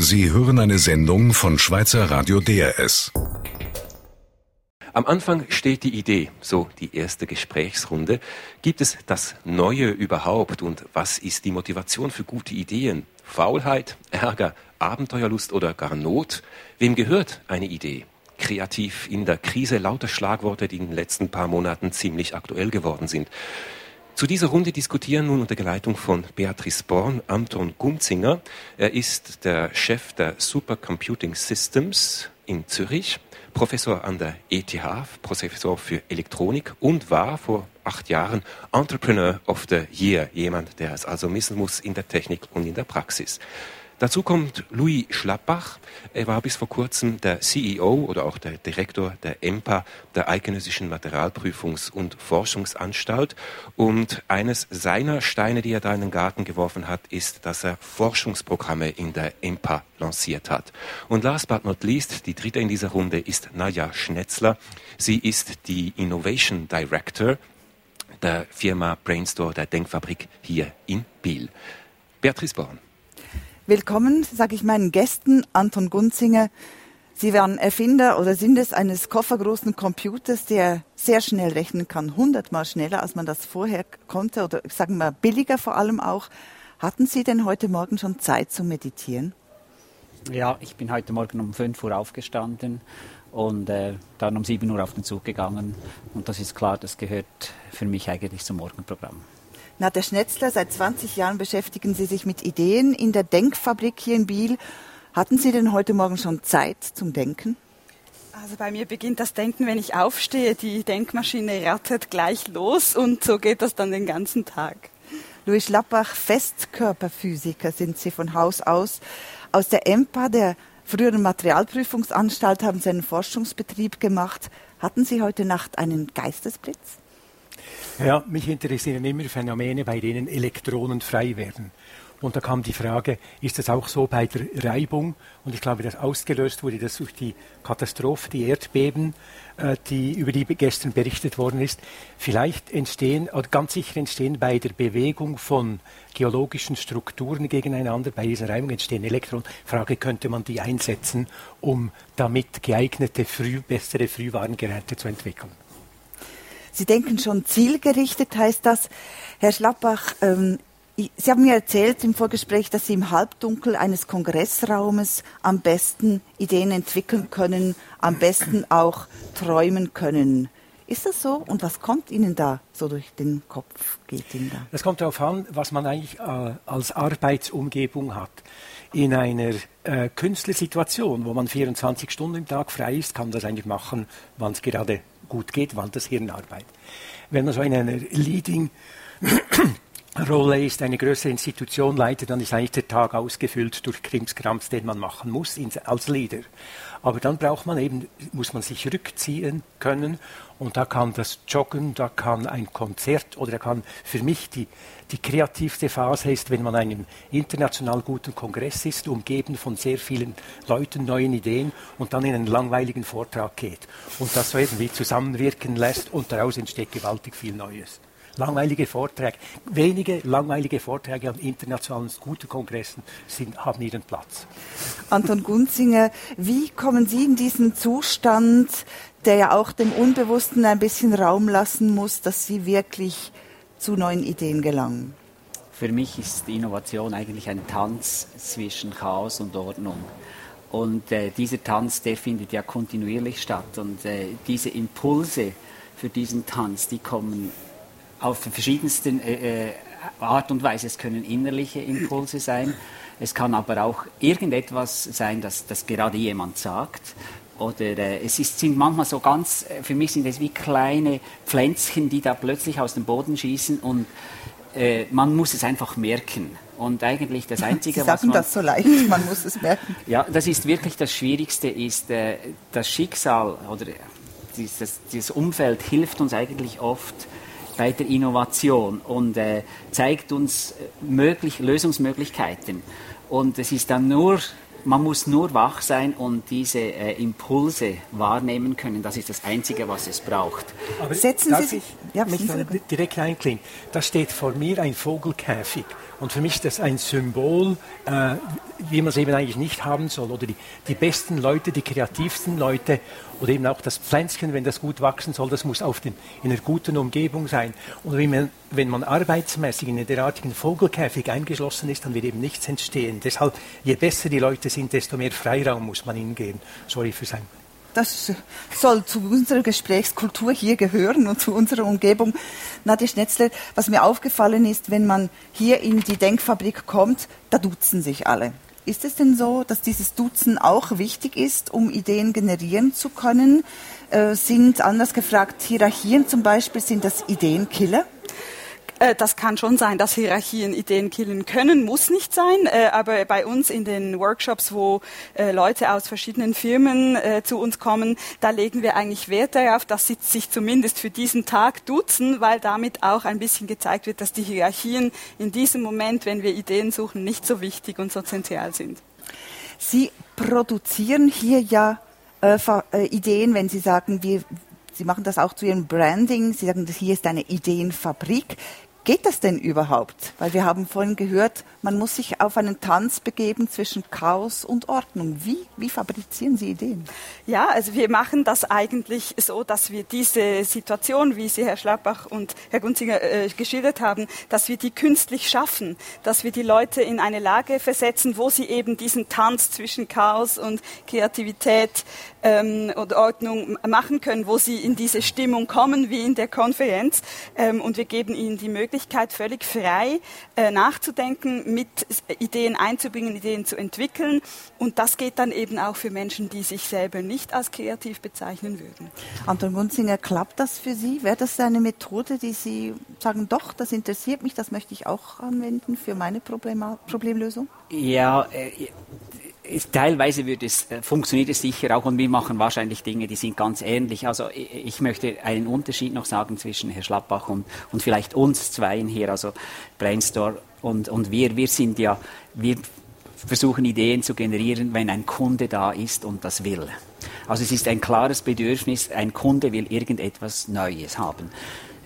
Sie hören eine Sendung von Schweizer Radio DRS. Am Anfang steht die Idee, so die erste Gesprächsrunde. Gibt es das Neue überhaupt und was ist die Motivation für gute Ideen? Faulheit, Ärger, Abenteuerlust oder gar Not? Wem gehört eine Idee? Kreativ in der Krise lauter Schlagworte, die in den letzten paar Monaten ziemlich aktuell geworden sind. Zu dieser Runde diskutieren nun unter Geleitung von Beatrice Born Anton Gunzinger. Er ist der Chef der Supercomputing Systems in Zürich, Professor an der ETH, Professor für Elektronik und war vor acht Jahren Entrepreneur of the Year, jemand, der es also missen muss in der Technik und in der Praxis. Dazu kommt Louis Schlappach. Er war bis vor kurzem der CEO oder auch der Direktor der EMPA, der Eidgenössischen Materialprüfungs- und Forschungsanstalt. Und eines seiner Steine, die er da in den Garten geworfen hat, ist, dass er Forschungsprogramme in der EMPA lanciert hat. Und last but not least, die dritte in dieser Runde ist Nadja Schnetzler. Sie ist die Innovation Director der Firma Brainstore, der Denkfabrik hier in Biel. Beatrice Born. Willkommen, sage ich meinen Gästen, Anton Gunzinger. Sie waren Erfinder oder sind es eines koffergroßen Computers, der sehr schnell rechnen kann, hundertmal schneller, als man das vorher konnte oder sagen wir billiger vor allem auch. Hatten Sie denn heute Morgen schon Zeit zum Meditieren? Ja, ich bin heute Morgen um 5 Uhr aufgestanden und äh, dann um 7 Uhr auf den Zug gegangen. Und das ist klar, das gehört für mich eigentlich zum Morgenprogramm. Nadja Schnetzler, seit 20 Jahren beschäftigen Sie sich mit Ideen in der Denkfabrik hier in Biel. Hatten Sie denn heute Morgen schon Zeit zum Denken? Also bei mir beginnt das Denken, wenn ich aufstehe. Die Denkmaschine rattert gleich los und so geht das dann den ganzen Tag. Louis Schlappach, Festkörperphysiker sind Sie von Haus aus. Aus der EMPA, der früheren Materialprüfungsanstalt, haben Sie einen Forschungsbetrieb gemacht. Hatten Sie heute Nacht einen Geistesblitz? Ja, mich interessieren immer Phänomene, bei denen Elektronen frei werden. Und da kam die Frage, ist das auch so bei der Reibung? Und ich glaube, das ausgelöst wurde das durch die Katastrophe, die Erdbeben, äh, die, über die gestern berichtet worden ist. Vielleicht entstehen, oder ganz sicher entstehen bei der Bewegung von geologischen Strukturen gegeneinander, bei dieser Reibung entstehen Elektronen. Frage, könnte man die einsetzen, um damit geeignete, früh, bessere Frühwarngeräte zu entwickeln? Sie denken schon zielgerichtet, heißt das. Herr Schlappach, ähm, Sie haben mir erzählt im Vorgespräch, dass Sie im Halbdunkel eines Kongressraumes am besten Ideen entwickeln können, am besten auch träumen können. Ist das so? Und was kommt Ihnen da so durch den Kopf? Geht Ihnen da? Das kommt darauf an, was man eigentlich äh, als Arbeitsumgebung hat. In einer äh, Künstlersituation, wo man 24 Stunden im Tag frei ist, kann man das eigentlich machen, wann es gerade gut geht, wann das Hirn arbeitet. Wenn man so in einer Leading Rolle ist, eine größere Institution leitet, dann ist eigentlich der Tag ausgefüllt durch Krimskrams, den man machen muss als Leader. Aber dann braucht man eben, muss man sich rückziehen können und da kann das Joggen, da kann ein Konzert oder da kann für mich die, die kreativste Phase ist, wenn man einem international guten Kongress ist, umgeben von sehr vielen Leuten, neuen Ideen und dann in einen langweiligen Vortrag geht und das so irgendwie zusammenwirken lässt und daraus entsteht gewaltig viel Neues langweilige Vorträge. Wenige langweilige Vorträge an internationalen guten Kongressen sind, haben ihren Platz. Anton Gunzinger, wie kommen Sie in diesen Zustand, der ja auch dem Unbewussten ein bisschen Raum lassen muss, dass Sie wirklich zu neuen Ideen gelangen? Für mich ist Innovation eigentlich ein Tanz zwischen Chaos und Ordnung. Und äh, dieser Tanz, der findet ja kontinuierlich statt. Und äh, diese Impulse für diesen Tanz, die kommen auf verschiedensten äh, äh, Art und Weise. Es können innerliche Impulse sein, es kann aber auch irgendetwas sein, das, das gerade jemand sagt. Oder äh, es ist, sind manchmal so ganz, äh, für mich sind es wie kleine Pflänzchen, die da plötzlich aus dem Boden schießen und äh, man muss es einfach merken. Und eigentlich das Einzige, Sie sagen was man, das so leicht, man muss es merken. Ja, das ist wirklich das Schwierigste, ist äh, das Schicksal oder dieses, dieses Umfeld hilft uns eigentlich oft, bei der Innovation und äh, zeigt uns äh, möglich, Lösungsmöglichkeiten. Und es ist dann nur, man muss nur wach sein und diese äh, Impulse wahrnehmen können. Das ist das Einzige, was es braucht. Aber Setzen Sie sich ja, mich direkt einklingen. Da steht vor mir ein Vogelkäfig. Und für mich ist das ein Symbol, äh, wie man es eben eigentlich nicht haben soll. Oder die, die besten Leute, die kreativsten Leute oder eben auch das Pflänzchen, wenn das gut wachsen soll, das muss auf den, in einer guten Umgebung sein. Und wenn man, wenn man arbeitsmäßig in einen derartigen Vogelkäfig eingeschlossen ist, dann wird eben nichts entstehen. Deshalb, je besser die Leute sind, desto mehr Freiraum muss man ihnen geben. Sorry für sein das soll zu unserer Gesprächskultur hier gehören und zu unserer Umgebung. Nadja Schnetzler, was mir aufgefallen ist, wenn man hier in die Denkfabrik kommt, da duzen sich alle. Ist es denn so, dass dieses Duzen auch wichtig ist, um Ideen generieren zu können? Äh, sind, anders gefragt, Hierarchien zum Beispiel, sind das Ideenkiller? Äh, das kann schon sein, dass Hierarchien Ideen killen können, muss nicht sein. Äh, aber bei uns in den Workshops, wo äh, Leute aus verschiedenen Firmen zu uns kommen, da legen wir eigentlich Wert darauf, dass sie sich zumindest für diesen Tag duzen, weil damit auch ein bisschen gezeigt wird, dass die Hierarchien in diesem Moment, wenn wir Ideen suchen, nicht so wichtig und so zentral sind. Sie produzieren hier ja äh, Ideen, wenn Sie sagen, wir, Sie machen das auch zu Ihrem Branding. Sie sagen, hier ist eine Ideenfabrik geht das denn überhaupt? Weil wir haben vorhin gehört, man muss sich auf einen Tanz begeben zwischen Chaos und Ordnung. Wie, wie fabrizieren Sie Ideen? Ja, also wir machen das eigentlich so, dass wir diese Situation, wie Sie Herr Schlappach und Herr Gunzinger äh, geschildert haben, dass wir die künstlich schaffen, dass wir die Leute in eine Lage versetzen, wo sie eben diesen Tanz zwischen Chaos und Kreativität ähm, und Ordnung machen können, wo sie in diese Stimmung kommen, wie in der Konferenz. Ähm, und wir geben ihnen die Möglichkeit, Möglichkeit, völlig frei äh, nachzudenken, mit Ideen einzubringen, Ideen zu entwickeln. Und das geht dann eben auch für Menschen, die sich selber nicht als kreativ bezeichnen würden. Anton Munzinger, klappt das für Sie? Wäre das eine Methode, die Sie sagen, doch, das interessiert mich, das möchte ich auch anwenden für meine Problem Problemlösung? Ja, äh, teilweise wird es, äh, funktioniert es sicher auch und wir machen wahrscheinlich Dinge, die sind ganz ähnlich. Also ich, möchte einen Unterschied noch sagen zwischen Herr Schlappach und, und vielleicht uns zweien hier, also Brainstorm und, und wir. Wir sind ja, wir versuchen Ideen zu generieren, wenn ein Kunde da ist und das will. Also es ist ein klares Bedürfnis, ein Kunde will irgendetwas Neues haben.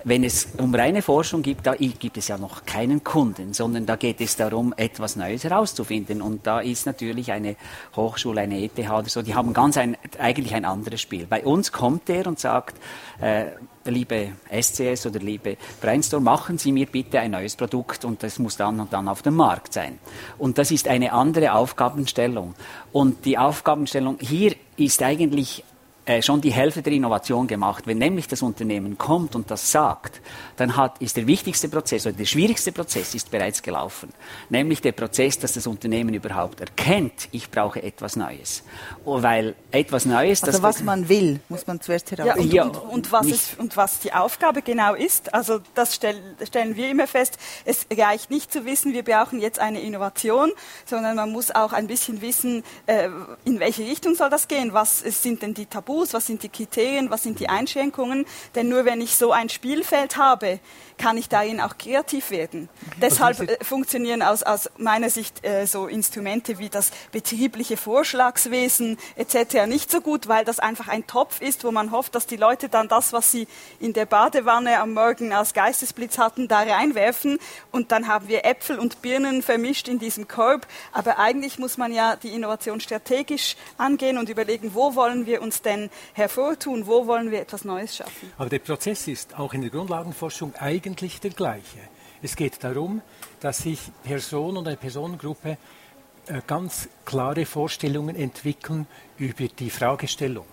Wenn es um reine Forschung geht, da gibt es ja noch keinen Kunden, sondern da geht es darum, etwas Neues herauszufinden. Und da ist natürlich eine Hochschule, eine ETH oder so, die haben ganz ein, eigentlich ein anderes Spiel. Bei uns kommt der und sagt, äh, liebe SCS oder liebe Brainstorm, machen Sie mir bitte ein neues Produkt und das muss dann und dann auf dem Markt sein. Und das ist eine andere Aufgabenstellung. Und die Aufgabenstellung hier ist eigentlich äh, schon die Hälfte der Innovation gemacht. Wenn nämlich das Unternehmen kommt und das sagt, dann hat, ist der wichtigste Prozess oder der schwierigste Prozess ist bereits gelaufen. Nämlich der Prozess, dass das Unternehmen überhaupt erkennt, ich brauche etwas Neues. Oh, weil etwas Neues... Also was man will, muss man zuerst herausfinden. Ja, und, und, und, was und was die Aufgabe genau ist, also das stell, stellen wir immer fest, es reicht nicht zu wissen, wir brauchen jetzt eine Innovation, sondern man muss auch ein bisschen wissen, äh, in welche Richtung soll das gehen, was sind denn die Tabus Tabus, was sind die Kriterien, was sind die Einschränkungen. Denn nur wenn ich so ein Spielfeld habe, kann ich darin auch kreativ werden. Mhm. Deshalb äh, funktionieren aus, aus meiner Sicht äh, so Instrumente wie das betriebliche Vorschlagswesen etc. nicht so gut, weil das einfach ein Topf ist, wo man hofft, dass die Leute dann das, was sie in der Badewanne am Morgen als Geistesblitz hatten, da reinwerfen und dann haben wir Äpfel und Birnen vermischt in diesem Korb. Aber eigentlich muss man ja die Innovation strategisch angehen und überlegen, wo wollen wir uns denn hervortun, wo wollen wir etwas Neues schaffen. Aber der Prozess ist auch in der Grundlagenforschung eigentlich eigentlich der gleiche. Es geht darum, dass sich Personen und eine Personengruppe äh, ganz klare Vorstellungen entwickeln über die Fragestellung.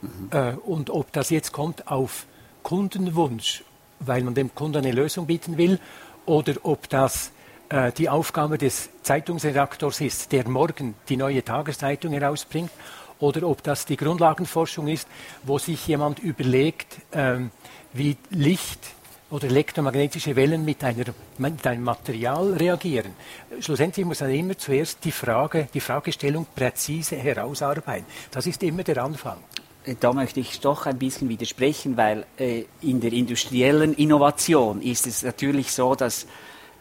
Mhm. Äh, und ob das jetzt kommt auf Kundenwunsch, weil man dem Kunden eine Lösung bieten will, oder ob das äh, die Aufgabe des Zeitungsredaktors ist, der morgen die neue Tageszeitung herausbringt, oder ob das die Grundlagenforschung ist, wo sich jemand überlegt, ähm, wie Licht oder elektromagnetische Wellen mit, einer, mit einem Material reagieren. Schlussendlich muss man immer zuerst die Frage, die Fragestellung präzise herausarbeiten. Das ist immer der Anfang. Äh, da möchte ich doch ein bisschen widersprechen, weil äh, in der industriellen Innovation ist es natürlich so, dass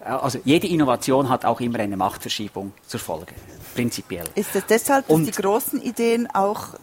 äh, also jede Innovation hat auch immer eine Machtverschiebung zur Folge, prinzipiell. Ist es deshalb, dass Und die großen Ideen auch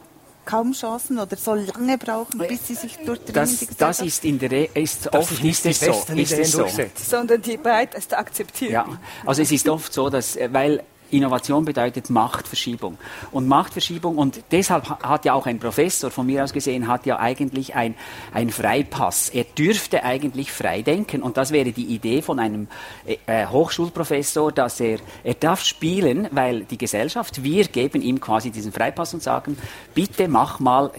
kaum Chancen oder so lange brauchen, bis sie sich durchdringen? Das, das ist in der Re ist das oft ist es so, ist es so. Sondern die Breite ist akzeptiert. Ja, also es ist oft so, dass, äh, weil Innovation bedeutet Machtverschiebung. Und Machtverschiebung, und deshalb hat ja auch ein Professor von mir aus gesehen, hat ja eigentlich ein, ein Freipass. Er dürfte eigentlich frei denken. Und das wäre die Idee von einem äh, äh Hochschulprofessor, dass er, er darf spielen, weil die Gesellschaft, wir geben ihm quasi diesen Freipass und sagen, bitte mach mal,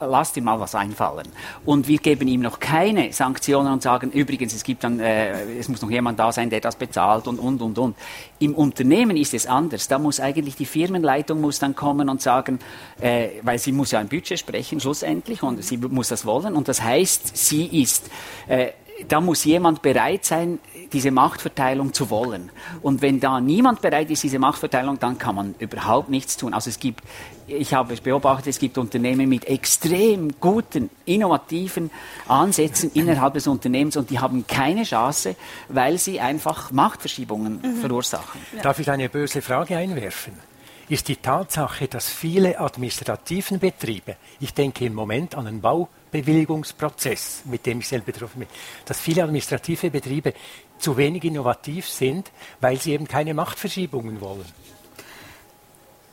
lass dir mal was einfallen. Und wir geben ihm noch keine Sanktionen und sagen, übrigens, es gibt dann, äh, es muss noch jemand da sein, der das bezahlt und, und, und, und. Im Unternehmen ist es anders. Da muss eigentlich die Firmenleitung muss dann kommen und sagen, äh, weil sie muss ja ein Budget sprechen schlussendlich und sie muss das wollen und das heißt, sie ist äh, da muss jemand bereit sein, diese Machtverteilung zu wollen. Und wenn da niemand bereit ist, diese Machtverteilung, dann kann man überhaupt nichts tun. Also es gibt, ich habe es beobachtet, es gibt Unternehmen mit extrem guten, innovativen Ansätzen innerhalb des Unternehmens und die haben keine Chance, weil sie einfach Machtverschiebungen mhm. verursachen. Darf ich eine böse Frage einwerfen? Ist die Tatsache, dass viele administrativen Betriebe, ich denke im Moment an den Bau, Bewilligungsprozess, mit dem ich selbst betroffen bin, dass viele administrative Betriebe zu wenig innovativ sind, weil sie eben keine Machtverschiebungen wollen.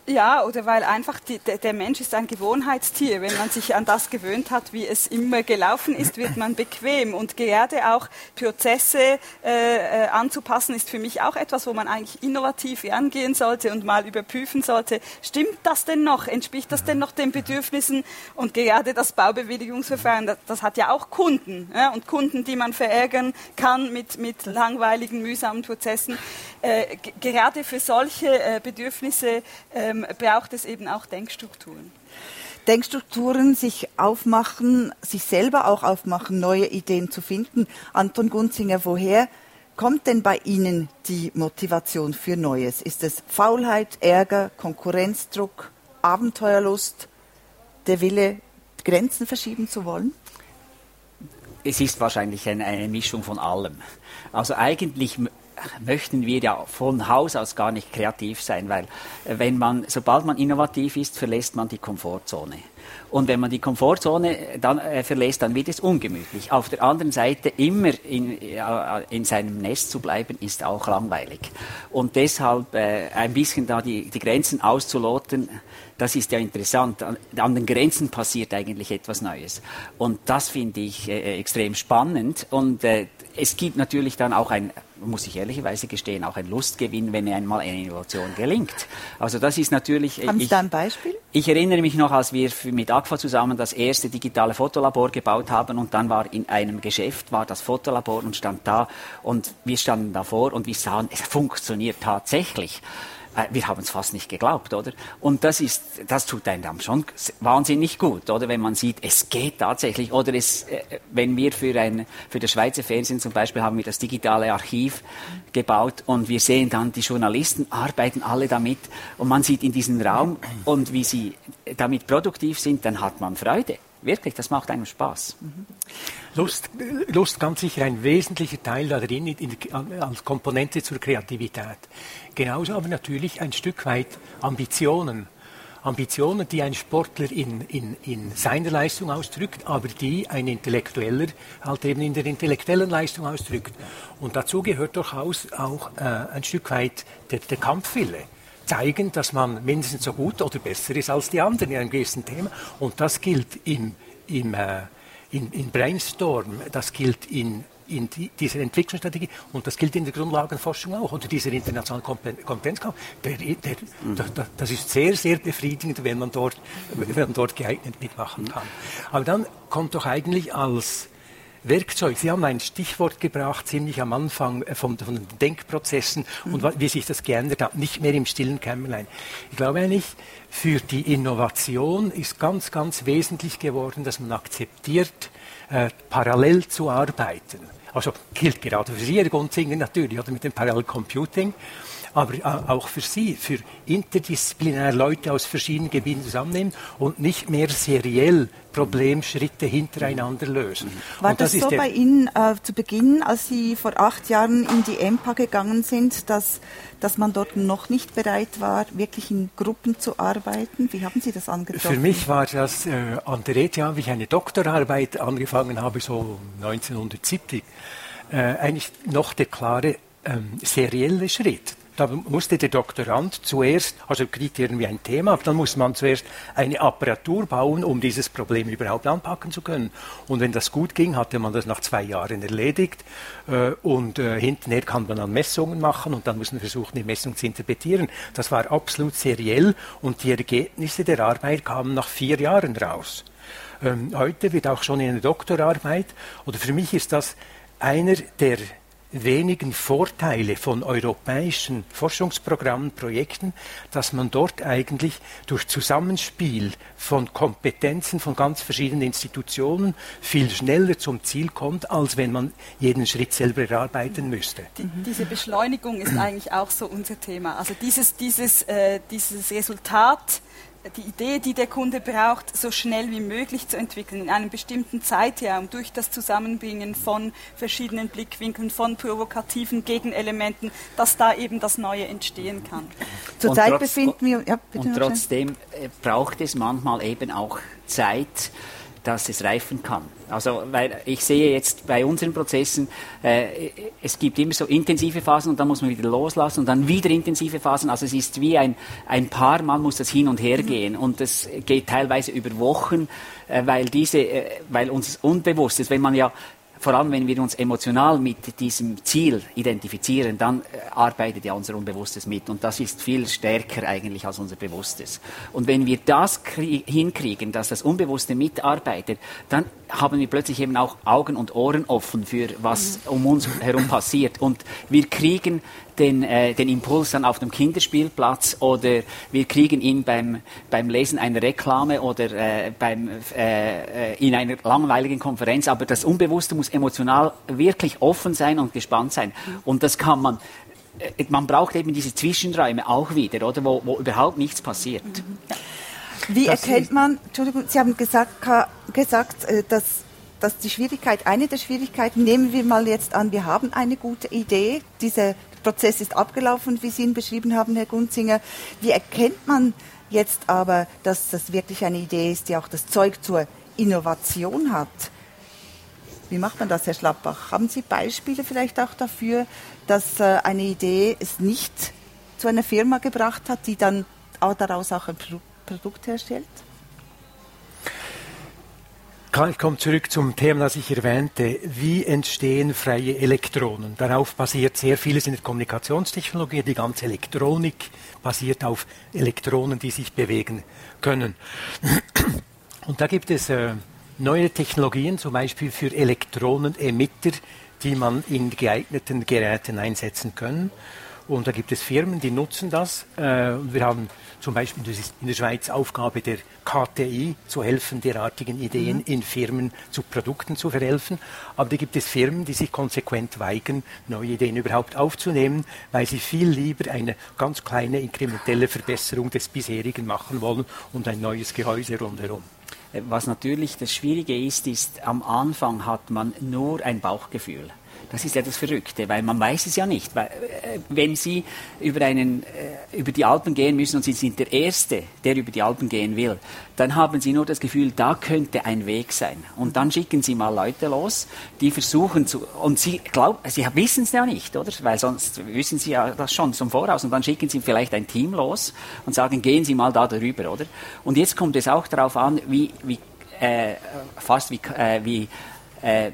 Ja, oder weil einfach die, der, der, Mensch ist ein Gewohnheitstier. Wenn man sich an das gewöhnt hat, wie es immer gelaufen ist, wird man bequem. Und gerade auch Prozesse äh, äh, anzupassen, ist für mich auch etwas, wo man eigentlich innovativ angehen sollte und mal überprüfen sollte, stimmt das denn noch? Entspricht das denn noch den Bedürfnissen? Und gerade das Baubewilligungsverfahren, das, das hat ja auch Kunden. Ja? Und Kunden, die man verärgern kann mit, mit langweiligen, mühsamen Prozessen. Äh, gerade für solche äh, Bedürfnisse ähm, ähm, braucht es eben auch Denkstrukturen. Denkstrukturen sich aufmachen, sich selber auch aufmachen, neue Ideen zu finden. Anton Gunzinger, woher kommt denn bei Ihnen die Motivation für Neues? Ist es Faulheit, Ärger, Konkurrenzdruck, Abenteuerlust, der Wille, Grenzen verschieben zu wollen? Es ist wahrscheinlich eine, eine Mischung von allem. Also eigentlich möchten wir ja von Haus aus gar nicht kreativ sein, weil äh, wenn man, sobald man innovativ ist, verlässt man die Komfortzone. Und wenn man die Komfortzone dann äh, verlässt, dann wird es ungemütlich. Auf der anderen Seite immer in, äh, in seinem Nest zu bleiben, ist auch langweilig. Und deshalb äh, ein bisschen da die, die Grenzen auszuloten, das ist ja interessant. An, an, den Grenzen passiert eigentlich etwas Neues. Und das finde ich äh, extrem spannend. Und äh, es gibt natürlich dann auch ein, muss ich ehrlicherweise gestehen, auch ein Lustgewinn, wenn einmal eine Innovation gelingt. Also das ist natürlich... Haben Sie da ein Beispiel? Ich erinnere mich noch, als wir mit AGFA zusammen das erste digitale Fotolabor gebaut haben und dann war in einem Geschäft war das Fotolabor und stand da und wir standen davor und wir sahen, es funktioniert tatsächlich. Äh, wir haben es fast nicht geglaubt, oder? Und das ist, das tut einem dann schon wahnsinnig gut, oder? Wenn man sieht, es geht tatsächlich, oder es, äh, wenn wir für ein, für das Schweizer Fernsehen zum Beispiel haben wir das digitale Archiv gebaut und wir sehen dann, die Journalisten arbeiten alle damit und man sieht in diesem Raum und wie sie damit produktiv sind, dann hat man Freude. Wirklich, das macht einem Spaß. Lust, Lust ganz sicher ein wesentlicher Teil da drin in, als Komponente zur Kreativität. Genauso aber natürlich ein Stück weit Ambitionen. Ambitionen, die ein Sportler in, in, in seiner Leistung ausdrückt, aber die ein Intellektueller halt eben in der intellektuellen Leistung ausdrückt. Und dazu gehört durchaus auch äh, ein Stück weit der, der Kampfwille zeigen, dass man mindestens so gut oder besser ist als die anderen in einem gewissen Thema. Und das gilt im, im, äh, in, in Brainstorm, das gilt in in die, dieser Entwicklungsstrategie und das gilt in der Grundlagenforschung auch unter dieser internationalen Kompetenzkampf. Der, der, mhm. da, das ist sehr, sehr befriedigend, wenn man dort, wenn man dort geeignet mitmachen kann. Aber dann kommt doch eigentlich als Werkzeug. Sie haben ein Stichwort gebracht, ziemlich am Anfang äh, von, von den Denkprozessen mhm. und wie sich das geändert hat, nicht mehr im stillen Kämmerlein. Ich glaube eigentlich, für die Innovation ist ganz, ganz wesentlich geworden, dass man akzeptiert, äh, parallel zu arbeiten. Altså, Kilkedag. Det vil si, det noen ting naturlig at det med en parallell computing. Aber äh, auch für Sie, für interdisziplinär Leute aus verschiedenen Gebieten zusammennehmen und nicht mehr seriell Problemschritte hintereinander lösen. War das, das so bei Ihnen äh, zu Beginn, als Sie vor acht Jahren in die EMPA gegangen sind, dass, dass man dort noch nicht bereit war, wirklich in Gruppen zu arbeiten? Wie haben Sie das angefangen? Für mich war das äh, an der ETH, wie ich eine Doktorarbeit angefangen habe, so 1970, äh, eigentlich noch der klare ähm, serielle Schritt Da musste der Doktorand zuerst, also kriegt irgendwie ein Thema, aber dann muss man zuerst eine Apparatur bauen, um dieses Problem überhaupt anpacken zu können. Und wenn das gut ging, hatte man das nach zwei Jahren erledigt. Äh, und äh, hintenher kann man dann Messungen machen und dann muss man versuchen, die Messung zu interpretieren. Das war absolut seriell und die Ergebnisse der Arbeit kamen nach vier Jahren raus. Ähm, heute wird auch schon in einer Doktorarbeit, oder für mich ist das einer der wenigen Vorteile von europäischen Forschungsprogrammen, Projekten, dass man dort eigentlich durch Zusammenspiel von Kompetenzen von ganz verschiedenen Institutionen viel schneller zum Ziel kommt, als wenn man jeden Schritt selber erarbeiten müsste. Die, diese Beschleunigung ist eigentlich auch so unser Thema. Also dieses, dieses, äh, dieses Resultat die Idee, die der Kunde braucht, so schnell wie möglich zu entwickeln, in einem bestimmten Zeitraum, durch das Zusammenbringen von verschiedenen Blickwinkeln, von provokativen Gegenelementen, dass da eben das Neue entstehen kann. Zurzeit befinden wir. Ja, und trotzdem äh, braucht es manchmal eben auch Zeit, dass es reifen kann. Also, weil ich sehe jetzt bei unseren Prozessen, äh, es gibt immer so intensive Phasen und dann muss man wieder loslassen und dann wieder intensive Phasen. Also es ist wie ein, ein Paar, man muss das hin und her gehen und das geht teilweise über Wochen, äh, weil diese, äh, weil uns Unbewusstes, wenn man ja vor allem wenn wir uns emotional mit diesem Ziel identifizieren, dann äh, arbeitet ja unser Unbewusstes mit. Und das ist viel stärker eigentlich als unser Bewusstes. Und wenn wir das hinkriegen, dass das Unbewusste mitarbeitet, dann haben wir plötzlich eben auch Augen und Ohren offen für was mhm. um uns herum passiert. Und wir kriegen den, äh, den Impuls dann auf dem Kinderspielplatz oder wir kriegen ihn beim, beim Lesen einer Reklame oder äh, beim, äh, äh in einer langweiligen Konferenz. Aber das Unbewusste muss emotional wirklich offen sein und gespannt sein. Und das kann man äh, man braucht eben diese Zwischenräume auch wieder, oder, wo, wo überhaupt nichts passiert. Wie das erkennt man, Entschuldigung, Sie haben gesagt, gesagt äh, dass, dass die Schwierigkeit, eine der Schwierigkeiten, nehmen wir mal jetzt an, wir haben eine gute Idee, dieser Prozess ist abgelaufen, wie Sie ihn beschrieben haben, Herr Gunzinger. Wie erkennt man jetzt aber, dass das wirklich eine Idee ist, die auch das Zeug zur Innovation hat? Wie macht man das, Herr Schlappbach? Haben Sie Beispiele vielleicht auch dafür, dass äh, eine Idee es nicht zu einer Firma gebracht hat, die dann daraus auch ein Produkt herstellt? Ich komme zurück zum Thema, das ich erwähnte. Wie entstehen freie Elektronen? Darauf basiert sehr vieles in der Kommunikationstechnologie. Die ganze Elektronik basiert auf Elektronen, die sich bewegen können. Und da gibt es äh, neue Technologien, zum Beispiel für Elektronenemitter, die man in geeigneten Geräten einsetzen kann. Und da gibt es Firmen, die nutzen das. Äh, wir haben zum Beispiel in der Schweiz Aufgabe der KTI, zu helfen, derartigen Ideen mhm. in Firmen zu Produkten zu verhelfen. Aber da gibt es Firmen, die sich konsequent weigern, neue Ideen überhaupt aufzunehmen, weil sie viel lieber eine ganz kleine inkrementelle Verbesserung des bisherigen machen wollen und ein neues Gehäuse rundherum. Was natürlich das Schwierige ist, ist, am Anfang hat man nur ein Bauchgefühl. Das ist ja das Verrückte, weil man weiß es ja nicht. Weil, äh, wenn Sie über, einen, äh, über die Alpen gehen müssen und Sie sind der Erste, der über die Alpen gehen will, dann haben Sie nur das Gefühl, da könnte ein Weg sein. Und dann schicken Sie mal Leute los, die versuchen zu, und Sie glauben, Sie wissen es ja nicht, oder? Weil sonst wissen Sie ja das schon zum Voraus. Und dann schicken Sie vielleicht ein Team los und sagen, gehen Sie mal da darüber, oder? Und jetzt kommt es auch darauf an, wie, wie äh, fast wie, äh, wie äh,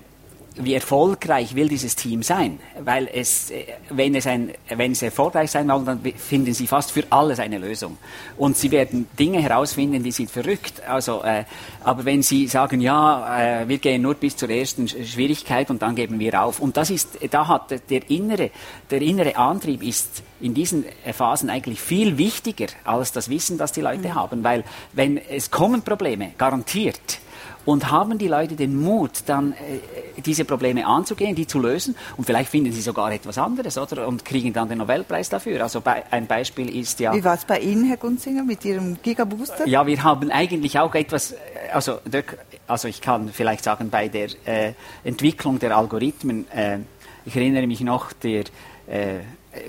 wie erfolgreich will dieses Team sein? Weil es, äh, wenn es, ein, wenn es erfolgreich sein will, dann finden sie fast für alles eine Lösung. Und sie werden Dinge herausfinden, die sind verrückt. Also, äh, aber wenn sie sagen, ja, äh, wir gehen nur bis zur ersten Schwierigkeit und dann geben wir auf. Und das ist, da hat der innere, der innere Antrieb ist in diesen Phasen eigentlich viel wichtiger als das Wissen, das die Leute mhm. haben. Weil wenn es kommen Probleme, garantiert, und haben die Leute den Mut, dann äh, diese Probleme anzugehen, die zu lösen und vielleicht finden sie sogar etwas anderes oder und kriegen dann den Nobelpreis dafür. Also bei, ein Beispiel ist ja. Wie war es bei Ihnen, Herr Gunzinger, mit Ihrem Gigabooster? Ja, wir haben eigentlich auch etwas, äh, also, also ich kann vielleicht sagen, bei der äh, Entwicklung der Algorithmen, äh, ich erinnere mich noch, der äh,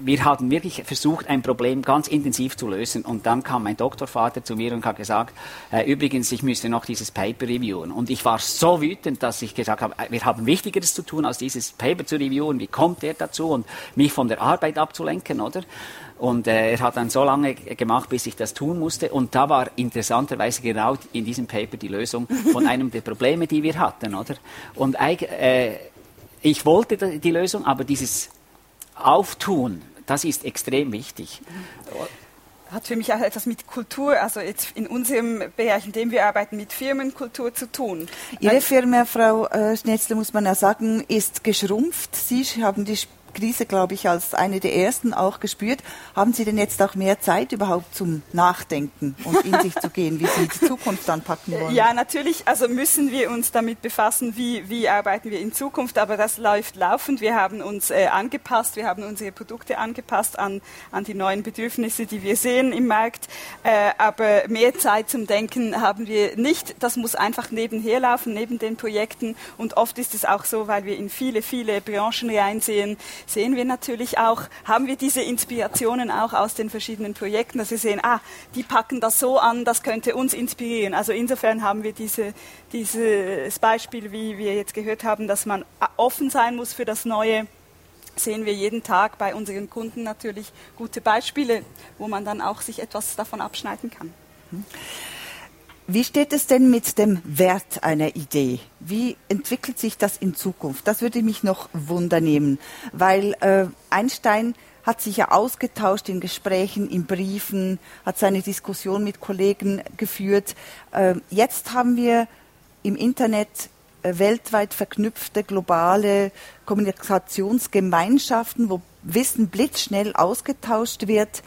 wir haben wirklich versucht, ein Problem ganz intensiv zu lösen. Und dann kam mein Doktorvater zu mir und hat gesagt, äh, übrigens, ich müsste noch dieses Paper reviewen. Und ich war so wütend, dass ich gesagt habe, äh, wir haben Wichtigeres zu tun, als dieses Paper zu reviewen. Wie kommt er dazu? Und mich von der Arbeit abzulenken, oder? Und äh, er hat dann so lange gemacht, bis ich das tun musste. Und da war interessanterweise genau in diesem Paper die Lösung von einem der Probleme, die wir hatten, oder? Und äh, ich wollte die Lösung, aber dieses Auftun, das ist extrem wichtig hat für mich auch etwas mit Kultur, also jetzt in unserem Bereich, in dem wir arbeiten, mit Firmenkultur zu tun. Ihre Firma, Frau äh, Schnetzler, muss man ja sagen, ist geschrumpft. Sie haben die Krise, glaube ich, als eine der ersten auch gespürt. Haben Sie denn jetzt auch mehr Zeit überhaupt zum Nachdenken und in sich zu gehen, wie Sie die Zukunft anpacken wollen? Ja, natürlich. Also müssen wir uns damit befassen, wie, wie arbeiten wir in Zukunft. Aber das läuft laufend. Wir haben uns äh, angepasst. Wir haben unsere Produkte angepasst an, an die neuen Bedürfnisse, die wir sehen im Markt. Äh, aber mehr Zeit zum Denken haben wir nicht. Das muss einfach nebenher laufen, neben den Projekten. Und oft ist es auch so, weil wir in viele, viele Branchen reinsehen, sehen wir natürlich auch, haben wir diese Inspirationen auch aus den verschiedenen Projekten, dass wir sehen, ah, die packen das so an, das könnte uns inspirieren. Also insofern haben wir diese, dieses Beispiel, wie wir jetzt gehört haben, dass man offen sein muss für das Neue sehen wir jeden Tag bei unseren Kunden natürlich gute Beispiele, wo man dann auch sich etwas davon abschneiden kann. Wie steht es denn mit dem Wert einer Idee? Wie entwickelt sich das in Zukunft? Das würde mich noch wundernehmen, weil äh, Einstein hat sich ja ausgetauscht in Gesprächen, in Briefen, hat seine Diskussion mit Kollegen geführt. Äh, jetzt haben wir im Internet äh, weltweit verknüpfte globale Kommunikationsgemeinschaften, wo Wissen blitzschnell ausgetauscht wird.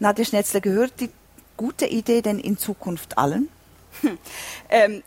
Nadja Schnetzler, gehört die gute Idee denn in Zukunft allen? Ähm,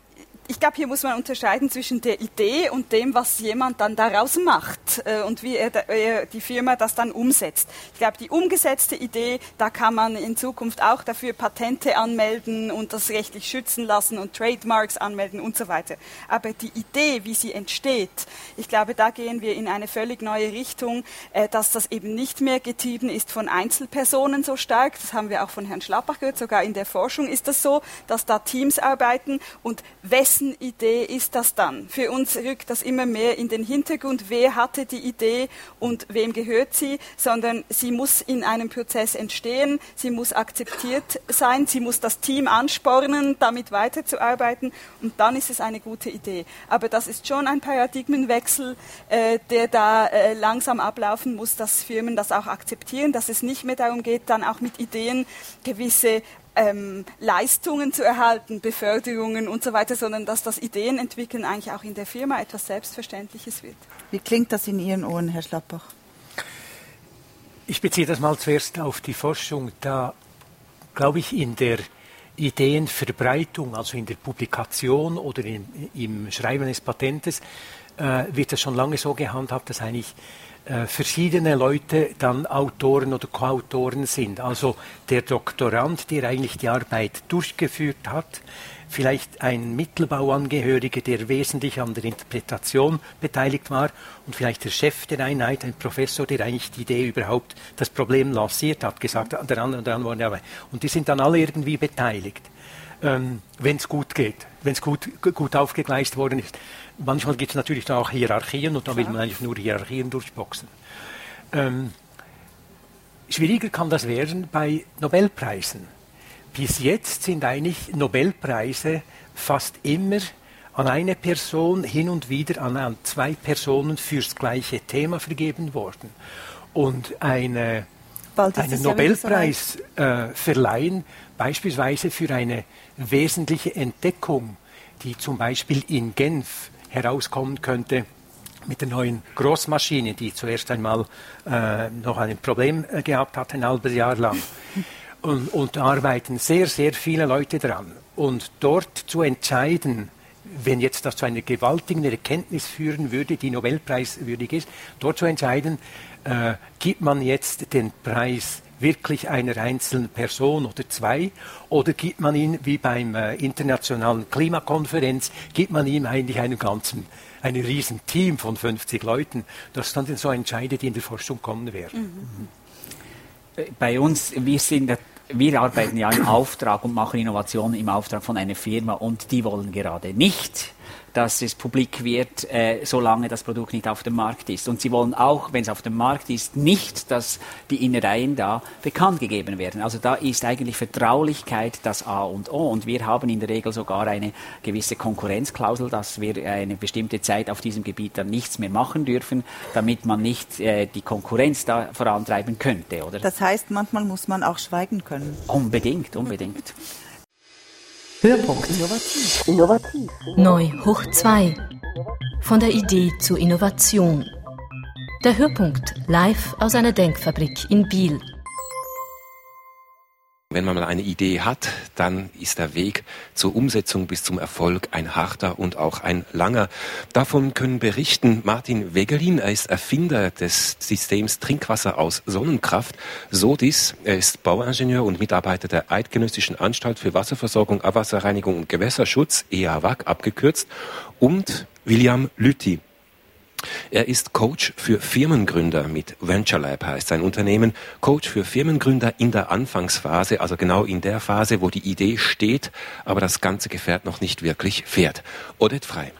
ich glaube, hier muss man unterscheiden zwischen der Idee und dem, was jemand dann daraus macht äh, und wie er, er, die Firma das dann umsetzt. Ich glaube, die umgesetzte Idee, da kann man in Zukunft auch dafür Patente anmelden und das rechtlich schützen lassen und Trademarks anmelden und so weiter. Aber die Idee, wie sie entsteht, ich glaube, da gehen wir in eine völlig neue Richtung, äh, dass das eben nicht mehr getrieben ist von Einzelpersonen so stark. Das haben wir auch von Herrn Schlappach gehört. Sogar in der Forschung ist das so, dass da Teams arbeiten und wessen wessen Idee ist das dann? Für uns rückt das immer mehr in den Hintergrund, wer hatte die Idee und wem gehört sie, sondern sie muss in einem Prozess entstehen, sie muss akzeptiert sein, sie muss das Team anspornen, damit weiterzuarbeiten. Und dann ist es eine gute Idee. Aber das ist schon ein Paradigmenwechsel, äh, der da äh, langsam ablaufen muss, dass Firmen das auch akzeptieren, dass es nicht mehr darum geht, dann auch mit Ideen gewisse ähm, Leistungen zu erhalten, Beförderungen und so weiter, sondern dass das Ideenentwickeln eigentlich auch in der Firma etwas Selbstverständliches wird. Wie klingt das in Ihren Ohren, Herr Schlappach? Ich beziehe das mal zuerst auf die Forschung. Da glaube ich in der Ideenverbreitung, also in der Publikation oder in, im Schreiben eines Patentes, äh, wird das schon lange so gehandhabt, dass eigentlich äh, verschiedene Leute dann Autoren oder Koautoren sind. Also der Doktorand, der eigentlich die Arbeit durchgeführt hat, vielleicht ein Mittelbauangehöriger, der wesentlich an der Interpretation beteiligt war und vielleicht der Chef der Einheit, ein Professor, der eigentlich die Idee überhaupt, das Problem lanciert hat, gesagt, der andere der andere dabei. Und die sind dann alle irgendwie beteiligt, ähm, wenn es gut geht, wenn es gut, gut aufgegleist worden ist manchmal gibt es natürlich auch Hierarchien und da will man eigentlich nur Hierarchien durchboxen. Ähm, schwieriger kann das werden bei Nobelpreisen. Bis jetzt sind eigentlich Nobelpreise fast immer an eine Person hin und wieder an, an zwei Personen fürs gleiche Thema vergeben worden. Und eine, einen Nobelpreis äh, verleihen, beispielsweise für eine wesentliche Entdeckung, die zum Beispiel in Genf herauskommen könnte mit der neuen Großmaschine, die zuerst einmal äh, noch ein Problem äh, gehabt hat, ein halbes Jahr lang. Und, und da arbeiten sehr, sehr viele Leute dran. Und dort zu entscheiden, wenn jetzt das zu einer gewaltigen Erkenntnis führen würde, die Nobelpreiswürdig ist, dort zu entscheiden, äh, gibt man jetzt den Preis wirklich einer einzelnen Person oder zwei? Oder gibt man ihn, wie beim äh, internationalen Klimakonferenz, gibt man ihm eigentlich einen ganzen, ein riesen Team von 50 Leuten, das dann so entscheidet, die in der Forschung kommen werden? Mhm. Bei uns, wir sind wir arbeiten ja im Auftrag und machen Innovationen im Auftrag von einer Firma und die wollen gerade nicht dass es publik wird, äh, solange das Produkt nicht auf dem Markt ist. Und sie wollen auch, wenn es auf dem Markt ist, nicht, dass die Innereien da bekannt gegeben werden. Also da ist eigentlich Vertraulichkeit das A und O. Und wir haben in der Regel sogar eine gewisse Konkurrenzklausel, dass wir eine bestimmte Zeit auf diesem Gebiet dann nichts mehr machen dürfen, damit man nicht äh, die Konkurrenz da vorantreiben könnte, oder? Das heißt, manchmal muss man auch schweigen können. Unbedingt, unbedingt. Hörpunkt. Innovativ. Innovativ. Neu hoch 2. Von der Idee zur Innovation. Der Hörpunkt live aus einer Denkfabrik in Biel. Wenn man mal eine Idee hat, dann ist der Weg zur Umsetzung bis zum Erfolg ein harter und auch ein langer. Davon können berichten Martin Wegelin. Er ist Erfinder des Systems Trinkwasser aus Sonnenkraft. SODIS. Er ist Bauingenieur und Mitarbeiter der Eidgenössischen Anstalt für Wasserversorgung, Abwasserreinigung und Gewässerschutz, EAWAG abgekürzt. Und William Lüthi. Er ist Coach für Firmengründer mit Venture Lab heißt sein Unternehmen. Coach für Firmengründer in der Anfangsphase, also genau in der Phase, wo die Idee steht, aber das ganze Gefährt noch nicht wirklich fährt. Odette Frei.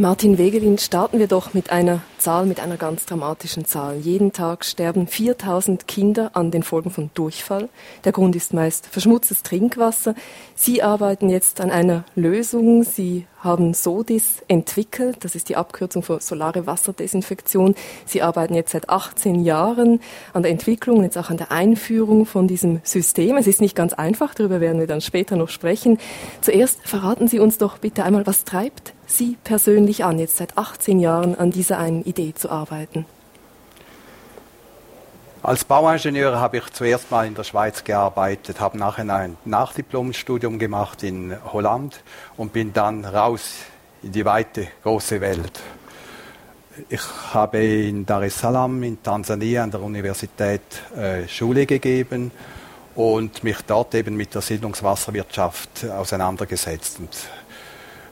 Martin Wegelin, starten wir doch mit einer Zahl, mit einer ganz dramatischen Zahl. Jeden Tag sterben 4000 Kinder an den Folgen von Durchfall. Der Grund ist meist verschmutztes Trinkwasser. Sie arbeiten jetzt an einer Lösung. Sie haben SODIS entwickelt. Das ist die Abkürzung für solare Wasserdesinfektion. Sie arbeiten jetzt seit 18 Jahren an der Entwicklung und jetzt auch an der Einführung von diesem System. Es ist nicht ganz einfach, darüber werden wir dann später noch sprechen. Zuerst verraten Sie uns doch bitte einmal, was treibt Sie persönlich an, jetzt seit 18 Jahren an dieser einen Idee zu arbeiten? Als Bauingenieur habe ich zuerst mal in der Schweiz gearbeitet, habe nachher ein Nachdiplomstudium gemacht in Holland und bin dann raus in die weite große Welt. Ich habe in Dar es Salaam in Tansania an der Universität äh, Schule gegeben und mich dort eben mit der Siedlungswasserwirtschaft auseinandergesetzt. Und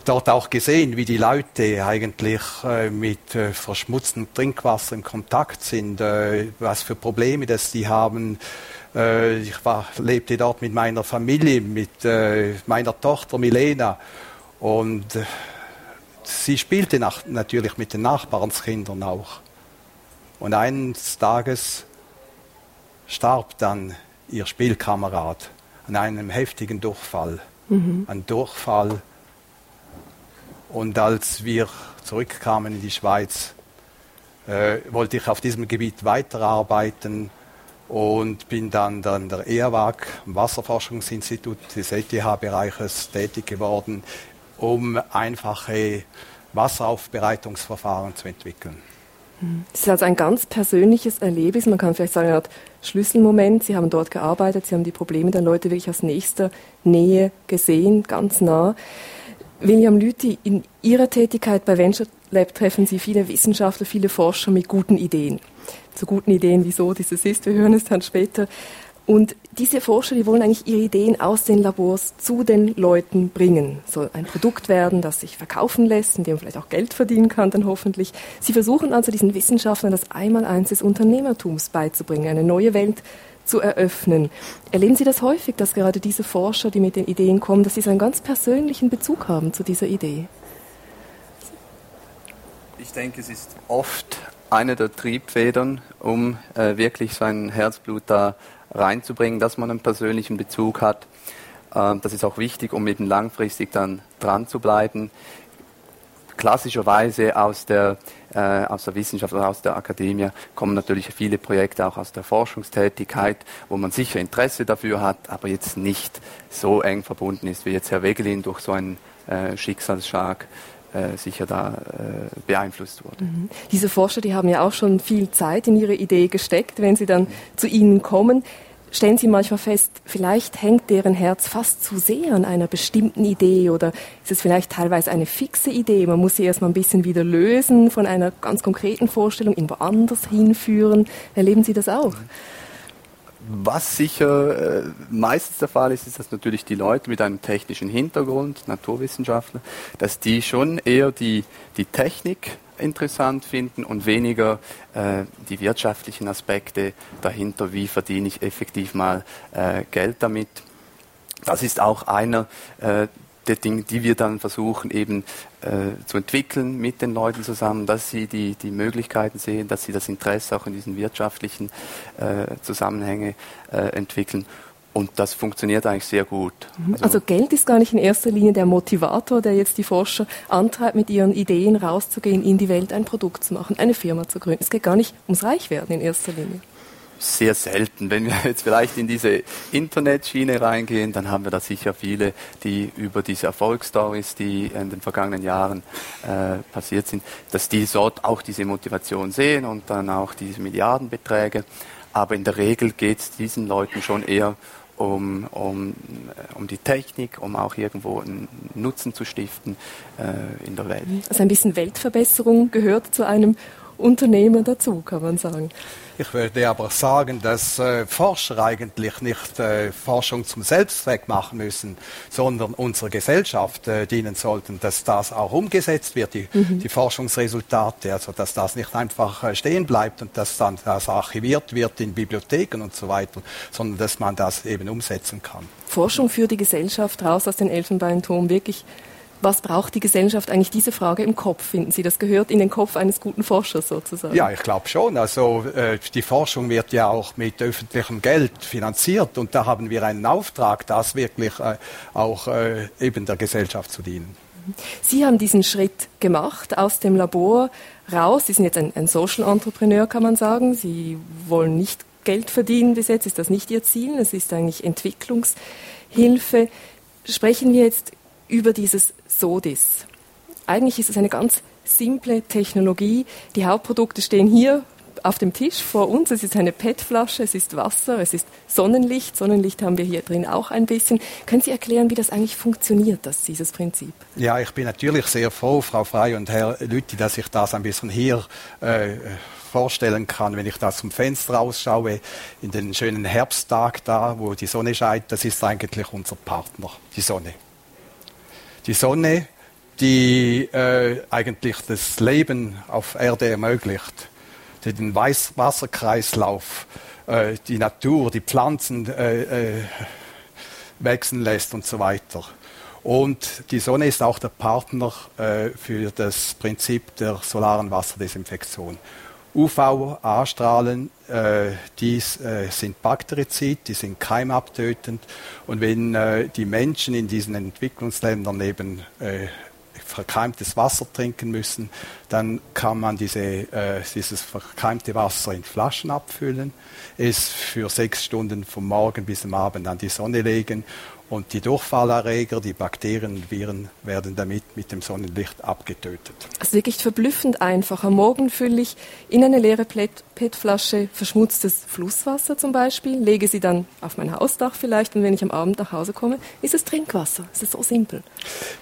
dort auch gesehen, wie die Leute eigentlich äh, mit äh, verschmutztem Trinkwasser in Kontakt sind, äh, was für Probleme das die haben. Äh, ich war, lebte dort mit meiner Familie, mit äh, meiner Tochter Milena und äh, sie spielte nach, natürlich mit den Nachbarskindern auch. Und eines Tages starb dann ihr Spielkamerad an einem heftigen Durchfall. Mhm. Ein Durchfall, und als wir zurückkamen in die Schweiz, äh, wollte ich auf diesem Gebiet weiterarbeiten und bin dann an der EAWAG, am Wasserforschungsinstitut des ETH-Bereiches, tätig geworden, um einfache Wasseraufbereitungsverfahren zu entwickeln. Es ist also ein ganz persönliches Erlebnis. Man kann vielleicht sagen, eine Art Schlüsselmoment. Sie haben dort gearbeitet, Sie haben die Probleme der Leute wirklich aus nächster Nähe gesehen, ganz nah. William Lüthi, in Ihrer Tätigkeit bei Venture Lab treffen Sie viele Wissenschaftler, viele Forscher mit guten Ideen. So guten Ideen, wieso dieses ist, wir hören es dann später. Und diese Forscher, die wollen eigentlich ihre Ideen aus den Labors zu den Leuten bringen. Soll ein Produkt werden, das sich verkaufen lässt, in dem vielleicht auch Geld verdienen kann, dann hoffentlich. Sie versuchen also diesen Wissenschaftlern das Einmaleins des Unternehmertums beizubringen, eine neue Welt zu eröffnen. Erleben Sie das häufig, dass gerade diese Forscher, die mit den Ideen kommen, dass sie so einen ganz persönlichen Bezug haben zu dieser Idee? Ich denke, es ist oft eine der Triebfedern, um äh, wirklich sein Herzblut da reinzubringen, dass man einen persönlichen Bezug hat. Äh, das ist auch wichtig, um eben langfristig dann dran zu bleiben klassischerweise aus der, äh, aus der Wissenschaft oder aus der Akademie kommen natürlich viele Projekte auch aus der Forschungstätigkeit, wo man sicher Interesse dafür hat, aber jetzt nicht so eng verbunden ist wie jetzt Herr Wegelin durch so einen äh, Schicksalsschlag äh, sicher da äh, beeinflusst wurde. Mhm. Diese Forscher, die haben ja auch schon viel Zeit in ihre Idee gesteckt, wenn sie dann mhm. zu Ihnen kommen stellen Sie manchmal fest, vielleicht hängt deren Herz fast zu sehr an einer bestimmten Idee oder ist es vielleicht teilweise eine fixe Idee? Man muss sie erstmal ein bisschen wieder lösen von einer ganz konkreten Vorstellung, ihn woanders hinführen. Erleben Sie das auch? Was sicher äh, meistens der Fall ist, ist, dass natürlich die Leute mit einem technischen Hintergrund, Naturwissenschaftler, dass die schon eher die, die Technik interessant finden und weniger äh, die wirtschaftlichen Aspekte dahinter, wie verdiene ich effektiv mal äh, Geld damit. Das ist auch einer äh, der Dinge, die wir dann versuchen eben äh, zu entwickeln mit den Leuten zusammen, dass sie die, die Möglichkeiten sehen, dass sie das Interesse auch in diesen wirtschaftlichen äh, Zusammenhänge äh, entwickeln. Und das funktioniert eigentlich sehr gut. Mhm. Also, also, Geld ist gar nicht in erster Linie der Motivator, der jetzt die Forscher antreibt, mit ihren Ideen rauszugehen, in die Welt ein Produkt zu machen, eine Firma zu gründen. Es geht gar nicht ums Reichwerden in erster Linie sehr selten. Wenn wir jetzt vielleicht in diese Internetschiene reingehen, dann haben wir da sicher viele, die über diese Erfolgsstories, die in den vergangenen Jahren äh, passiert sind, dass die dort auch diese Motivation sehen und dann auch diese Milliardenbeträge. Aber in der Regel geht es diesen Leuten schon eher um, um, um die Technik, um auch irgendwo einen Nutzen zu stiften äh, in der Welt. Also ein bisschen Weltverbesserung gehört zu einem Unternehmer dazu, kann man sagen. Ich würde aber sagen, dass äh, Forscher eigentlich nicht äh, Forschung zum Selbstzweck machen müssen, sondern unserer Gesellschaft äh, dienen sollten, dass das auch umgesetzt wird, die, mhm. die Forschungsresultate, also dass das nicht einfach äh, stehen bleibt und dass dann das archiviert wird in Bibliotheken und so weiter, sondern dass man das eben umsetzen kann. Forschung für die Gesellschaft raus aus den Elfenbeinturm, wirklich was braucht die Gesellschaft eigentlich diese Frage im Kopf, finden Sie? Das gehört in den Kopf eines guten Forschers sozusagen. Ja, ich glaube schon. Also äh, die Forschung wird ja auch mit öffentlichem Geld finanziert und da haben wir einen Auftrag, das wirklich äh, auch äh, eben der Gesellschaft zu dienen. Sie haben diesen Schritt gemacht aus dem Labor raus. Sie sind jetzt ein, ein Social Entrepreneur, kann man sagen. Sie wollen nicht Geld verdienen bis jetzt, ist das nicht Ihr Ziel. Es ist eigentlich Entwicklungshilfe. Sprechen wir jetzt über dieses SODIS. Eigentlich ist es eine ganz simple Technologie. Die Hauptprodukte stehen hier auf dem Tisch vor uns. Es ist eine PET-Flasche, es ist Wasser, es ist Sonnenlicht. Sonnenlicht haben wir hier drin auch ein bisschen. Können Sie erklären, wie das eigentlich funktioniert, das, dieses Prinzip? Ja, ich bin natürlich sehr froh, Frau Frey und Herr Lütti, dass ich das ein bisschen hier äh, vorstellen kann, wenn ich da zum Fenster rausschaue, in den schönen Herbsttag da, wo die Sonne scheint, das ist eigentlich unser Partner, die Sonne die Sonne, die äh, eigentlich das Leben auf Erde ermöglicht, die den Weiß Wasserkreislauf, äh, die Natur, die Pflanzen äh, äh, wachsen lässt und so weiter. Und die Sonne ist auch der Partner äh, für das Prinzip der solaren Wasserdesinfektion. UVA-Strahlen, äh, die äh, sind bakterizid, die sind keimabtötend. Und wenn äh, die Menschen in diesen Entwicklungsländern eben äh, verkeimtes Wasser trinken müssen, dann kann man diese, äh, dieses verkeimte Wasser in Flaschen abfüllen, es für sechs Stunden vom Morgen bis am Abend an die Sonne legen und die Durchfallerreger, die Bakterien und Viren werden damit mit dem Sonnenlicht abgetötet. Also wirklich verblüffend einfach. Am Morgen fülle ich in eine leere PET-Flasche verschmutztes Flusswasser zum Beispiel, lege sie dann auf mein Hausdach vielleicht und wenn ich am Abend nach Hause komme, ist es Trinkwasser. Es ist so simpel.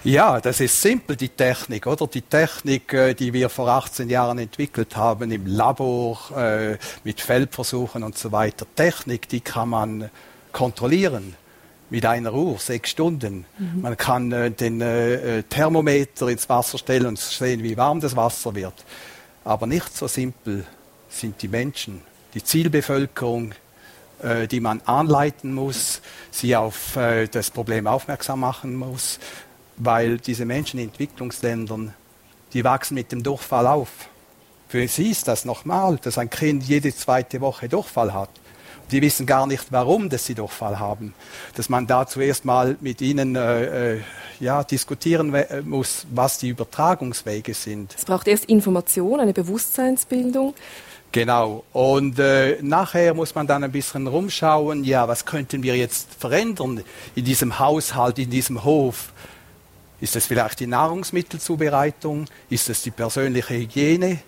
Ja, das ist simpel, die Technik, oder? Die Technik, äh, die wir vor 18 Jahren entwickelt haben im Labor äh, mit Feldversuchen und so weiter. Technik, die kann man kontrollieren mit einer Uhr, sechs Stunden. Mhm. Man kann äh, den äh, äh, Thermometer ins Wasser stellen und sehen, wie warm das Wasser wird. Aber nicht so simpel sind die Menschen, die Zielbevölkerung, äh, die man anleiten muss, sie auf äh, das Problem aufmerksam machen muss, weil diese Menschen in Entwicklungsländern, die wachsen mit dem Durchfall auf. Für sie ist das normal, dass ein Kind jede zweite Woche Durchfall hat. Die wissen gar nicht, warum dass sie Durchfall haben. Dass man da zuerst mal mit ihnen äh, äh ja, diskutieren äh, muss, was die Übertragungswege sind. Es braucht erst Information, eine Bewusstseinsbildung. Genau. Und äh, nachher muss man dann ein bisschen rumschauen, ja, was könnten wir jetzt verändern in diesem Haushalt, in diesem Hof? Ist es vielleicht die Nahrungsmittelzubereitung? Ist es die persönliche Hygiene?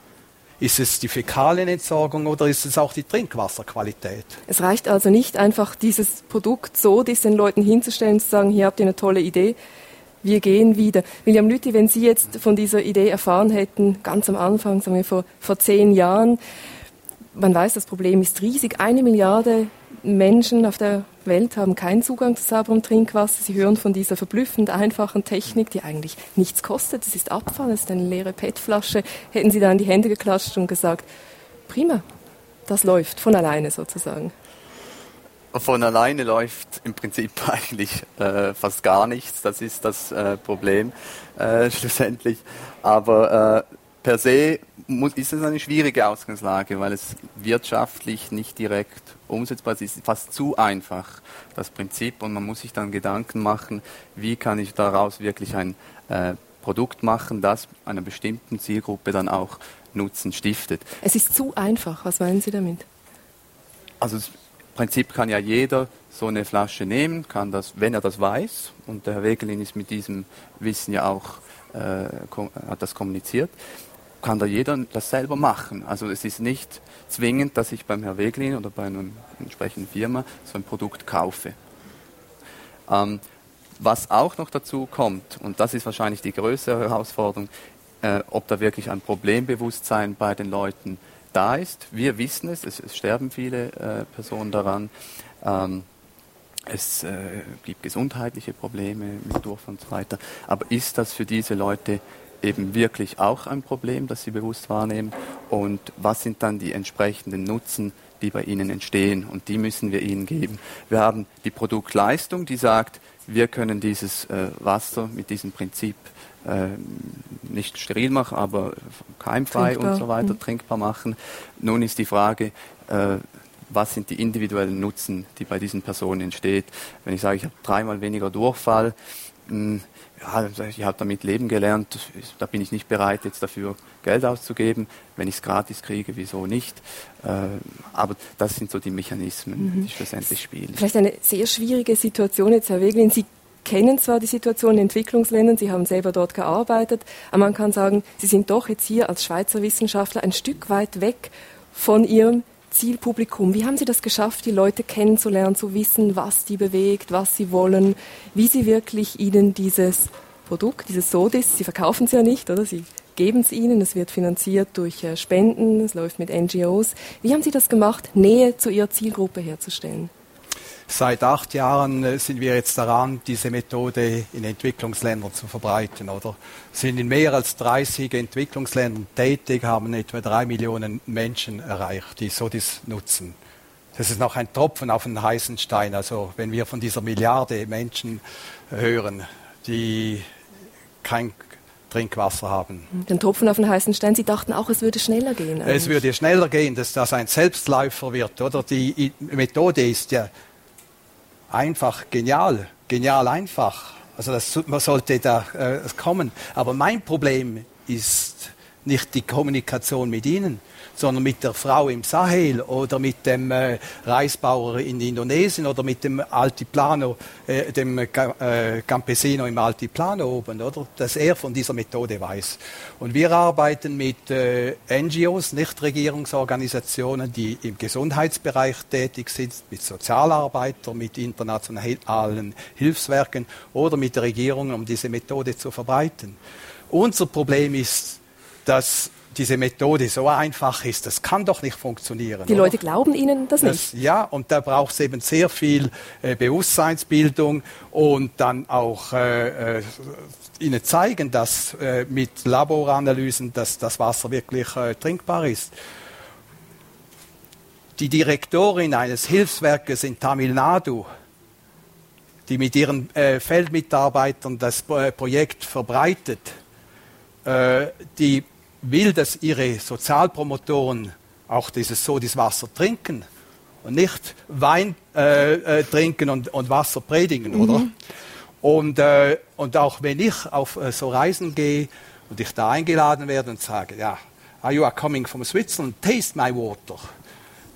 Ist es die Fäkalienentsorgung oder ist es auch die Trinkwasserqualität? Es reicht also nicht einfach, dieses Produkt so den Leuten hinzustellen und zu sagen, hier habt ihr eine tolle Idee, wir gehen wieder. William Lüthi, wenn Sie jetzt von dieser Idee erfahren hätten, ganz am Anfang, sagen wir vor, vor zehn Jahren, man weiß, das Problem ist riesig. Eine Milliarde Menschen auf der Welt haben keinen Zugang zu sauberem Trinkwasser. Sie hören von dieser verblüffend einfachen Technik, die eigentlich nichts kostet. Es ist Abfall, es ist eine leere PET-Flasche. Hätten Sie da in die Hände geklatscht und gesagt, prima, das läuft von alleine sozusagen. Von alleine läuft im Prinzip eigentlich äh, fast gar nichts. Das ist das äh, Problem äh, schlussendlich. Aber äh, per se muss, ist es eine schwierige Ausgangslage, weil es wirtschaftlich nicht direkt umsetzbar ist. Es ist fast zu einfach, das Prinzip. Und man muss sich dann Gedanken machen, wie kann ich daraus wirklich ein äh, Produkt machen, das einer bestimmten Zielgruppe dann auch Nutzen stiftet. Es ist zu einfach. Was meinen Sie damit? Also im Prinzip kann ja jeder so eine Flasche nehmen, kann das, wenn er das weiß, und der Herr Wegelin ist mit diesem Wissen ja auch, äh, hat das kommuniziert, kann da jeder das selber machen. Also es ist nicht zwingend, dass ich beim Herrn Wegelin oder bei einer entsprechenden Firma so ein Produkt kaufe. Ähm, was auch noch dazu kommt, und das ist wahrscheinlich die größere Herausforderung, äh, ob da wirklich ein Problembewusstsein bei den Leuten da ist. Wir wissen es, es, es sterben viele äh, Personen daran. Ähm, es äh, gibt gesundheitliche Probleme mit Durchfall und so weiter. Aber ist das für diese Leute eben wirklich auch ein Problem, das sie bewusst wahrnehmen? Und was sind dann die entsprechenden Nutzen, die bei ihnen entstehen? Und die müssen wir ihnen geben. Wir haben die Produktleistung, die sagt, wir können dieses äh, Wasser mit diesem Prinzip äh, nicht steril machen, aber keimfrei trinkbar. und so weiter mhm. trinkbar machen. Nun ist die Frage, äh, was sind die individuellen Nutzen, die bei diesen Personen entsteht. Wenn ich sage, ich habe dreimal weniger Durchfall, mh, hm, ja, ich habe damit leben gelernt, da bin ich nicht bereit, jetzt dafür Geld auszugeben. Wenn ich es gratis kriege, wieso nicht? Äh, aber das sind so die Mechanismen, mhm. die schlussendlich spielen. Vielleicht eine sehr schwierige Situation jetzt, Herr Wegelin. Sie kennen zwar die Situation in Entwicklungsländern, Sie haben selber dort gearbeitet, aber man kann sagen, Sie sind doch jetzt hier als Schweizer Wissenschaftler ein Stück weit weg von Ihrem Zielpublikum. Wie haben Sie das geschafft, die Leute kennenzulernen, zu wissen, was die bewegt, was sie wollen, wie sie wirklich ihnen dieses Produkt, dieses Sodis, Sie verkaufen es ja nicht, oder? Sie geben es ihnen, es wird finanziert durch äh, Spenden, es läuft mit NGOs. Wie haben Sie das gemacht, Nähe zu Ihrer Zielgruppe herzustellen? Seit acht Jahren äh, sind wir jetzt daran, diese Methode in Entwicklungsländern zu verbreiten. Oder sind in mehr als 30 Entwicklungsländern tätig, haben etwa drei Millionen Menschen erreicht, die SODIS nutzen. Das ist noch ein Tropfen auf den heißen Stein. Also wenn wir von dieser Milliarde Menschen hören, die kein Trinkwasser haben. Den Tropfen auf den heißen Stein. Sie dachten auch, es würde schneller gehen. Eigentlich. Es würde schneller gehen, dass das ein Selbstläufer wird, oder? Die Methode ist ja einfach, genial, genial einfach. Also das man sollte da äh, kommen. Aber mein Problem ist nicht die Kommunikation mit Ihnen, sondern mit der Frau im Sahel oder mit dem äh, Reisbauer in Indonesien oder mit dem Altiplano, äh, dem äh, Campesino im Altiplano oben, oder? Dass er von dieser Methode weiß. Und wir arbeiten mit äh, NGOs, Nichtregierungsorganisationen, die im Gesundheitsbereich tätig sind, mit Sozialarbeitern, mit internationalen Hilfswerken oder mit der Regierung, um diese Methode zu verbreiten. Unser Problem ist, dass diese Methode so einfach ist. Das kann doch nicht funktionieren. Die oder? Leute glauben Ihnen das nicht? Das, ja, und da braucht es eben sehr viel äh, Bewusstseinsbildung und dann auch äh, äh, Ihnen zeigen, dass äh, mit Laboranalysen, dass das Wasser wirklich äh, trinkbar ist. Die Direktorin eines Hilfswerkes in Tamil Nadu, die mit ihren äh, Feldmitarbeitern das Projekt verbreitet, die will, dass ihre Sozialpromotoren auch dieses Sodiswasser trinken und nicht Wein äh, äh, trinken und, und, Wasser predigen, mhm. oder? Und, äh, und auch wenn ich auf äh, so Reisen gehe und ich da eingeladen werde und sage, ja, are you are coming from Switzerland, taste my water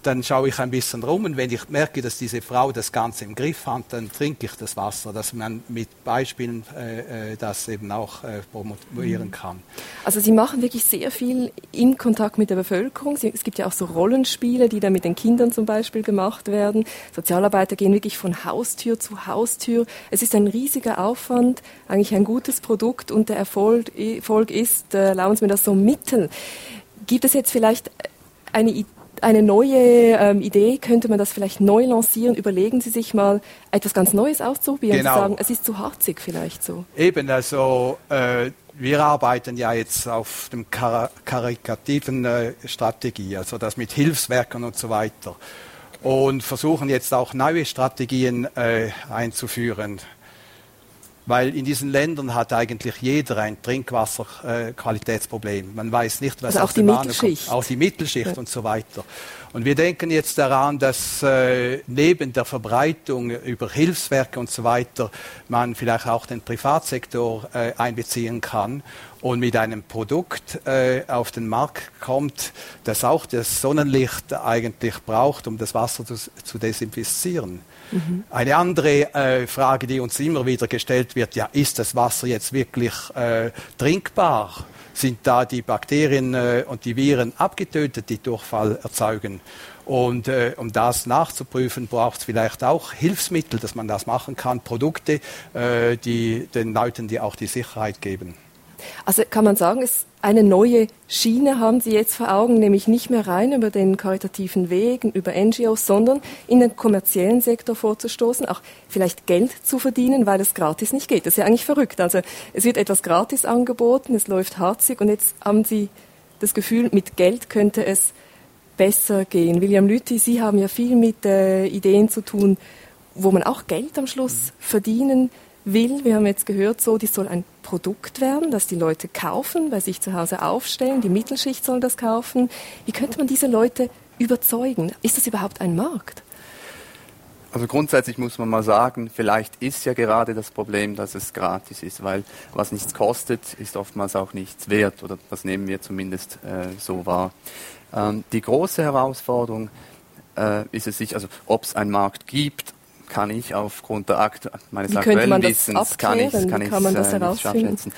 dann schaue ich ein bisschen rum und wenn ich merke, dass diese Frau das Ganze im Griff hat, dann trinke ich das Wasser, dass man mit Beispielen äh, äh das eben auch äh, promovieren mhm. kann. Also Sie machen wirklich sehr viel in Kontakt mit der Bevölkerung. Es gibt ja auch so Rollenspiele, die dann mit den Kindern zum Beispiel gemacht werden. Sozialarbeiter gehen wirklich von Haustür zu Haustür. Es ist ein riesiger Aufwand, eigentlich ein gutes Produkt und der Erfolg, Erfolg ist, äh, erlauben Sie mir das so Mittel. Gibt es jetzt vielleicht eine Idee, eine neue ähm, Idee, könnte man das vielleicht neu lancieren? Überlegen Sie sich mal, etwas ganz Neues auszuprobieren. Genau. Sie sagen, es ist zu harzig vielleicht so. Eben, also äh, wir arbeiten ja jetzt auf dem kar karikativen äh, Strategie, also das mit Hilfswerken und so weiter. und versuchen jetzt auch neue Strategien äh, einzuführen weil in diesen Ländern hat eigentlich jeder ein Trinkwasserqualitätsproblem. Man weiß nicht, was also aus dem kommt. Auch die Mittelschicht ja. und so weiter. Und wir denken jetzt daran, dass äh, neben der Verbreitung über Hilfswerke und so weiter man vielleicht auch den Privatsektor äh, einbeziehen kann und mit einem Produkt äh, auf den Markt kommt, das auch das Sonnenlicht eigentlich braucht, um das Wasser zu, zu desinfizieren. Mhm. Eine andere äh, Frage, die uns immer wieder gestellt wird, ja, ist das Wasser jetzt wirklich äh, trinkbar? Sind da die Bakterien äh, und die Viren abgetötet, die Durchfall erzeugen? Und äh, um das nachzuprüfen, braucht es vielleicht auch Hilfsmittel, dass man das machen kann, Produkte, äh, die den Leuten die auch die Sicherheit geben. Also kann man sagen, es eine neue Schiene haben Sie jetzt vor Augen, nämlich nicht mehr rein über den karitativen Weg, über NGOs, sondern in den kommerziellen Sektor vorzustoßen, auch vielleicht Geld zu verdienen, weil es gratis nicht geht. Das ist ja eigentlich verrückt. Also es wird etwas gratis angeboten, es läuft harzig und jetzt haben Sie das Gefühl, mit Geld könnte es besser gehen. William Lüthi, Sie haben ja viel mit äh, Ideen zu tun, wo man auch Geld am Schluss verdienen will. Wir haben jetzt gehört, so, die soll ein Produkt werden, das die Leute kaufen, bei sich zu Hause aufstellen. Die Mittelschicht soll das kaufen. Wie könnte man diese Leute überzeugen? Ist das überhaupt ein Markt? Also grundsätzlich muss man mal sagen, vielleicht ist ja gerade das Problem, dass es gratis ist, weil was nichts kostet, ist oftmals auch nichts wert oder das nehmen wir zumindest äh, so wahr. Ähm, die große Herausforderung äh, ist es sich, also ob es einen Markt gibt kann ich aufgrund der Akt meines Wie aktuellen Wissens kann ich, kann, kann man das äh, herausfinden?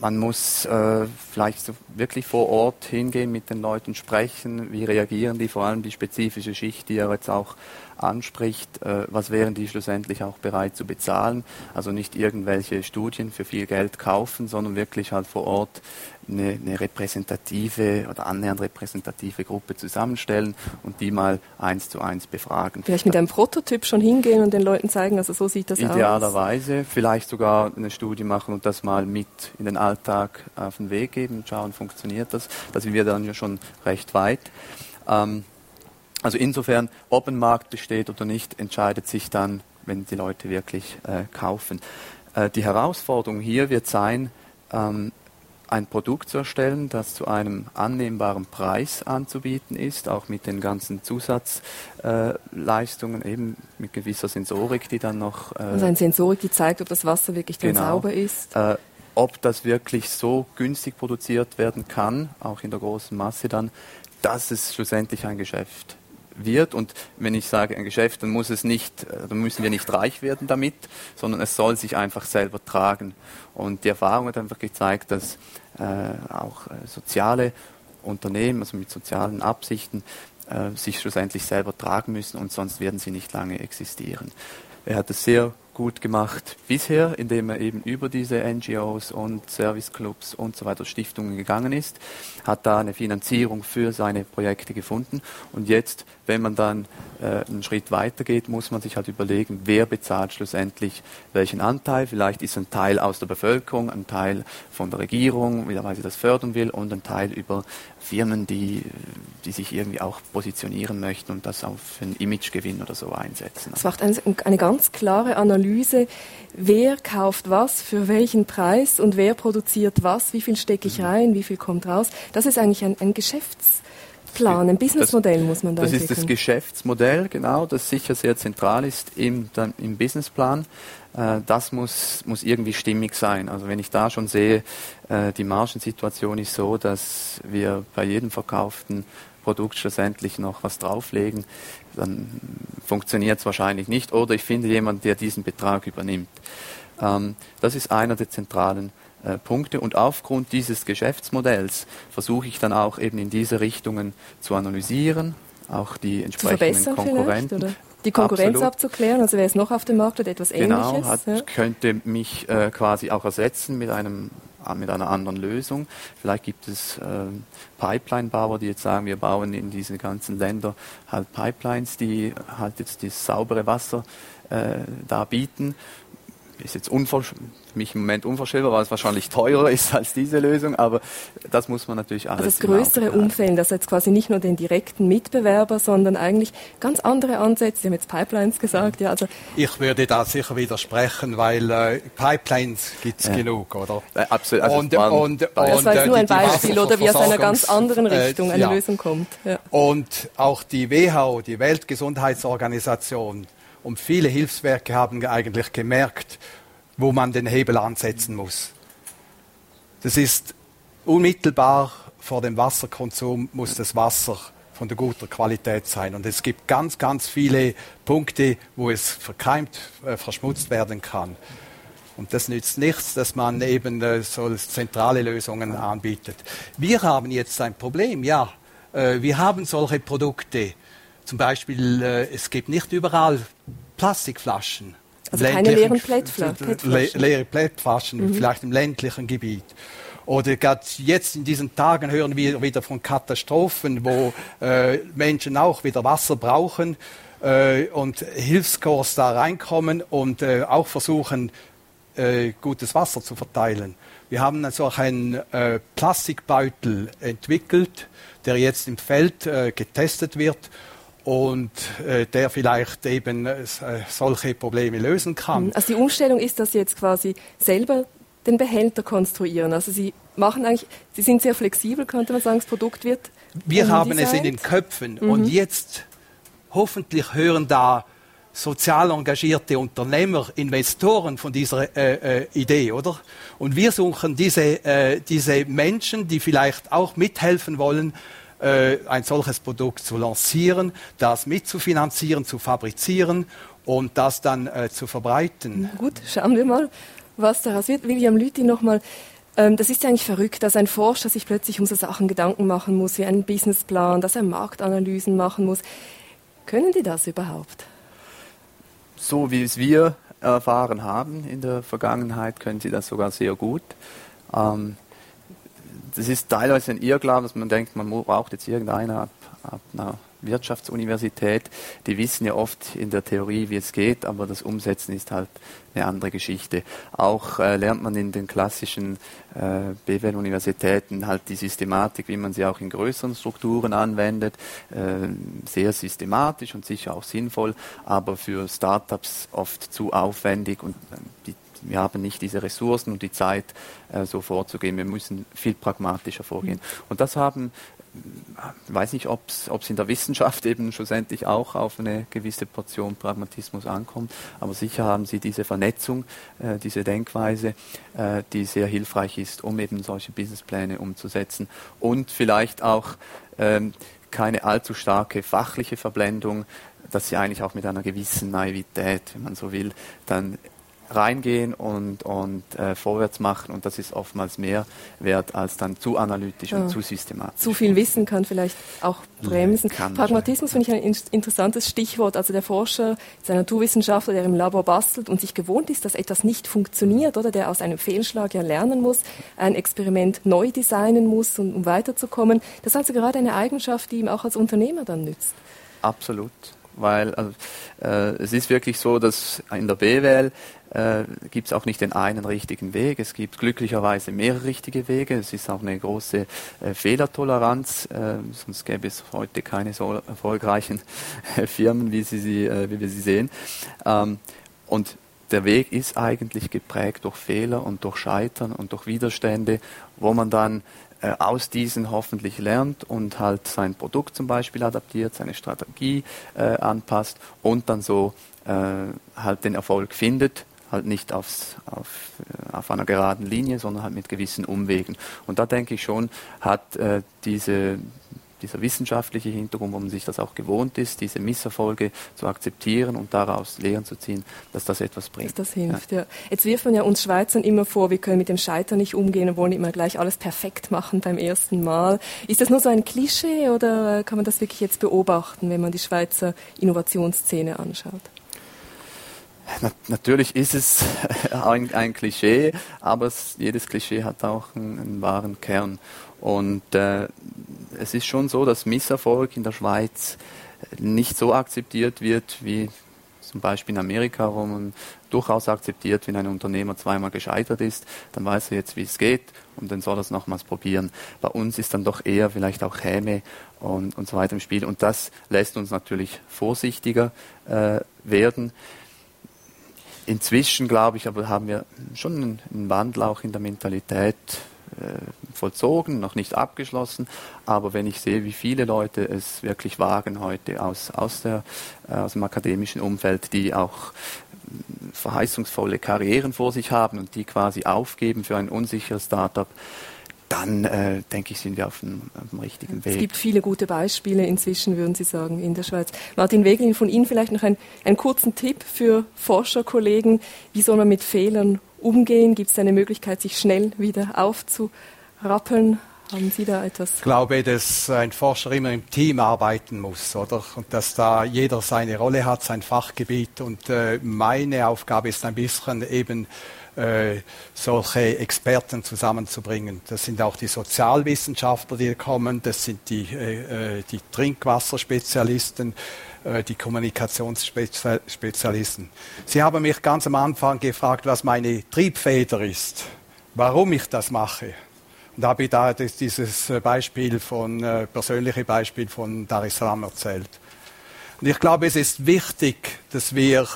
Man muss äh, vielleicht so wirklich vor Ort hingehen, mit den Leuten sprechen, wie reagieren die, vor allem die spezifische Schicht, die er jetzt auch anspricht, äh, was wären die schlussendlich auch bereit zu bezahlen. Also nicht irgendwelche Studien für viel Geld kaufen, sondern wirklich halt vor Ort eine, eine repräsentative oder annähernd repräsentative Gruppe zusammenstellen und die mal eins zu eins befragen. Vielleicht mit einem Prototyp schon hingehen und den Leuten zeigen, also so sieht das Idealerweise. aus. Idealerweise, vielleicht sogar eine Studie machen und das mal mit in den Alltag auf den Weg geben und schauen, funktioniert das. Da sind wir dann ja schon recht weit. Ähm, also insofern, ob ein Markt besteht oder nicht, entscheidet sich dann, wenn die Leute wirklich äh, kaufen. Äh, die Herausforderung hier wird sein, ähm, ein Produkt zu erstellen, das zu einem annehmbaren Preis anzubieten ist, auch mit den ganzen Zusatzleistungen, äh, eben mit gewisser Sensorik, die dann noch. Äh, also eine Sensorik, die zeigt, ob das Wasser wirklich dann genau, sauber ist. Äh, ob das wirklich so günstig produziert werden kann, auch in der großen Masse dann, dass es schlussendlich ein Geschäft wird. Und wenn ich sage ein Geschäft, dann muss es nicht, äh, dann müssen wir nicht reich werden damit, sondern es soll sich einfach selber tragen. Und die Erfahrung hat einfach gezeigt, dass äh, auch äh, soziale Unternehmen, also mit sozialen Absichten, äh, sich schlussendlich selber tragen müssen und sonst werden sie nicht lange existieren. Er hat es sehr gut gemacht bisher, indem er eben über diese NGOs und Serviceclubs und so weiter Stiftungen gegangen ist, hat da eine Finanzierung für seine Projekte gefunden und jetzt, wenn man dann äh, einen Schritt weiter geht, muss man sich halt überlegen, wer bezahlt schlussendlich welchen Anteil. Vielleicht ist ein Teil aus der Bevölkerung, ein Teil von der Regierung, weil sie das fördern will und ein Teil über Firmen, die, die sich irgendwie auch positionieren möchten und das auf einen Imagegewinn oder so einsetzen. Es macht eine, eine ganz klare Analyse, wer kauft was, für welchen Preis und wer produziert was, wie viel stecke ich mhm. rein, wie viel kommt raus. Das ist eigentlich ein, ein Geschäftsplan, ein Businessmodell muss man da Das entwickeln. ist das Geschäftsmodell, genau, das sicher sehr zentral ist im, im Businessplan. Äh, das muss, muss irgendwie stimmig sein. Also wenn ich da schon sehe, äh, die Margensituation ist so, dass wir bei jedem verkauften Produkt schlussendlich noch was drauflegen, dann funktioniert es wahrscheinlich nicht. Oder ich finde jemanden, der diesen Betrag übernimmt. Ähm, das ist einer der zentralen äh, Punkte. Und aufgrund dieses Geschäftsmodells versuche ich dann auch eben in diese Richtungen zu analysieren, auch die entsprechenden Konkurrenten die Konkurrenz Absolut. abzuklären, also wer ist noch auf dem Markt oder etwas genau, Ähnliches? Hat, ja. könnte mich äh, quasi auch ersetzen mit einem äh, mit einer anderen Lösung. Vielleicht gibt es äh, Pipeline-Bauer, die jetzt sagen, wir bauen in diese ganzen Länder halt Pipelines, die halt jetzt das saubere Wasser äh, da bieten ist jetzt für mich im Moment unvorstellbar, weil es wahrscheinlich teurer ist als diese Lösung, aber das muss man natürlich alles. Also das größere Umfeld, das jetzt quasi nicht nur den direkten Mitbewerber, sondern eigentlich ganz andere Ansätze. Sie haben jetzt Pipelines gesagt, ja. Also ich würde da sicher widersprechen, weil äh, Pipelines gibt es ja. genug, oder? Äh, absolut. Also und, und, und, das war jetzt nur ein Beispiel, oder wie aus einer ganz anderen äh, Richtung äh, eine ja. Lösung kommt. Ja. Und auch die WHO, die Weltgesundheitsorganisation, und viele Hilfswerke haben eigentlich gemerkt, wo man den Hebel ansetzen muss. Das ist unmittelbar vor dem Wasserkonsum muss das Wasser von der guten Qualität sein. Und es gibt ganz, ganz viele Punkte, wo es verkeimt, äh, verschmutzt werden kann. Und das nützt nichts, dass man eben äh, so zentrale Lösungen anbietet. Wir haben jetzt ein Problem, ja. Äh, wir haben solche Produkte. Zum Beispiel, äh, es gibt nicht überall Plastikflaschen. Also keine leeren Plättflaschen. Le leere Plättflaschen, mhm. vielleicht im ländlichen Gebiet. Oder gerade jetzt in diesen Tagen hören wir wieder von Katastrophen, wo äh, Menschen auch wieder Wasser brauchen äh, und Hilfskorps da reinkommen und äh, auch versuchen, äh, gutes Wasser zu verteilen. Wir haben so einen äh, Plastikbeutel entwickelt, der jetzt im Feld äh, getestet wird und äh, der vielleicht eben äh, solche Probleme lösen kann. Also die Umstellung ist, dass Sie jetzt quasi selber den Behälter konstruieren. Also Sie machen eigentlich, Sie sind sehr flexibel, könnte man sagen, das Produkt wird. Wir haben es in den Köpfen mhm. und jetzt hoffentlich hören da sozial engagierte Unternehmer, Investoren von dieser äh, äh, Idee, oder? Und wir suchen diese, äh, diese Menschen, die vielleicht auch mithelfen wollen, äh, ein solches Produkt zu lancieren, das mitzufinanzieren, zu fabrizieren und das dann äh, zu verbreiten. Gut, schauen wir mal, was daraus wird. William Lüthi nochmal. Ähm, das ist ja eigentlich verrückt, dass ein Forscher sich plötzlich um so Sachen Gedanken machen muss, wie einen Businessplan, dass er Marktanalysen machen muss. Können die das überhaupt? So wie es wir erfahren haben in der Vergangenheit, können sie das sogar sehr gut. Ähm, das ist teilweise ein Irrglaube, dass man denkt, man braucht jetzt irgendeiner ab, ab einer Wirtschaftsuniversität. Die wissen ja oft in der Theorie, wie es geht, aber das Umsetzen ist halt eine andere Geschichte. Auch äh, lernt man in den klassischen äh, BWL-Universitäten halt die Systematik, wie man sie auch in größeren Strukturen anwendet, äh, sehr systematisch und sicher auch sinnvoll, aber für Startups oft zu aufwendig und äh, die wir haben nicht diese Ressourcen und die Zeit, äh, so vorzugehen. Wir müssen viel pragmatischer vorgehen. Mhm. Und das haben ich weiß nicht, ob es in der Wissenschaft eben schlussendlich auch auf eine gewisse Portion Pragmatismus ankommt, aber sicher haben sie diese Vernetzung, äh, diese Denkweise, äh, die sehr hilfreich ist, um eben solche Businesspläne umzusetzen und vielleicht auch ähm, keine allzu starke fachliche Verblendung, dass sie eigentlich auch mit einer gewissen Naivität, wenn man so will, dann reingehen und, und äh, vorwärts machen. Und das ist oftmals mehr wert als dann zu analytisch ja. und zu systematisch. Zu viel Wissen kann vielleicht auch bremsen. Kann Pragmatismus finde ich ein interessantes Stichwort. Also der Forscher, der Naturwissenschaftler, der im Labor bastelt und sich gewohnt ist, dass etwas nicht funktioniert oder der aus einem Fehlschlag ja lernen muss, ein Experiment neu designen muss, um, um weiterzukommen. Das ist also gerade eine Eigenschaft, die ihm auch als Unternehmer dann nützt. Absolut weil also, äh, es ist wirklich so, dass in der BWL äh, gibt es auch nicht den einen richtigen Weg. Es gibt glücklicherweise mehrere richtige Wege. Es ist auch eine große äh, Fehlertoleranz, äh, sonst gäbe es heute keine so erfolgreichen äh, Firmen, wie, sie, sie, äh, wie wir sie sehen. Ähm, und der Weg ist eigentlich geprägt durch Fehler und durch Scheitern und durch Widerstände, wo man dann äh, aus diesen hoffentlich lernt und halt sein Produkt zum Beispiel adaptiert, seine Strategie anpasst und dann so halt den Erfolg findet halt nicht aufs, auf, äh, auf einer geraden Linie, sondern halt mit gewissen Umwegen. Und da denke ich schon, hat äh, diese, dieser wissenschaftliche Hintergrund, wo man sich das auch gewohnt ist, diese Misserfolge zu akzeptieren und daraus Lehren zu ziehen, dass das etwas bringt. Dass das hilft, ja. ja. Jetzt wirft man ja uns Schweizern immer vor, wir können mit dem Scheitern nicht umgehen und wollen immer gleich alles perfekt machen beim ersten Mal. Ist das nur so ein Klischee oder kann man das wirklich jetzt beobachten, wenn man die Schweizer Innovationsszene anschaut? Na, natürlich ist es ein, ein Klischee, aber es, jedes Klischee hat auch einen, einen wahren Kern. Und äh, es ist schon so, dass Misserfolg in der Schweiz nicht so akzeptiert wird wie zum Beispiel in Amerika, wo man durchaus akzeptiert, wenn ein Unternehmer zweimal gescheitert ist, dann weiß er jetzt, wie es geht und dann soll er es nochmals probieren. Bei uns ist dann doch eher vielleicht auch Häme und, und so weiter im Spiel und das lässt uns natürlich vorsichtiger äh, werden. Inzwischen, glaube ich, aber haben wir schon einen, Wandel auch in der Mentalität äh, vollzogen, noch nicht abgeschlossen. Aber wenn ich sehe, wie viele Leute es wirklich wagen heute aus, aus, der, äh, aus dem akademischen Umfeld, die auch äh, verheißungsvolle Karrieren vor sich haben und die quasi aufgeben für ein unsicheres Startup, dann äh, denke ich, sind wir auf dem, auf dem, richtigen Weg. Es gibt viele gute Beispiele inzwischen, würden Sie sagen, in der Schweiz. Martin Wegelin, von Ihnen vielleicht noch ein, einen kurzen Tipp für Forscherkollegen. Wie soll man mit Fehlern umgehen? Gibt es eine Möglichkeit, sich schnell wieder aufzurappeln? Haben Sie da etwas? Ich glaube, dass ein Forscher immer im Team arbeiten muss, oder? Und dass da jeder seine Rolle hat, sein Fachgebiet. Und äh, meine Aufgabe ist ein bisschen eben, äh, solche Experten zusammenzubringen. Das sind auch die Sozialwissenschaftler, die kommen, das sind die, äh, äh die Trinkwasserspezialisten, die Kommunikationsspezialisten. Sie haben mich ganz am Anfang gefragt, was meine Triebfeder ist, warum ich das mache. Und da habe ich da dieses Beispiel von, persönliche Beispiel von Dar es Salaam erzählt. Und ich glaube, es ist wichtig, dass wir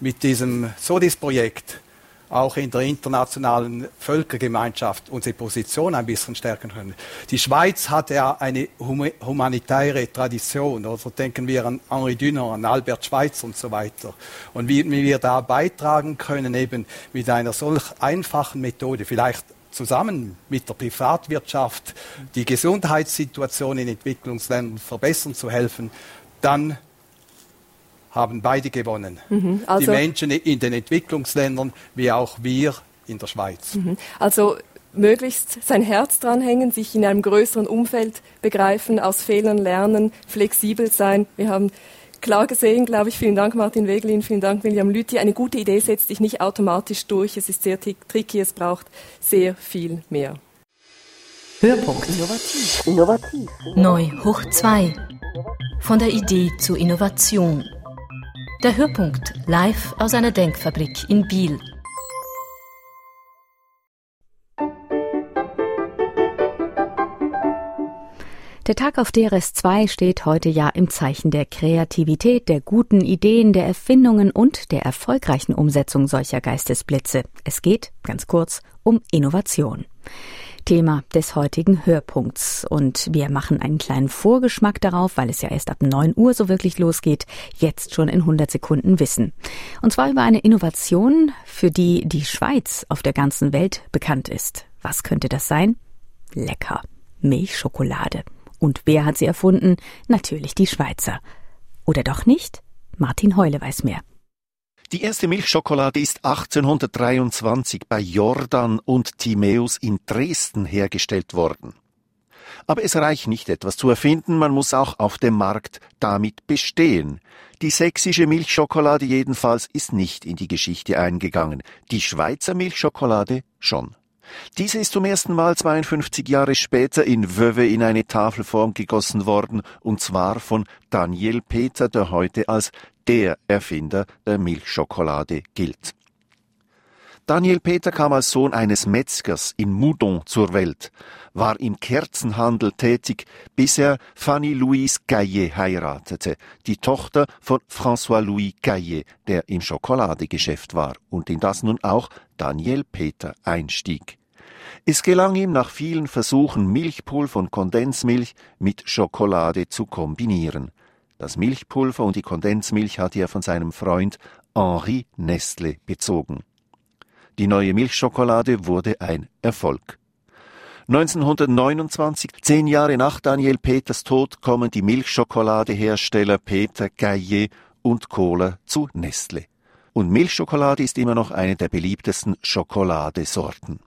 mit diesem SODIS-Projekt auch in der internationalen Völkergemeinschaft unsere Position ein bisschen stärken können. Die Schweiz hat ja eine humanitäre Tradition. Oder denken wir an Henri Dunant, an Albert Schweitzer und so weiter. Und wie, wie wir da beitragen können, eben mit einer solch einfachen Methode, vielleicht zusammen mit der Privatwirtschaft die Gesundheitssituation in Entwicklungsländern verbessern zu helfen, dann haben beide gewonnen. Mhm, also die Menschen in den Entwicklungsländern wie auch wir in der Schweiz. Mhm, also möglichst sein Herz dranhängen, sich in einem größeren Umfeld begreifen, aus Fehlern lernen, flexibel sein. Wir haben klar gesehen, glaube ich, vielen Dank Martin Wegelin, vielen Dank William Lüthi. Eine gute Idee setzt sich nicht automatisch durch. Es ist sehr tricky, es braucht sehr viel mehr. Hörpunkt. Innovativ. Innovativ. Neu hoch 2. Von der Idee zur Innovation. Der Hörpunkt live aus einer Denkfabrik in Biel. Der Tag auf DRS2 steht heute ja im Zeichen der Kreativität, der guten Ideen, der Erfindungen und der erfolgreichen Umsetzung solcher Geistesblitze. Es geht, ganz kurz, um Innovation. Thema des heutigen Hörpunkts. Und wir machen einen kleinen Vorgeschmack darauf, weil es ja erst ab 9 Uhr so wirklich losgeht, jetzt schon in 100 Sekunden wissen. Und zwar über eine Innovation, für die die Schweiz auf der ganzen Welt bekannt ist. Was könnte das sein? Lecker. Milchschokolade. Und wer hat sie erfunden? Natürlich die Schweizer. Oder doch nicht? Martin Heule weiß mehr. Die erste Milchschokolade ist 1823 bei Jordan und Timäus in Dresden hergestellt worden. Aber es reicht nicht etwas zu erfinden, man muss auch auf dem Markt damit bestehen. Die sächsische Milchschokolade jedenfalls ist nicht in die Geschichte eingegangen, die Schweizer Milchschokolade schon. Diese ist zum ersten Mal 52 Jahre später in Wöwe in eine Tafelform gegossen worden, und zwar von Daniel Peter, der heute als der Erfinder der Milchschokolade gilt. Daniel Peter kam als Sohn eines Metzgers in Moudon zur Welt, war im Kerzenhandel tätig, bis er Fanny Louise Gaillet heiratete, die Tochter von François-Louis Gaillet, der im Schokoladegeschäft war und in das nun auch Daniel Peter einstieg. Es gelang ihm nach vielen Versuchen, Milchpulver und Kondensmilch mit Schokolade zu kombinieren. Das Milchpulver und die Kondensmilch hatte er von seinem Freund Henri Nestle bezogen. Die neue Milchschokolade wurde ein Erfolg. 1929, zehn Jahre nach Daniel Peters Tod, kommen die Milchschokoladehersteller Peter Gaillet und Kohler zu Nestle. Und Milchschokolade ist immer noch eine der beliebtesten Schokoladesorten.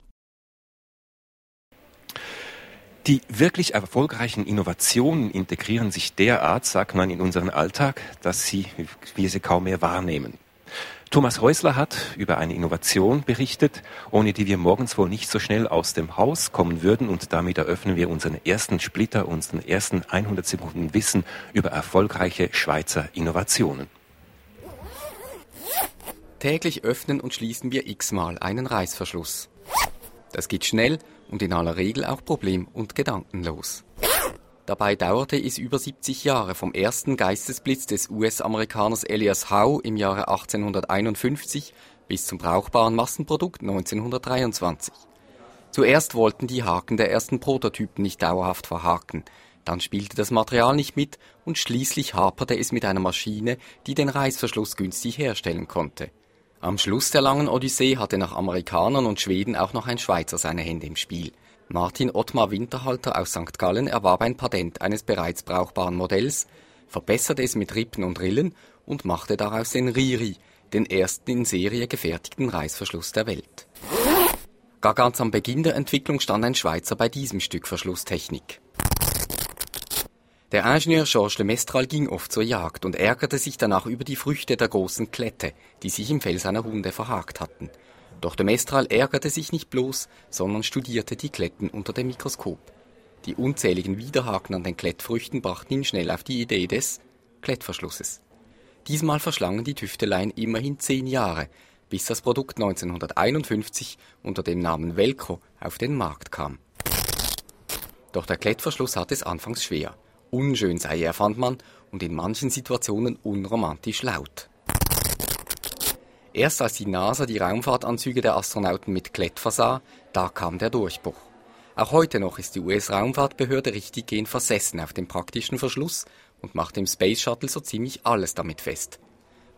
Die wirklich erfolgreichen Innovationen integrieren sich derart, sagt man, in unseren Alltag, dass sie, wir sie kaum mehr wahrnehmen. Thomas Häusler hat über eine Innovation berichtet, ohne die wir morgens wohl nicht so schnell aus dem Haus kommen würden und damit eröffnen wir unseren ersten Splitter, unseren ersten 100 Sekunden Wissen über erfolgreiche Schweizer Innovationen. Täglich öffnen und schließen wir x-mal einen Reißverschluss. Das geht schnell und in aller Regel auch problem- und gedankenlos. Dabei dauerte es über 70 Jahre vom ersten Geistesblitz des US-Amerikaners Elias Howe im Jahre 1851 bis zum brauchbaren Massenprodukt 1923. Zuerst wollten die Haken der ersten Prototypen nicht dauerhaft verhaken, dann spielte das Material nicht mit und schließlich haperte es mit einer Maschine, die den Reißverschluss günstig herstellen konnte. Am Schluss der langen Odyssee hatte nach Amerikanern und Schweden auch noch ein Schweizer seine Hände im Spiel. Martin Ottmar Winterhalter aus St. Gallen erwarb ein Patent eines bereits brauchbaren Modells, verbesserte es mit Rippen und Rillen und machte daraus den Riri, den ersten in Serie gefertigten Reißverschluss der Welt. Gar ganz am Beginn der Entwicklung stand ein Schweizer bei diesem Stück Verschlusstechnik. Der Ingenieur Georges de Mestral ging oft zur Jagd und ärgerte sich danach über die Früchte der großen Klette, die sich im Fell seiner Hunde verhakt hatten. Doch de Mestral ärgerte sich nicht bloß, sondern studierte die Kletten unter dem Mikroskop. Die unzähligen Widerhaken an den Klettfrüchten brachten ihn schnell auf die Idee des Klettverschlusses. Diesmal verschlangen die Tüfteleien immerhin zehn Jahre, bis das Produkt 1951 unter dem Namen Velcro auf den Markt kam. Doch der Klettverschluss hat es anfangs schwer. Unschön sei er, fand man, und in manchen Situationen unromantisch laut. Erst als die NASA die Raumfahrtanzüge der Astronauten mit Klett versah, da kam der Durchbruch. Auch heute noch ist die US-Raumfahrtbehörde richtiggehend versessen auf den praktischen Verschluss und macht im Space Shuttle so ziemlich alles damit fest.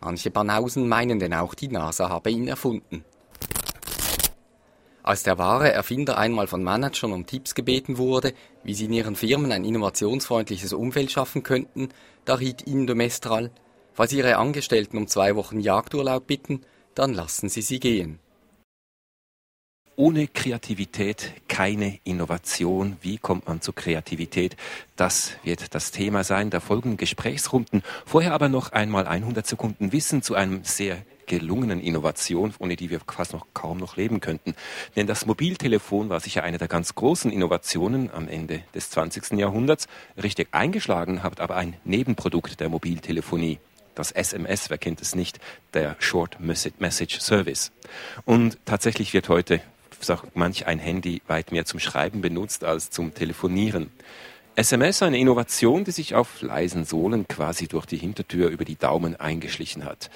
Manche Banausen meinen denn auch, die NASA habe ihn erfunden. Als der wahre Erfinder einmal von Managern um Tipps gebeten wurde, wie sie in ihren Firmen ein innovationsfreundliches Umfeld schaffen könnten, da riet ihm de Mestral, falls Ihre Angestellten um zwei Wochen Jagdurlaub bitten, dann lassen Sie sie gehen. Ohne Kreativität keine Innovation. Wie kommt man zu Kreativität? Das wird das Thema sein der folgenden Gesprächsrunden. Vorher aber noch einmal 100 Sekunden Wissen zu einem sehr gelungenen Innovation, ohne die wir fast noch kaum noch leben könnten. Denn das Mobiltelefon war sicher eine der ganz großen Innovationen am Ende des 20. Jahrhunderts. Richtig eingeschlagen hat aber ein Nebenprodukt der Mobiltelefonie das SMS, wer kennt es nicht, der Short Message Service. Und tatsächlich wird heute manch ein Handy weit mehr zum Schreiben benutzt als zum Telefonieren. SMS eine Innovation, die sich auf leisen Sohlen quasi durch die Hintertür über die Daumen eingeschlichen hat.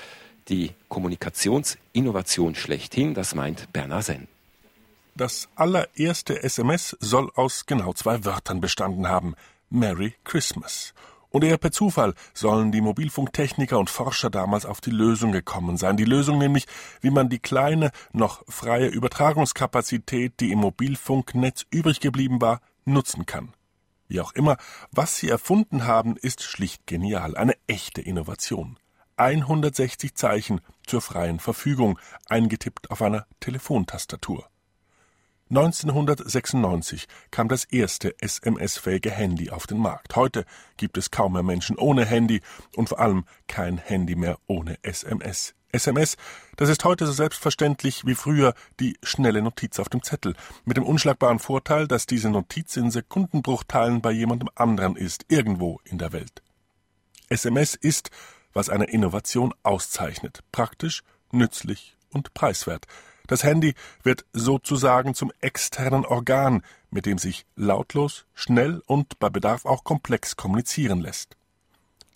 Die Kommunikationsinnovation schlechthin, das meint Bernard Sen. Das allererste SMS soll aus genau zwei Wörtern bestanden haben. Merry Christmas. Und eher per Zufall sollen die Mobilfunktechniker und Forscher damals auf die Lösung gekommen sein. Die Lösung nämlich, wie man die kleine, noch freie Übertragungskapazität, die im Mobilfunknetz übrig geblieben war, nutzen kann. Wie auch immer, was sie erfunden haben, ist schlicht genial, eine echte Innovation. 160 Zeichen zur freien Verfügung, eingetippt auf einer Telefontastatur. 1996 kam das erste SMS-fähige Handy auf den Markt. Heute gibt es kaum mehr Menschen ohne Handy und vor allem kein Handy mehr ohne SMS. SMS, das ist heute so selbstverständlich wie früher die schnelle Notiz auf dem Zettel, mit dem unschlagbaren Vorteil, dass diese Notiz in Sekundenbruchteilen bei jemandem anderen ist, irgendwo in der Welt. SMS ist, was eine Innovation auszeichnet, praktisch, nützlich und preiswert. Das Handy wird sozusagen zum externen Organ, mit dem sich lautlos, schnell und bei Bedarf auch komplex kommunizieren lässt.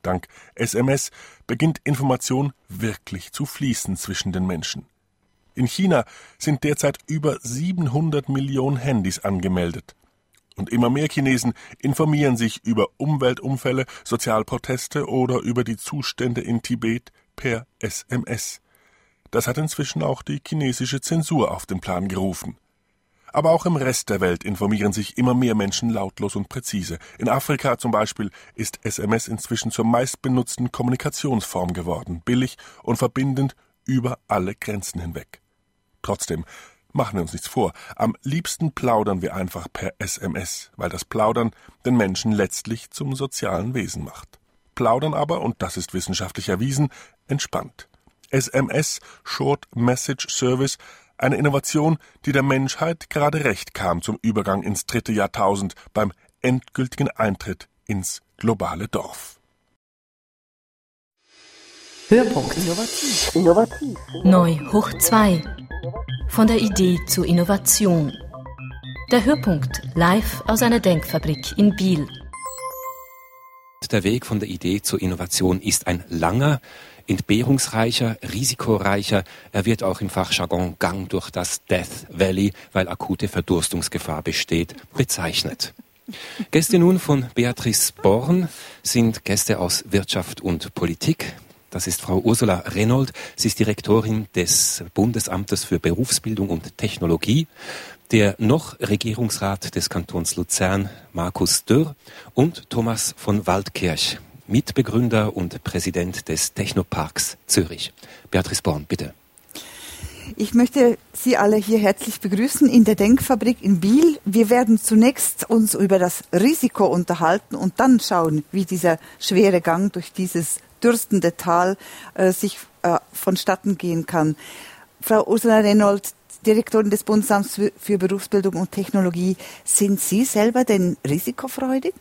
Dank SMS beginnt Information wirklich zu fließen zwischen den Menschen. In China sind derzeit über 700 Millionen Handys angemeldet. Und immer mehr Chinesen informieren sich über Umweltunfälle, Sozialproteste oder über die Zustände in Tibet per SMS. Das hat inzwischen auch die chinesische Zensur auf den Plan gerufen. Aber auch im Rest der Welt informieren sich immer mehr Menschen lautlos und präzise. In Afrika zum Beispiel ist SMS inzwischen zur meistbenutzten Kommunikationsform geworden, billig und verbindend über alle Grenzen hinweg. Trotzdem, machen wir uns nichts vor, am liebsten plaudern wir einfach per SMS, weil das Plaudern den Menschen letztlich zum sozialen Wesen macht. Plaudern aber, und das ist wissenschaftlich erwiesen, entspannt. SMS Short Message Service eine Innovation, die der Menschheit gerade recht kam zum Übergang ins dritte Jahrtausend beim endgültigen Eintritt ins globale Dorf. Hörpunkt. Innovativ. Innovativ. Neu hoch 2. Von der Idee zur Innovation. Der Hörpunkt live aus einer Denkfabrik in Biel. Der Weg von der Idee zur Innovation ist ein langer, entbehrungsreicher, risikoreicher. Er wird auch im Fachjargon Gang durch das Death Valley, weil akute Verdurstungsgefahr besteht, bezeichnet. Gäste nun von Beatrice Born sind Gäste aus Wirtschaft und Politik. Das ist Frau Ursula Renold. Sie ist Direktorin des Bundesamtes für Berufsbildung und Technologie. Der noch Regierungsrat des Kantons Luzern, Markus Dürr, und Thomas von Waldkirch, Mitbegründer und Präsident des Technoparks Zürich. Beatrice Born, bitte. Ich möchte Sie alle hier herzlich begrüßen in der Denkfabrik in Biel. Wir werden zunächst uns über das Risiko unterhalten und dann schauen, wie dieser schwere Gang durch dieses dürstende Tal äh, sich äh, vonstatten gehen kann. Frau Ursula Renold, Direktorin des Bundesamts für Berufsbildung und Technologie, sind Sie selber denn risikofreudig?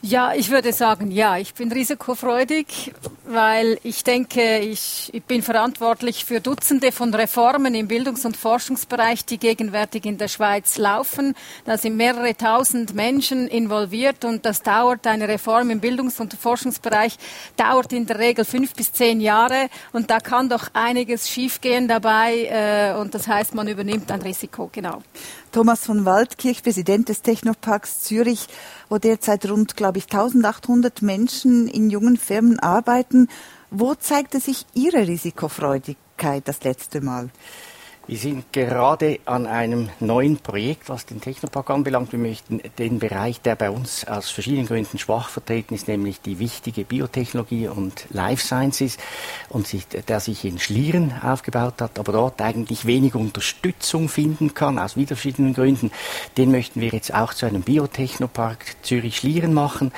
Ja, ich würde sagen, ja, ich bin risikofreudig, weil ich denke, ich, ich, bin verantwortlich für Dutzende von Reformen im Bildungs- und Forschungsbereich, die gegenwärtig in der Schweiz laufen. Da sind mehrere tausend Menschen involviert und das dauert, eine Reform im Bildungs- und Forschungsbereich dauert in der Regel fünf bis zehn Jahre und da kann doch einiges schiefgehen dabei äh, und das heißt, man übernimmt ein Risiko, genau. Thomas von Waldkirch, Präsident des Technoparks Zürich, wo derzeit rund, glaube ich, 1800 Menschen in jungen Firmen arbeiten. Wo zeigte sich Ihre Risikofreudigkeit das letzte Mal? Wir sind gerade an einem neuen Projekt, was den Technopark anbelangt. Wir möchten den Bereich, der bei uns aus verschiedenen Gründen schwach vertreten ist, nämlich die wichtige Biotechnologie und Life Sciences, und sich, der sich in Schlieren aufgebaut hat, aber dort eigentlich wenig Unterstützung finden kann, aus wieder verschiedenen Gründen. Den möchten wir jetzt auch zu einem Biotechnopark Zürich-Schlieren machen,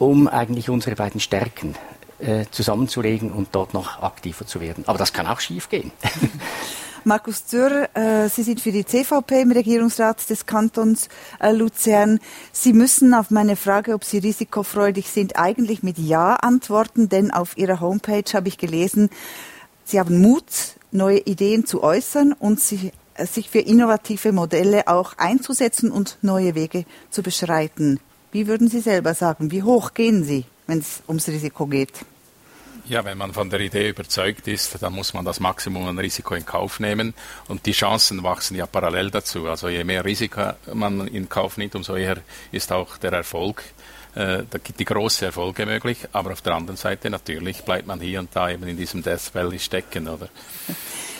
um eigentlich unsere beiden Stärken äh, zusammenzulegen und dort noch aktiver zu werden. Aber das kann auch schief gehen. Markus Dürr, äh, Sie sind für die CVP im Regierungsrat des Kantons äh, Luzern. Sie müssen auf meine Frage, ob Sie risikofreudig sind, eigentlich mit Ja antworten, denn auf Ihrer Homepage habe ich gelesen, Sie haben Mut, neue Ideen zu äußern und sie, äh, sich für innovative Modelle auch einzusetzen und neue Wege zu beschreiten. Wie würden Sie selber sagen, wie hoch gehen Sie, wenn es ums Risiko geht? Ja, wenn man von der Idee überzeugt ist, dann muss man das Maximum an Risiko in Kauf nehmen und die Chancen wachsen ja parallel dazu. Also je mehr Risiko man in Kauf nimmt, umso eher ist auch der Erfolg, äh, die große Erfolge möglich. Aber auf der anderen Seite natürlich bleibt man hier und da eben in diesem Death Valley stecken, oder?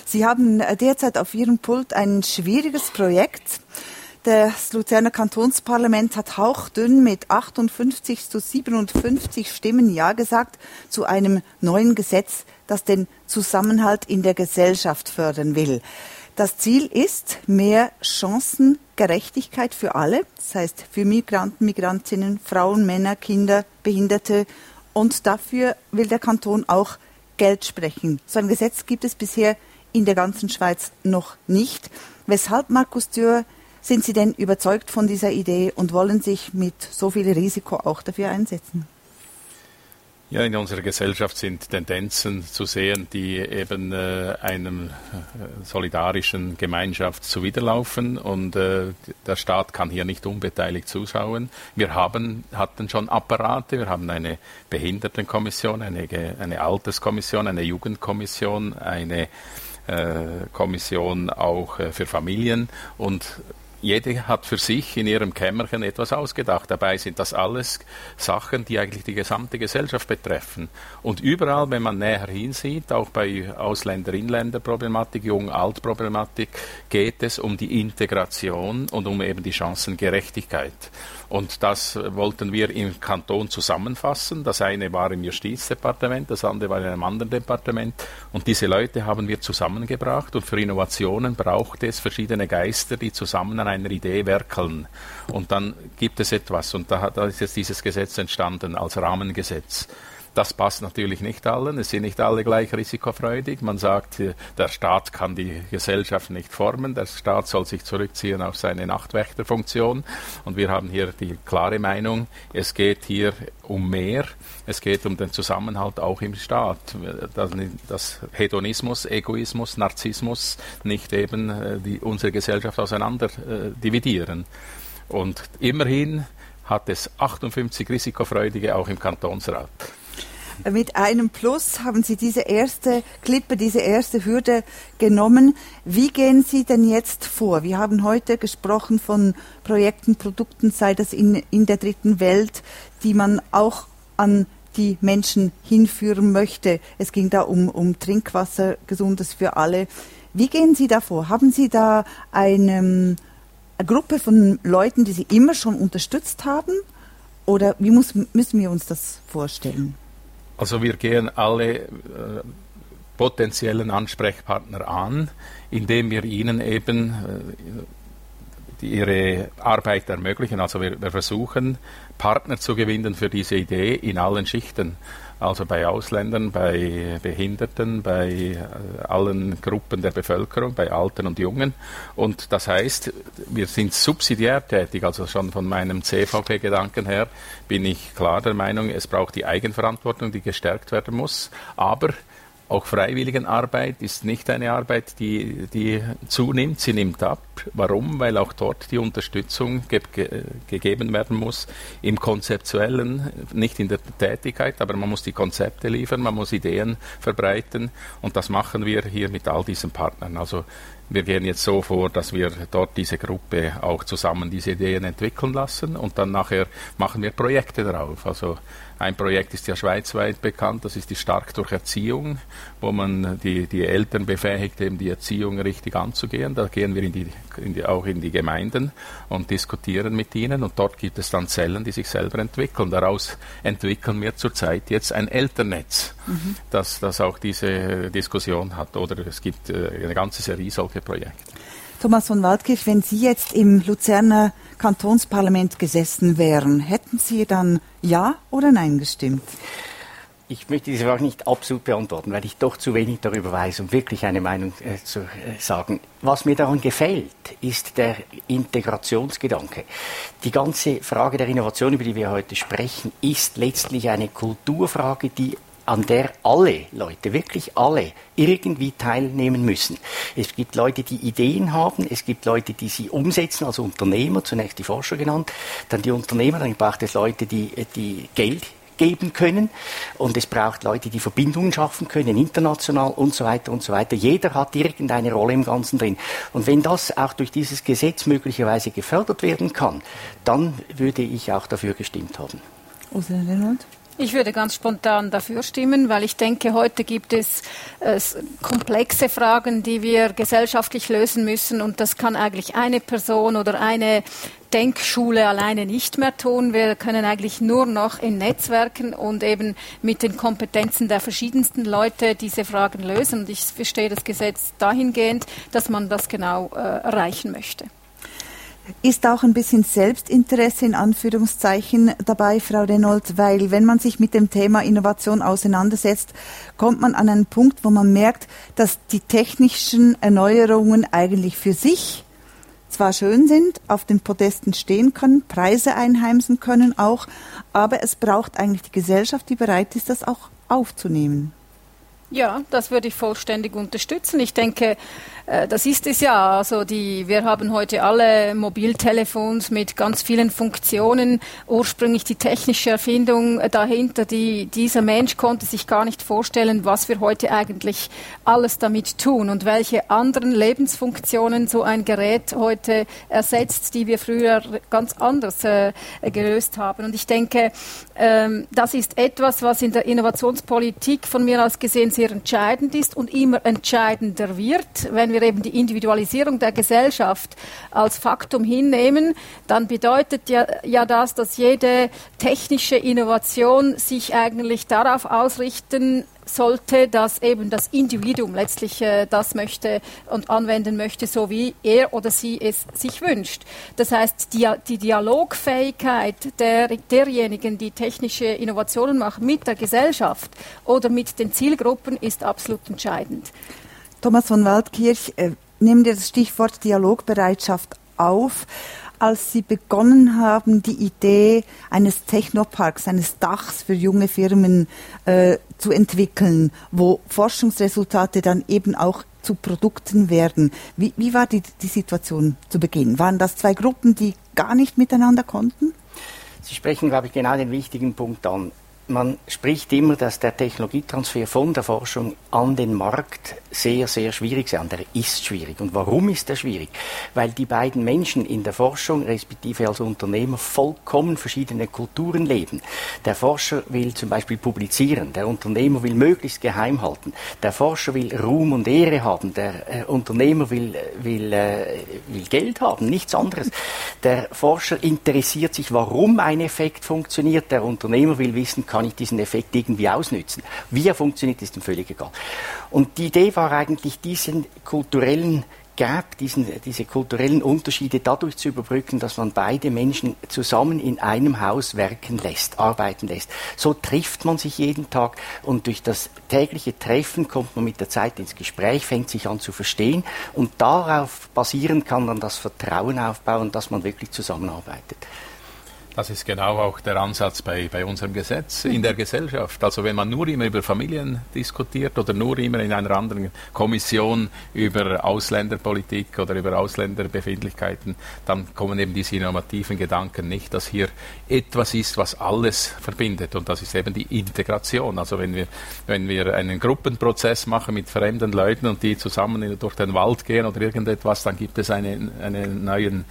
Sie haben derzeit auf Ihrem Pult ein schwieriges Projekt. Das Luzerner Kantonsparlament hat hauchdünn mit 58 zu 57 Stimmen Ja gesagt zu einem neuen Gesetz, das den Zusammenhalt in der Gesellschaft fördern will. Das Ziel ist mehr Chancengerechtigkeit für alle, das heißt für Migranten, Migrantinnen, Frauen, Männer, Kinder, Behinderte. Und dafür will der Kanton auch Geld sprechen. So ein Gesetz gibt es bisher in der ganzen Schweiz noch nicht. Weshalb Markus Dürr sind Sie denn überzeugt von dieser Idee und wollen sich mit so viel Risiko auch dafür einsetzen? Ja, in unserer Gesellschaft sind Tendenzen zu sehen, die eben äh, einem äh, solidarischen Gemeinschaft zuwiderlaufen und äh, der Staat kann hier nicht unbeteiligt zuschauen. Wir haben, hatten schon Apparate, wir haben eine Behindertenkommission, eine, eine Alterskommission, eine Jugendkommission, eine äh, Kommission auch äh, für Familien und jede hat für sich in ihrem Kämmerchen etwas ausgedacht. Dabei sind das alles Sachen, die eigentlich die gesamte Gesellschaft betreffen. Und überall, wenn man näher hinsieht, auch bei Ausländer-Inländer-Problematik, Jung-Alt-Problematik, geht es um die Integration und um eben die Chancengerechtigkeit. Und das wollten wir im Kanton zusammenfassen. Das eine war im Justizdepartement, das andere war in einem anderen Departement. Und diese Leute haben wir zusammengebracht. Und für Innovationen braucht es verschiedene Geister, die zusammen an einer Idee werkeln. Und dann gibt es etwas. Und da, da ist jetzt dieses Gesetz entstanden als Rahmengesetz. Das passt natürlich nicht allen. Es sind nicht alle gleich risikofreudig. Man sagt, äh, der Staat kann die Gesellschaft nicht formen. Der Staat soll sich zurückziehen auf seine Nachtwächterfunktion. Und wir haben hier die klare Meinung, es geht hier um mehr. Es geht um den Zusammenhalt auch im Staat. Dass, Hedonismus, Egoismus, Narzissmus nicht eben äh, die, unsere Gesellschaft auseinander äh, dividieren. Und immerhin hat es 58 Risikofreudige auch im Kantonsrat. Mit einem Plus haben Sie diese erste Klippe, diese erste Hürde genommen. Wie gehen Sie denn jetzt vor? Wir haben heute gesprochen von Projekten, Produkten, sei das in, in der dritten Welt, die man auch an die Menschen hinführen möchte. Es ging da um, um Trinkwasser, gesundes für alle. Wie gehen Sie da vor? Haben Sie da eine, eine Gruppe von Leuten, die Sie immer schon unterstützt haben? Oder wie muss, müssen wir uns das vorstellen? Also wir gehen alle äh, potenziellen Ansprechpartner an, indem wir ihnen eben äh, ihre Arbeit ermöglichen. Also wir, wir, versuchen, Partner zu gewinnen für diese Idee in allen Schichten. Also bei Ausländern, bei Behinderten, bei äh, allen Gruppen der Bevölkerung, bei Alten und Jungen. Und das heißt, wir sind subsidiär tätig, also schon von meinem CVP-Gedanken her bin ich klar der Meinung, es braucht die Eigenverantwortung, die gestärkt werden muss. Aber auch Freiwilligenarbeit ist nicht eine Arbeit, die, die zunimmt, sie nimmt ab. Warum? Weil auch dort die Unterstützung ge ge gegeben werden muss im konzeptuellen, nicht in der Tätigkeit, aber man muss die Konzepte liefern, man muss Ideen verbreiten und das machen wir hier mit all diesen Partnern. Also wir gehen jetzt so vor, dass wir dort diese Gruppe auch zusammen diese Ideen entwickeln lassen und dann nachher machen wir Projekte darauf. Also ein Projekt ist ja schweizweit bekannt, das ist die Stark durch Erziehung, wo man die, die Eltern befähigt, eben die Erziehung richtig anzugehen. Da gehen wir in die, in die, auch in die Gemeinden und diskutieren mit ihnen und dort gibt es dann Zellen, die sich selber entwickeln. Daraus entwickeln wir zurzeit jetzt ein Elternnetz, mhm. das, das auch diese Diskussion hat. Oder es gibt äh, eine ganze Serie solcher Projekte. Thomas von Waldkirch, wenn Sie jetzt im Luzerner Kantonsparlament gesessen wären, hätten Sie dann Ja oder Nein gestimmt? Ich möchte diese Frage nicht absolut beantworten, weil ich doch zu wenig darüber weiß, um wirklich eine Meinung äh, zu äh, sagen. Was mir daran gefällt, ist der Integrationsgedanke. Die ganze Frage der Innovation, über die wir heute sprechen, ist letztlich eine Kulturfrage, die an der alle Leute, wirklich alle, irgendwie teilnehmen müssen. Es gibt Leute, die Ideen haben, es gibt Leute, die sie umsetzen, also Unternehmer, zunächst die Forscher genannt, dann die Unternehmer, dann braucht es Leute, die, die Geld geben können und es braucht Leute, die Verbindungen schaffen können, international und so weiter und so weiter. Jeder hat irgendeine Rolle im Ganzen drin. Und wenn das auch durch dieses Gesetz möglicherweise gefördert werden kann, dann würde ich auch dafür gestimmt haben. Ursula Reinhold? Ich würde ganz spontan dafür stimmen, weil ich denke, heute gibt es äh, komplexe Fragen, die wir gesellschaftlich lösen müssen und das kann eigentlich eine Person oder eine Denkschule alleine nicht mehr tun. Wir können eigentlich nur noch in Netzwerken und eben mit den Kompetenzen der verschiedensten Leute diese Fragen lösen. Und ich verstehe das Gesetz dahingehend, dass man das genau äh, erreichen möchte. Ist auch ein bisschen Selbstinteresse in Anführungszeichen dabei, Frau Reynolds, weil wenn man sich mit dem Thema Innovation auseinandersetzt, kommt man an einen Punkt, wo man merkt, dass die technischen Erneuerungen eigentlich für sich zwar schön sind, auf den Podesten stehen können, Preise einheimsen können auch, aber es braucht eigentlich die Gesellschaft, die bereit ist, das auch aufzunehmen. Ja, das würde ich vollständig unterstützen. Ich denke, äh, das ist es ja. Also die, wir haben heute alle Mobiltelefons mit ganz vielen Funktionen. Ursprünglich die technische Erfindung dahinter. Die, dieser Mensch konnte sich gar nicht vorstellen, was wir heute eigentlich alles damit tun und welche anderen Lebensfunktionen so ein Gerät heute ersetzt, die wir früher ganz anders äh, gelöst haben. Und ich denke, das ist etwas, was in der Innovationspolitik von mir aus gesehen sehr entscheidend ist und immer entscheidender wird. Wenn wir eben die Individualisierung der Gesellschaft als Faktum hinnehmen, dann bedeutet ja, ja das, dass jede technische Innovation sich eigentlich darauf ausrichten sollte, dass eben das Individuum letztlich äh, das möchte und anwenden möchte, so wie er oder sie es sich wünscht. Das heißt, die, die Dialogfähigkeit der, derjenigen, die technische Innovationen machen mit der Gesellschaft oder mit den Zielgruppen, ist absolut entscheidend. Thomas von Waldkirch, äh, nehmen wir das Stichwort Dialogbereitschaft auf als Sie begonnen haben, die Idee eines Technoparks, eines Dachs für junge Firmen äh, zu entwickeln, wo Forschungsresultate dann eben auch zu Produkten werden. Wie, wie war die, die Situation zu Beginn? Waren das zwei Gruppen, die gar nicht miteinander konnten? Sie sprechen, glaube ich, genau den wichtigen Punkt an man spricht immer, dass der Technologietransfer von der Forschung an den Markt sehr, sehr schwierig sei. Und er ist schwierig. Und warum ist er schwierig? Weil die beiden Menschen in der Forschung, respektive als Unternehmer, vollkommen verschiedene Kulturen leben. Der Forscher will zum Beispiel publizieren. Der Unternehmer will möglichst geheim halten. Der Forscher will Ruhm und Ehre haben. Der äh, Unternehmer will, will, äh, will Geld haben. Nichts anderes. Der Forscher interessiert sich, warum ein Effekt funktioniert. Der Unternehmer will wissen, kann ich diesen Effekt irgendwie ausnützen. Wie er funktioniert, ist ihm völlig egal. Und die Idee war eigentlich, diesen kulturellen Gap, diesen, diese kulturellen Unterschiede dadurch zu überbrücken, dass man beide Menschen zusammen in einem Haus werken lässt, arbeiten lässt. So trifft man sich jeden Tag und durch das tägliche Treffen kommt man mit der Zeit ins Gespräch, fängt sich an zu verstehen und darauf basieren kann dann das Vertrauen aufbauen, dass man wirklich zusammenarbeitet. Das ist genau auch der Ansatz bei, bei unserem Gesetz in der Gesellschaft. Also wenn man nur immer über Familien diskutiert oder nur immer in einer anderen Kommission über Ausländerpolitik oder über Ausländerbefindlichkeiten, dann kommen eben diese innovativen Gedanken nicht, dass hier etwas ist, was alles verbindet. Und das ist eben die Integration. Also wenn wir, wenn wir einen Gruppenprozess machen mit fremden Leuten und die zusammen durch den Wald gehen oder irgendetwas, dann gibt es einen, einen neuen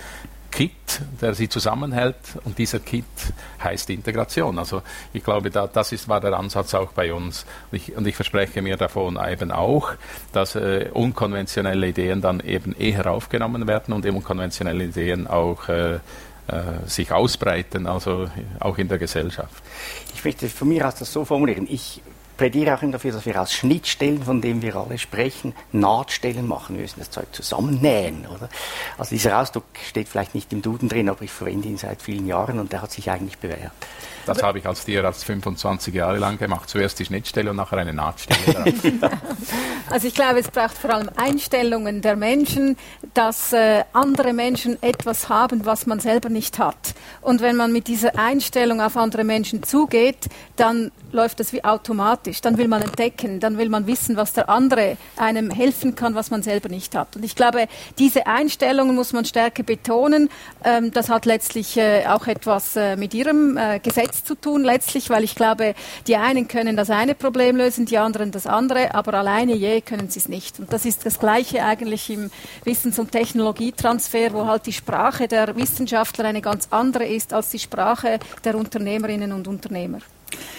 Kit, der sie zusammenhält und dieser Kit heißt Integration. Also ich glaube, da, das ist, war der Ansatz auch bei uns und ich, und ich verspreche mir davon eben auch, dass äh, unkonventionelle Ideen dann eben eher aufgenommen werden und unkonventionelle Ideen auch äh, äh, sich ausbreiten, also auch in der Gesellschaft. Ich möchte von mir aus das so formulieren. Ich plädiere auch dafür, dass wir aus Schnittstellen, von denen wir alle sprechen, Nahtstellen machen. Müssen das Zeug zusammennähen. Oder? Also dieser Ausdruck steht vielleicht nicht im Duden drin, aber ich verwende ihn seit vielen Jahren und der hat sich eigentlich bewährt. Das habe ich als Tierarzt 25 Jahre lang gemacht. Zuerst die Schnittstelle und nachher eine Nahtstelle. also ich glaube, es braucht vor allem Einstellungen der Menschen, dass äh, andere Menschen etwas haben, was man selber nicht hat. Und wenn man mit dieser Einstellung auf andere Menschen zugeht, dann läuft das wie automatisch. Dann will man entdecken, dann will man wissen, was der andere einem helfen kann, was man selber nicht hat. Und ich glaube, diese Einstellungen muss man stärker betonen. Ähm, das hat letztlich äh, auch etwas äh, mit Ihrem äh, Gesetz zu tun, letztlich, weil ich glaube, die einen können das eine Problem lösen, die anderen das andere, aber alleine je können sie es nicht. Und das ist das Gleiche eigentlich im Wissens- und Technologietransfer, wo halt die Sprache der Wissenschaftler eine ganz andere ist als die Sprache der Unternehmerinnen und Unternehmer.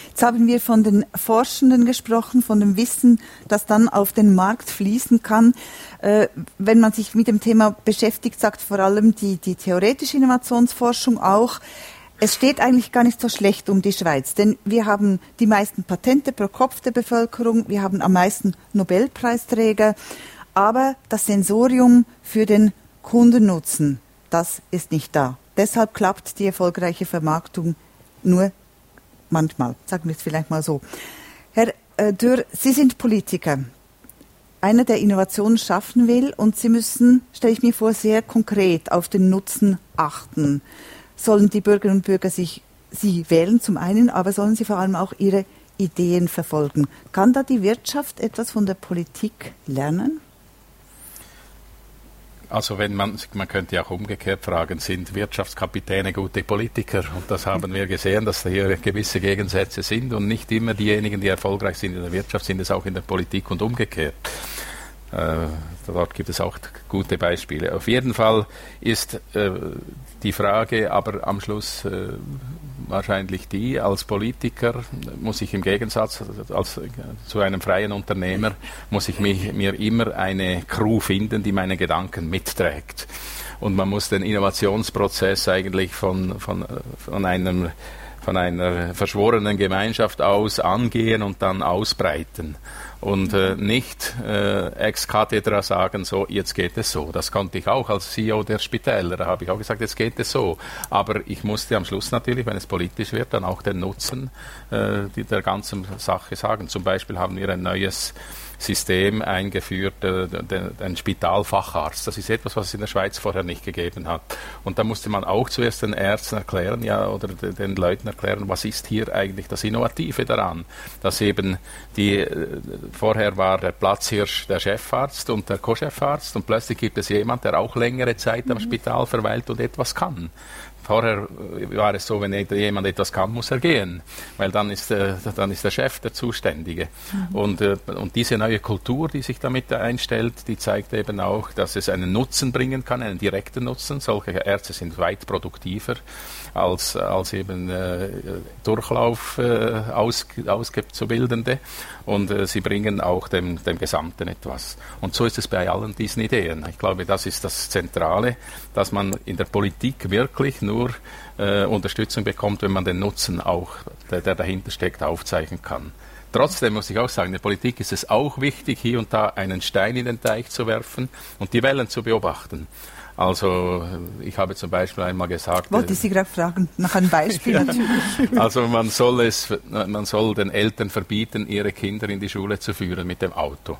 Jetzt haben wir von den Forschenden gesprochen, von dem Wissen, das dann auf den Markt fließen kann. Äh, wenn man sich mit dem Thema beschäftigt, sagt vor allem die, die theoretische Innovationsforschung auch, es steht eigentlich gar nicht so schlecht um die Schweiz, denn wir haben die meisten Patente pro Kopf der Bevölkerung, wir haben am meisten Nobelpreisträger, aber das Sensorium für den Kundennutzen, das ist nicht da. Deshalb klappt die erfolgreiche Vermarktung nur manchmal, sagen wir es vielleicht mal so. Herr äh, Dürr, Sie sind Politiker. Einer, der Innovationen schaffen will und Sie müssen, stelle ich mir vor, sehr konkret auf den Nutzen achten. Sollen die Bürgerinnen und Bürger sich Sie wählen zum einen, aber sollen sie vor allem auch ihre Ideen verfolgen. Kann da die Wirtschaft etwas von der Politik lernen? Also wenn man, man könnte auch umgekehrt fragen, sind Wirtschaftskapitäne gute Politiker? Und das haben wir gesehen, dass da hier gewisse Gegensätze sind und nicht immer diejenigen, die erfolgreich sind in der Wirtschaft, sind es auch in der Politik und umgekehrt. Äh, dort gibt es auch gute Beispiele. Auf jeden Fall ist äh, die Frage aber am Schluss äh, wahrscheinlich die, als Politiker muss ich im Gegensatz als, zu einem freien Unternehmer, muss ich mich, mir immer eine Crew finden, die meine Gedanken mitträgt. Und man muss den Innovationsprozess eigentlich von, von, von einem von einer verschworenen Gemeinschaft aus angehen und dann ausbreiten und äh, nicht äh, ex cathedra sagen, so, jetzt geht es so. Das konnte ich auch als CEO der Spitäler. Da habe ich auch gesagt, jetzt geht es so. Aber ich musste am Schluss natürlich, wenn es politisch wird, dann auch den Nutzen äh, der ganzen Sache sagen. Zum Beispiel haben wir ein neues System eingeführt, äh, ein Spitalfacharzt. Das ist etwas, was es in der Schweiz vorher nicht gegeben hat. Und da musste man auch zuerst den Ärzten erklären, ja, oder den Leuten erklären, was ist hier eigentlich das Innovative daran, dass eben die, äh, vorher war der Platzhirsch der Chefarzt und der Co-Chefarzt und plötzlich gibt es jemand, der auch längere Zeit am mhm. Spital verweilt und etwas kann. Vorher war es so, wenn jemand etwas kann, muss er gehen, weil dann ist, äh, dann ist der Chef der Zuständige. Mhm. Und, äh, und diese neue Kultur, die sich damit einstellt, die zeigt eben auch, dass es einen Nutzen bringen kann, einen direkten Nutzen. Solche Ärzte sind weit produktiver als, als eben äh, Durchlauf äh, aus, Auszubildende und äh, sie bringen auch dem, dem Gesamten etwas. Und so ist es bei allen diesen Ideen. Ich glaube, das ist das Zentrale, dass man in der Politik wirklich nur äh, Unterstützung bekommt, wenn man den Nutzen auch, der, der dahinter steckt, aufzeichnen kann. Trotzdem muss ich auch sagen, in der Politik ist es auch wichtig, hier und da einen Stein in den Teich zu werfen und die Wellen zu beobachten. Also ich habe zum Beispiel einmal gesagt. Wollte ich Sie gerade fragen, nach einem Beispiel ja, Also man soll es, man soll den Eltern verbieten, ihre Kinder in die Schule zu führen mit dem Auto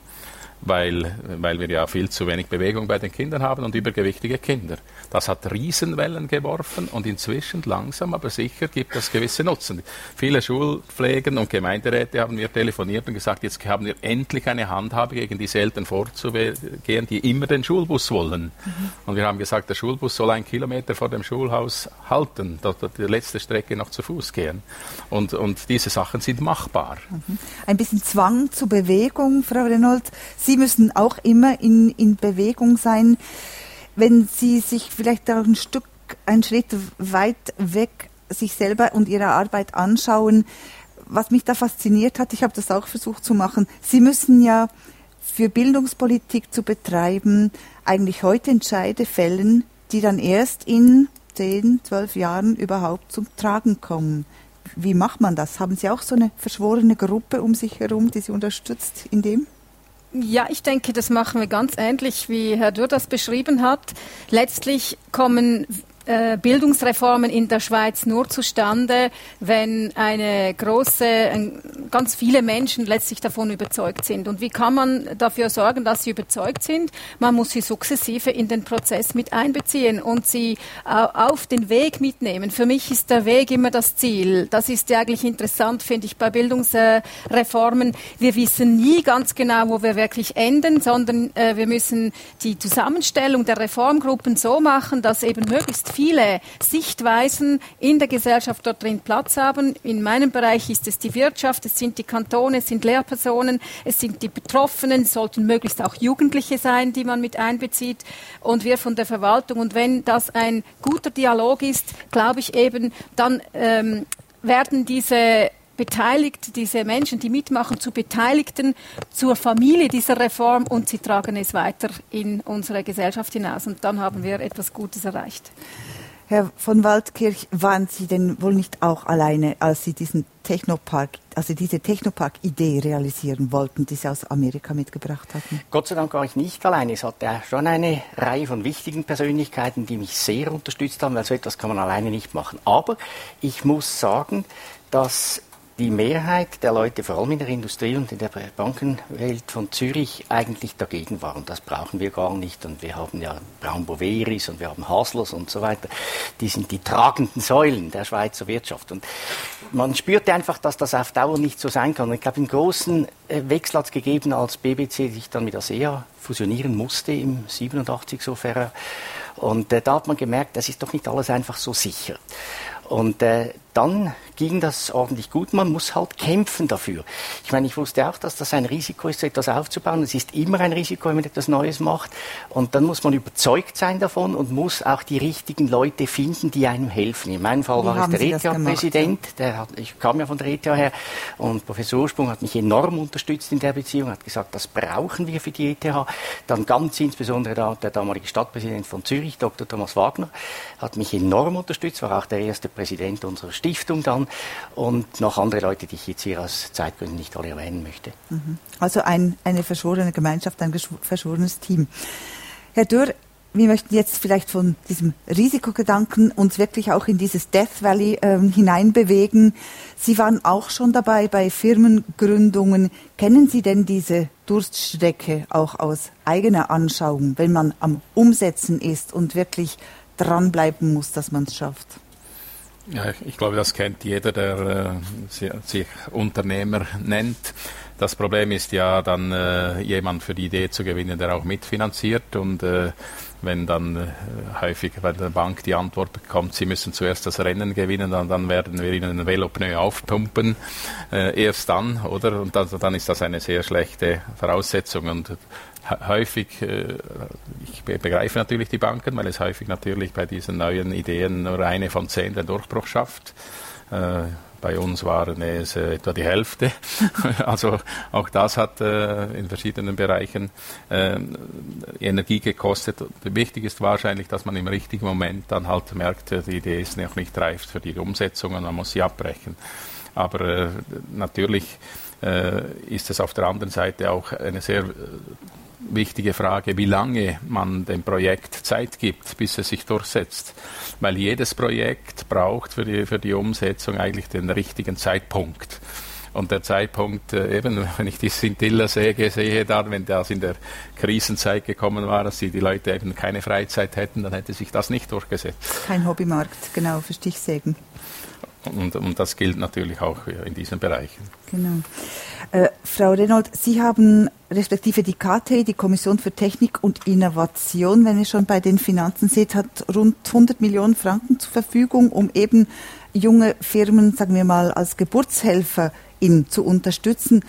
weil, weil wir ja viel zu wenig Bewegung bei den Kindern haben und übergewichtige Kinder. Das hat Riesenwellen geworfen und inzwischen langsam aber sicher gibt es gewisse Nutzen. Viele Schulpflegen und Gemeinderäte haben mir telefoniert und gesagt, jetzt haben wir endlich eine Handhabe gegen diese Eltern vorzugehen, die immer den Schulbus wollen. Mhm. Und wir haben gesagt, der Schulbus soll einen Kilometer vor dem Schulhaus halten, dort die letzte Strecke noch zu Fuß gehen. Und, und diese Sachen sind machbar. Mhm. Ein bisschen Zwang zur Bewegung, Frau Reynolds. Sie Sie müssen auch immer in, in Bewegung sein. Wenn Sie sich vielleicht auch ein Stück, einen Schritt weit weg sich selber und Ihre Arbeit anschauen, was mich da fasziniert hat, ich habe das auch versucht zu machen, Sie müssen ja für Bildungspolitik zu betreiben, eigentlich heute Entscheide fällen, die dann erst in zehn, zwölf Jahren überhaupt zum Tragen kommen. Wie macht man das? Haben Sie auch so eine verschworene Gruppe um sich herum, die Sie unterstützt in dem? Ja, ich denke, das machen wir ganz ähnlich, wie Herr Dürr das beschrieben hat. Letztlich kommen Bildungsreformen in der Schweiz nur zustande, wenn eine große, ganz viele Menschen letztlich davon überzeugt sind. Und wie kann man dafür sorgen, dass sie überzeugt sind? Man muss sie sukzessive in den Prozess mit einbeziehen und sie auf den Weg mitnehmen. Für mich ist der Weg immer das Ziel. Das ist ja eigentlich interessant, finde ich, bei Bildungsreformen. Wir wissen nie ganz genau, wo wir wirklich enden, sondern äh, wir müssen die Zusammenstellung der Reformgruppen so machen, dass eben möglichst viele Sichtweisen in der Gesellschaft dort drin Platz haben. In meinem Bereich ist es die Wirtschaft, es sind die Kantone, es sind Lehrpersonen, es sind die Betroffenen, es sollten möglichst auch Jugendliche sein, die man mit einbezieht und wir von der Verwaltung. Und wenn das ein guter Dialog ist, glaube ich eben, dann ähm, werden diese beteiligt, diese Menschen, die mitmachen, zu Beteiligten, zur Familie dieser Reform und sie tragen es weiter in unsere Gesellschaft hinaus. Und dann haben wir etwas Gutes erreicht. Herr von Waldkirch, waren Sie denn wohl nicht auch alleine, als Sie diesen Technopark, also diese Technopark-Idee realisieren wollten, die Sie aus Amerika mitgebracht hatten? Gott sei Dank war ich nicht alleine. Es hatte schon eine Reihe von wichtigen Persönlichkeiten, die mich sehr unterstützt haben, weil so etwas kann man alleine nicht machen. Aber ich muss sagen, dass die Mehrheit der Leute, vor allem in der Industrie und in der Bankenwelt von Zürich, eigentlich dagegen waren. Das brauchen wir gar nicht. Und wir haben ja Braun Boveris und wir haben Haslers und so weiter. Die sind die tragenden Säulen der Schweizer Wirtschaft. Und man spürte einfach, dass das auf Dauer nicht so sein kann. Und ich glaube, einen großen äh, Wechsel hat es gegeben, als BBC sich dann mit ASEA fusionieren musste im 87 so fair. Und äh, da hat man gemerkt, das ist doch nicht alles einfach so sicher. Und äh, dann ging das ordentlich gut. Man muss halt kämpfen dafür. Ich meine, ich wusste auch, dass das ein Risiko ist, so etwas aufzubauen. Es ist immer ein Risiko, wenn man etwas Neues macht. Und dann muss man überzeugt sein davon und muss auch die richtigen Leute finden, die einem helfen. In meinem Fall Wie war es der ETH-Präsident. Ja? ich kam ja von der ETH her. Und Professor Ursprung hat mich enorm unterstützt in der Beziehung, hat gesagt, das brauchen wir für die ETH. Dann ganz insbesondere der, der damalige Stadtpräsident von Zürich, Dr. Thomas Wagner, hat mich enorm unterstützt, war auch der erste Präsident unserer Stiftung dann und noch andere Leute, die ich jetzt hier aus Zeitgründen nicht alle erwähnen möchte. Mhm. Also ein, eine verschworene Gemeinschaft, ein verschworenes Team. Herr Dürr, wir möchten jetzt vielleicht von diesem Risikogedanken uns wirklich auch in dieses Death Valley ähm, hineinbewegen. Sie waren auch schon dabei bei Firmengründungen. Kennen Sie denn diese Durststrecke auch aus eigener Anschauung, wenn man am Umsetzen ist und wirklich dranbleiben muss, dass man es schafft? Ja, ich glaube, das kennt jeder, der äh, sich Unternehmer nennt. Das Problem ist ja dann, äh, jemand für die Idee zu gewinnen, der auch mitfinanziert und äh, wenn dann äh, häufig bei der Bank die Antwort bekommt, sie müssen zuerst das Rennen gewinnen, dann, dann werden wir ihnen ein Velopneu aufpumpen, äh, erst dann, oder? Und das, dann ist das eine sehr schlechte Voraussetzung. Und häufig, äh, ich begreife natürlich die Banken, weil es häufig natürlich bei diesen neuen Ideen nur eine von zehn den Durchbruch schafft. Äh, bei uns waren es äh, etwa die Hälfte. also auch das hat äh, in verschiedenen Bereichen äh, Energie gekostet. Wichtig ist wahrscheinlich, dass man im richtigen Moment dann halt merkt, äh, die Idee ist noch nicht reif für die Umsetzung und man muss sie abbrechen. Aber natürlich ist es auf der anderen Seite auch eine sehr wichtige Frage, wie lange man dem Projekt Zeit gibt, bis es sich durchsetzt. Weil jedes Projekt braucht für die, für die Umsetzung eigentlich den richtigen Zeitpunkt. Und der Zeitpunkt, äh, eben, wenn ich die Scintilla-Säge sehe, dann, wenn das in der Krisenzeit gekommen war, dass die, die Leute eben keine Freizeit hätten, dann hätte sich das nicht durchgesetzt. Kein Hobbymarkt, genau, für Stichsägen. Und, und das gilt natürlich auch in diesen Bereichen. Genau. Äh, Frau Renold, Sie haben respektive die KT, die Kommission für Technik und Innovation, wenn ihr schon bei den Finanzen seht, hat rund 100 Millionen Franken zur Verfügung, um eben junge Firmen, sagen wir mal, als Geburtshelfer in, zu unterstützen.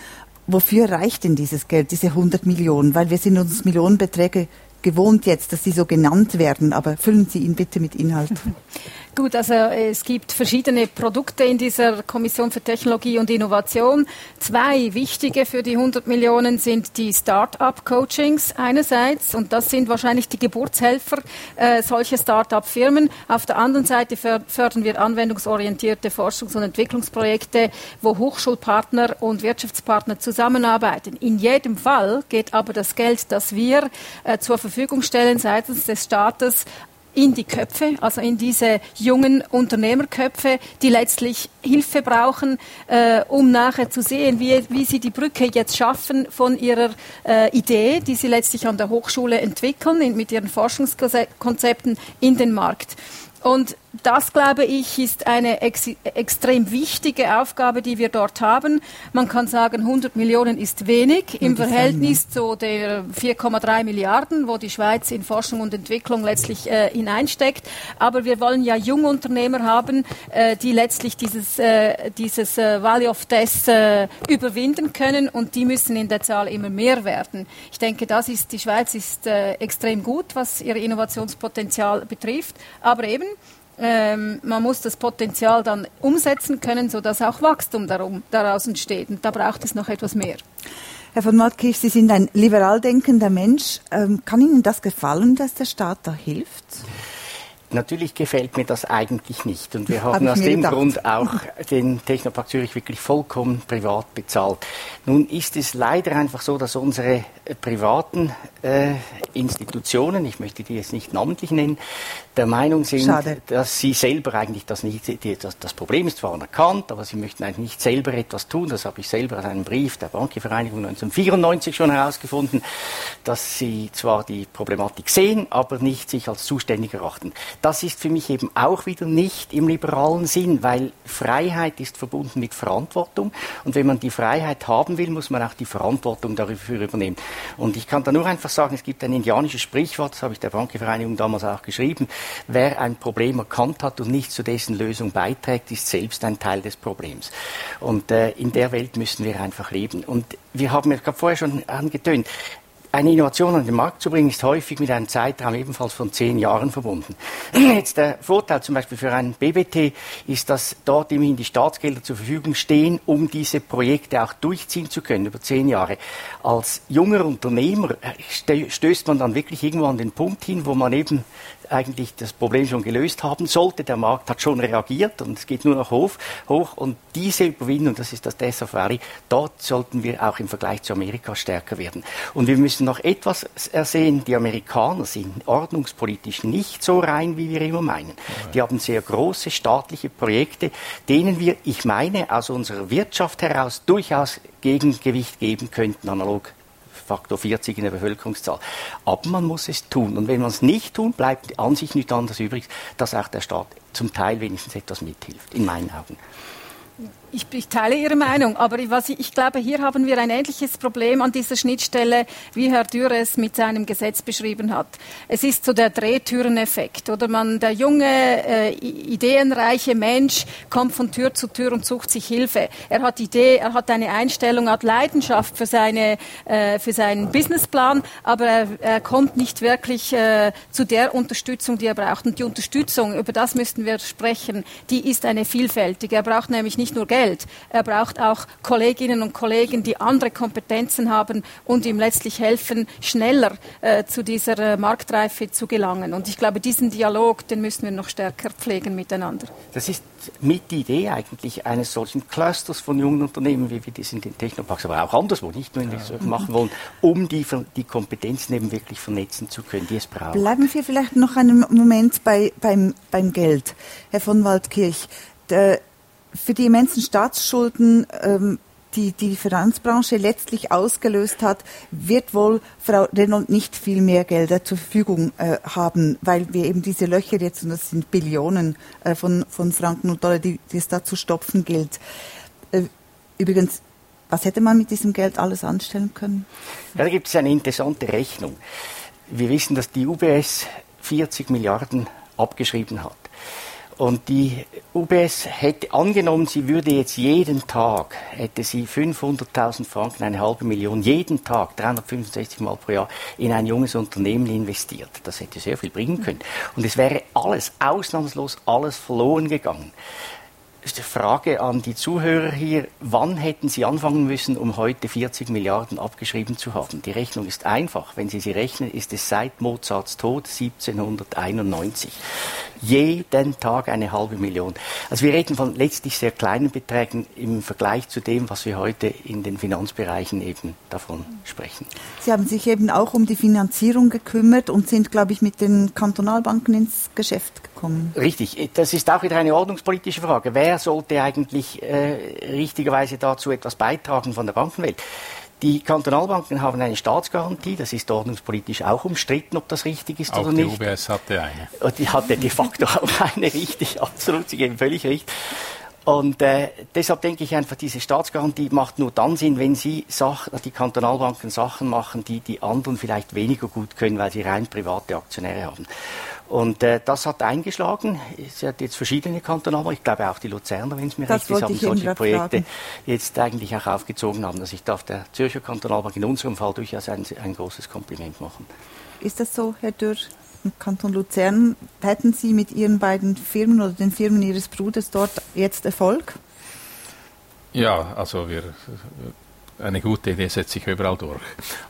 Wofür reicht denn dieses Geld, diese 100 Millionen? Weil wir sind uns Millionenbeträge gewohnt jetzt, dass sie so genannt werden, aber füllen Sie ihn bitte mit Inhalt. Gut, also es gibt verschiedene Produkte in dieser Kommission für Technologie und Innovation. Zwei wichtige für die 100 Millionen sind die Start-up-Coachings einerseits und das sind wahrscheinlich die Geburtshelfer äh, solcher Start-up-Firmen. Auf der anderen Seite fördern wir anwendungsorientierte Forschungs- und Entwicklungsprojekte, wo Hochschulpartner und Wirtschaftspartner zusammenarbeiten. In jedem Fall geht aber das Geld, das wir äh, zur Verfügung stellen seitens des Staates, in die Köpfe, also in diese jungen Unternehmerköpfe, die letztlich Hilfe brauchen, äh, um nachher zu sehen, wie, wie sie die Brücke jetzt schaffen von ihrer äh, Idee, die sie letztlich an der Hochschule entwickeln, in, mit ihren Forschungskonzepten in den Markt. Und das, glaube ich, ist eine ex extrem wichtige Aufgabe, die wir dort haben. Man kann sagen, 100 Millionen ist wenig im Verhältnis zu der 4,3 Milliarden, wo die Schweiz in Forschung und Entwicklung letztlich äh, hineinsteckt. Aber wir wollen ja Jungunternehmer haben, äh, die letztlich dieses, äh, dieses äh, Valley of Death äh, überwinden können und die müssen in der Zahl immer mehr werden. Ich denke, das ist, die Schweiz ist äh, extrem gut, was ihr Innovationspotenzial betrifft. Aber eben, ähm, man muss das Potenzial dann umsetzen können, sodass auch Wachstum darum, daraus entsteht. Und da braucht es noch etwas mehr. Herr von Martkirch, Sie sind ein liberal denkender Mensch. Ähm, kann Ihnen das gefallen, dass der Staat da hilft? Natürlich gefällt mir das eigentlich nicht. Und wir haben aus dem gedacht. Grund auch den Technopark Zürich wirklich vollkommen privat bezahlt. Nun ist es leider einfach so, dass unsere äh, privaten äh, Institutionen, ich möchte die jetzt nicht namentlich nennen, der Meinung sind, Schade. dass sie selber eigentlich das nicht, die, das, das, Problem ist zwar anerkannt, aber sie möchten eigentlich nicht selber etwas tun. Das habe ich selber aus einem Brief der Bankenvereinigung 1994 schon herausgefunden, dass sie zwar die Problematik sehen, aber nicht sich als zuständig erachten. Das ist für mich eben auch wieder nicht im liberalen Sinn, weil Freiheit ist verbunden mit Verantwortung und wenn man die Freiheit haben will, muss man auch die Verantwortung dafür übernehmen. Und ich kann da nur einfach sagen, es gibt ein indianisches Sprichwort, das habe ich der Bankenvereinigung damals auch geschrieben, wer ein Problem erkannt hat und nicht zu dessen Lösung beiträgt, ist selbst ein Teil des Problems. Und äh, in der Welt müssen wir einfach leben. Und wir haben, habe vorher schon angetönt, eine Innovation an den Markt zu bringen, ist häufig mit einem Zeitraum ebenfalls von zehn Jahren verbunden. Jetzt der Vorteil zum Beispiel für ein BBT ist, dass dort immerhin die Staatsgelder zur Verfügung stehen, um diese Projekte auch durchziehen zu können über zehn Jahre. Als junger Unternehmer stößt man dann wirklich irgendwo an den Punkt hin, wo man eben eigentlich das Problem schon gelöst haben sollte. Der Markt hat schon reagiert und es geht nur noch hoch. hoch. Und diese Überwindung, das ist das of Valley, dort sollten wir auch im Vergleich zu Amerika stärker werden. Und wir müssen noch etwas ersehen. Die Amerikaner sind ordnungspolitisch nicht so rein, wie wir immer meinen. Die haben sehr große staatliche Projekte, denen wir, ich meine, aus unserer Wirtschaft heraus durchaus Gegengewicht geben könnten, analog Faktor 40 in der Bevölkerungszahl. Aber man muss es tun. Und wenn man es nicht tut, bleibt an sich nicht anders übrig, dass auch der Staat zum Teil wenigstens etwas mithilft, in meinen Augen. Ich, ich, teile Ihre Meinung, aber was ich, ich, glaube, hier haben wir ein ähnliches Problem an dieser Schnittstelle, wie Herr Dürr es mit seinem Gesetz beschrieben hat. Es ist so der Drehtüreneffekt, oder man, der junge, äh, ideenreiche Mensch kommt von Tür zu Tür und sucht sich Hilfe. Er hat Idee, er hat eine Einstellung, hat Leidenschaft für seine, äh, für seinen Businessplan, aber er, er kommt nicht wirklich äh, zu der Unterstützung, die er braucht. Und die Unterstützung, über das müssten wir sprechen, die ist eine vielfältige. Er braucht nämlich nicht nur Geld, Geld. Er braucht auch Kolleginnen und Kollegen, die andere Kompetenzen haben und ihm letztlich helfen, schneller äh, zu dieser äh, Marktreife zu gelangen. Und ich glaube, diesen Dialog, den müssen wir noch stärker pflegen miteinander. Das ist mit die Idee eigentlich eines solchen Clusters von jungen Unternehmen, wie wir das in den Technoparks, aber auch anderswo, nicht nur in ja. machen wollen, um die, die Kompetenzen eben wirklich vernetzen zu können, die es braucht. Bleiben wir vielleicht noch einen Moment bei, beim, beim Geld. Herr von Waldkirch, der, für die immensen Staatsschulden, ähm, die die Finanzbranche letztlich ausgelöst hat, wird wohl Frau Renault nicht viel mehr Gelder zur Verfügung äh, haben, weil wir eben diese Löcher jetzt, und das sind Billionen äh, von, von Franken und Dollar, die, die es da zu stopfen gilt. Äh, übrigens, was hätte man mit diesem Geld alles anstellen können? Ja, da gibt es eine interessante Rechnung. Wir wissen, dass die UBS 40 Milliarden abgeschrieben hat. Und die UBS hätte angenommen, sie würde jetzt jeden Tag, hätte sie 500.000 Franken, eine halbe Million, jeden Tag, 365 Mal pro Jahr, in ein junges Unternehmen investiert. Das hätte sehr viel bringen können. Und es wäre alles, ausnahmslos alles verloren gegangen ist die Frage an die Zuhörer hier, wann hätten Sie anfangen müssen, um heute 40 Milliarden abgeschrieben zu haben? Die Rechnung ist einfach. Wenn Sie sie rechnen, ist es seit Mozarts Tod 1791. Jeden Tag eine halbe Million. Also wir reden von letztlich sehr kleinen Beträgen im Vergleich zu dem, was wir heute in den Finanzbereichen eben davon sprechen. Sie haben sich eben auch um die Finanzierung gekümmert und sind, glaube ich, mit den Kantonalbanken ins Geschäft gekommen. Richtig. Das ist auch wieder eine ordnungspolitische Frage. Wer sollte eigentlich äh, richtigerweise dazu etwas beitragen von der Bankenwelt? Die Kantonalbanken haben eine Staatsgarantie, das ist ordnungspolitisch auch umstritten, ob das richtig ist auch oder nicht. Die UBS hatte eine. Und die hatte de facto auch eine, richtig, absolut, Sie geben völlig recht. Und äh, deshalb denke ich einfach, diese Staatsgarantie macht nur dann Sinn, wenn Sie Sachen, die Kantonalbanken Sachen machen, die die anderen vielleicht weniger gut können, weil sie rein private Aktionäre haben. Und äh, das hat eingeschlagen. Es hat jetzt verschiedene Kantonalbanken, ich glaube auch die Luzerner, wenn es mir das recht ist, haben solche Projekte fragen. jetzt eigentlich auch aufgezogen haben. Also ich darf der Zürcher Kantonalbank in unserem Fall durchaus ein, ein großes Kompliment machen. Ist das so, Herr Dürr? Im Kanton Luzern, hätten Sie mit Ihren beiden Firmen oder den Firmen Ihres Bruders dort jetzt Erfolg? Ja, also wir eine gute Idee setzt sich überall durch.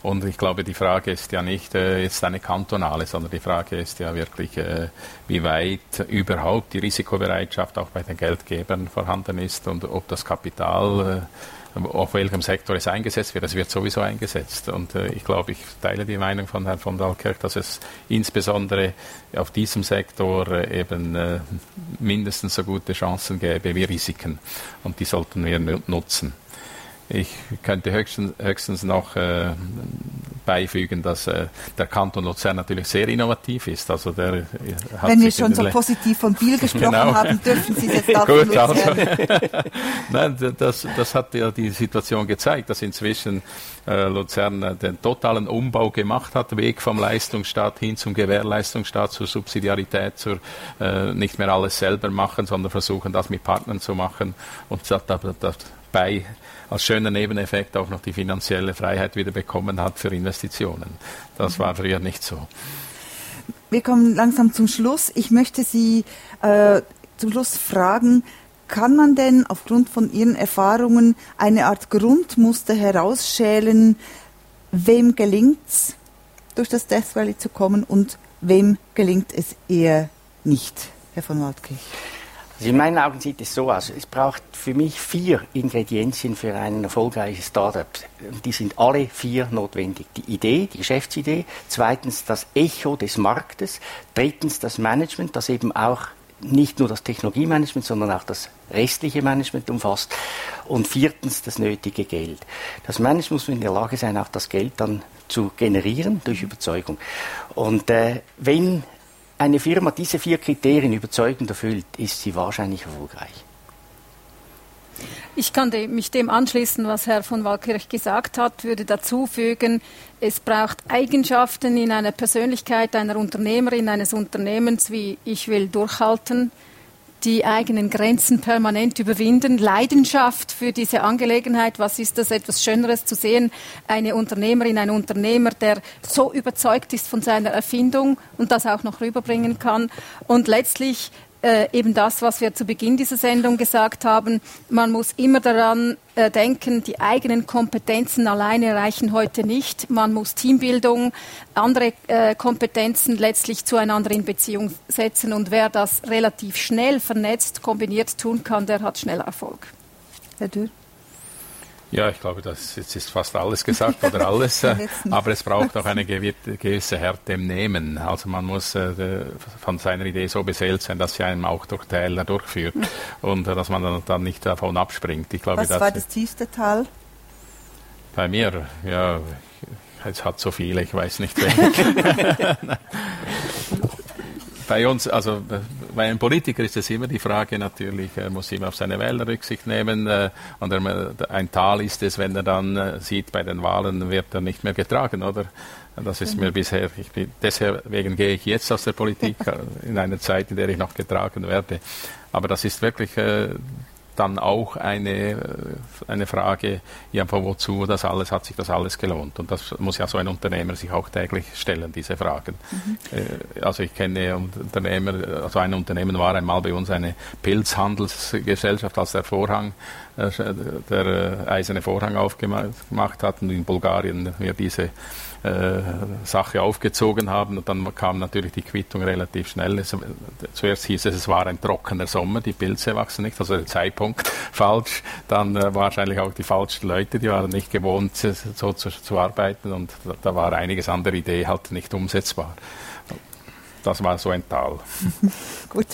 Und ich glaube, die Frage ist ja nicht äh, jetzt eine kantonale, sondern die Frage ist ja wirklich, äh, wie weit überhaupt die Risikobereitschaft auch bei den Geldgebern vorhanden ist und ob das Kapital, äh, auf welchem Sektor es eingesetzt wird. Es wird sowieso eingesetzt. Und äh, ich glaube, ich teile die Meinung von Herrn von Dalkirch, dass es insbesondere auf diesem Sektor äh, eben äh, mindestens so gute Chancen gäbe wie Risiken. Und die sollten wir nutzen. Ich könnte höchstens, höchstens noch äh, beifügen, dass äh, der Kanton Luzern natürlich sehr innovativ ist. Also der äh, Wenn wir schon so positiv von Biel gesprochen genau. haben, dürfen Sie es jetzt auch Gut, also, Nein, das, das hat ja die Situation gezeigt, dass inzwischen äh, Luzern äh, den totalen Umbau gemacht hat, Weg vom Leistungsstaat hin zum Gewährleistungsstaat, zur Subsidiarität, zur äh, nicht mehr alles selber machen, sondern versuchen, das mit Partnern zu machen. Und das, das, bei als schöner Nebeneffekt auch noch die finanzielle Freiheit wieder bekommen hat für Investitionen. Das war früher nicht so. Wir kommen langsam zum Schluss. Ich möchte Sie äh, zum Schluss fragen, kann man denn aufgrund von Ihren Erfahrungen eine Art Grundmuster herausschälen, wem gelingt es, durch das Death Valley zu kommen und wem gelingt es eher nicht, Herr von Waldkirch? Also in meinen Augen sieht es so aus. Es braucht für mich vier Ingredienzien für ein erfolgreiches Startup. Die sind alle vier notwendig. Die Idee, die Geschäftsidee. Zweitens das Echo des Marktes. Drittens das Management, das eben auch nicht nur das Technologiemanagement, sondern auch das restliche Management umfasst. Und viertens das nötige Geld. Das Management muss in der Lage sein, auch das Geld dann zu generieren durch Überzeugung. Und äh, wenn eine Firma diese vier Kriterien überzeugend erfüllt, ist sie wahrscheinlich erfolgreich. Ich kann mich dem anschließen, was Herr von Walkirch gesagt hat, würde dazu fügen, es braucht Eigenschaften in einer Persönlichkeit einer Unternehmerin, eines Unternehmens, wie ich will durchhalten, die eigenen Grenzen permanent überwinden, Leidenschaft für diese Angelegenheit. Was ist das etwas Schöneres zu sehen? Eine Unternehmerin, ein Unternehmer, der so überzeugt ist von seiner Erfindung und das auch noch rüberbringen kann. Und letztlich äh, eben das, was wir zu Beginn dieser Sendung gesagt haben. Man muss immer daran äh, denken, die eigenen Kompetenzen alleine reichen heute nicht. Man muss Teambildung, andere äh, Kompetenzen letztlich zueinander in Beziehung setzen. Und wer das relativ schnell vernetzt, kombiniert tun kann, der hat schnell Erfolg. Herr Dürr? Ja, ich glaube, das jetzt ist fast alles gesagt oder alles, aber es braucht auch eine gewisse Härte im Nehmen. Also man muss äh, von seiner Idee so beseelt sein, dass sie einem auch durch Täler durchführt und äh, dass man dann, nicht davon abspringt. Ich glaube, Was das war das tiefste Tal? Bei mir, ja, es hat so viele, ich weiß nicht. bei uns, also bei einem Politiker ist es immer die Frage natürlich, er muss immer auf seine Wähler Rücksicht nehmen. Äh, und ein Tal ist es, wenn er dann äh, sieht, bei den Wahlen wird er nicht mehr getragen, oder? Das ist mir mhm. bisher, ich bin, deswegen gehe ich jetzt aus der Politik äh, in einer Zeit, in der ich noch getragen werde. Aber das ist wirklich äh, dann auch eine, äh, eine Frage, ja, wozu das alles, hat sich das alles gelohnt? Und das muss ja so ein Unternehmer sich auch täglich stellen, diese Fragen. Mhm. Äh, also ich kenne Unternehmer, also ein Unternehmen war einmal bei uns eine Pilzhandelsgesellschaft, als der Vorhang, äh, der eiserne Vorhang aufgemacht hat und in Bulgarien wir diese äh, Sache aufgezogen haben. Und dann kam natürlich die Quittung relativ schnell. Es, zuerst hieß es, es war ein trockener Sommer, die Pilze wachsen nicht, also der Zeitpunkt falsch. Dann äh, wahrscheinlich auch die falschen Leute, die waren nicht gewohnt, so zu, zu arbeiten und da, da war einiges an der Idee halt nicht umsetzbar. Das war so ein Tal. Gut.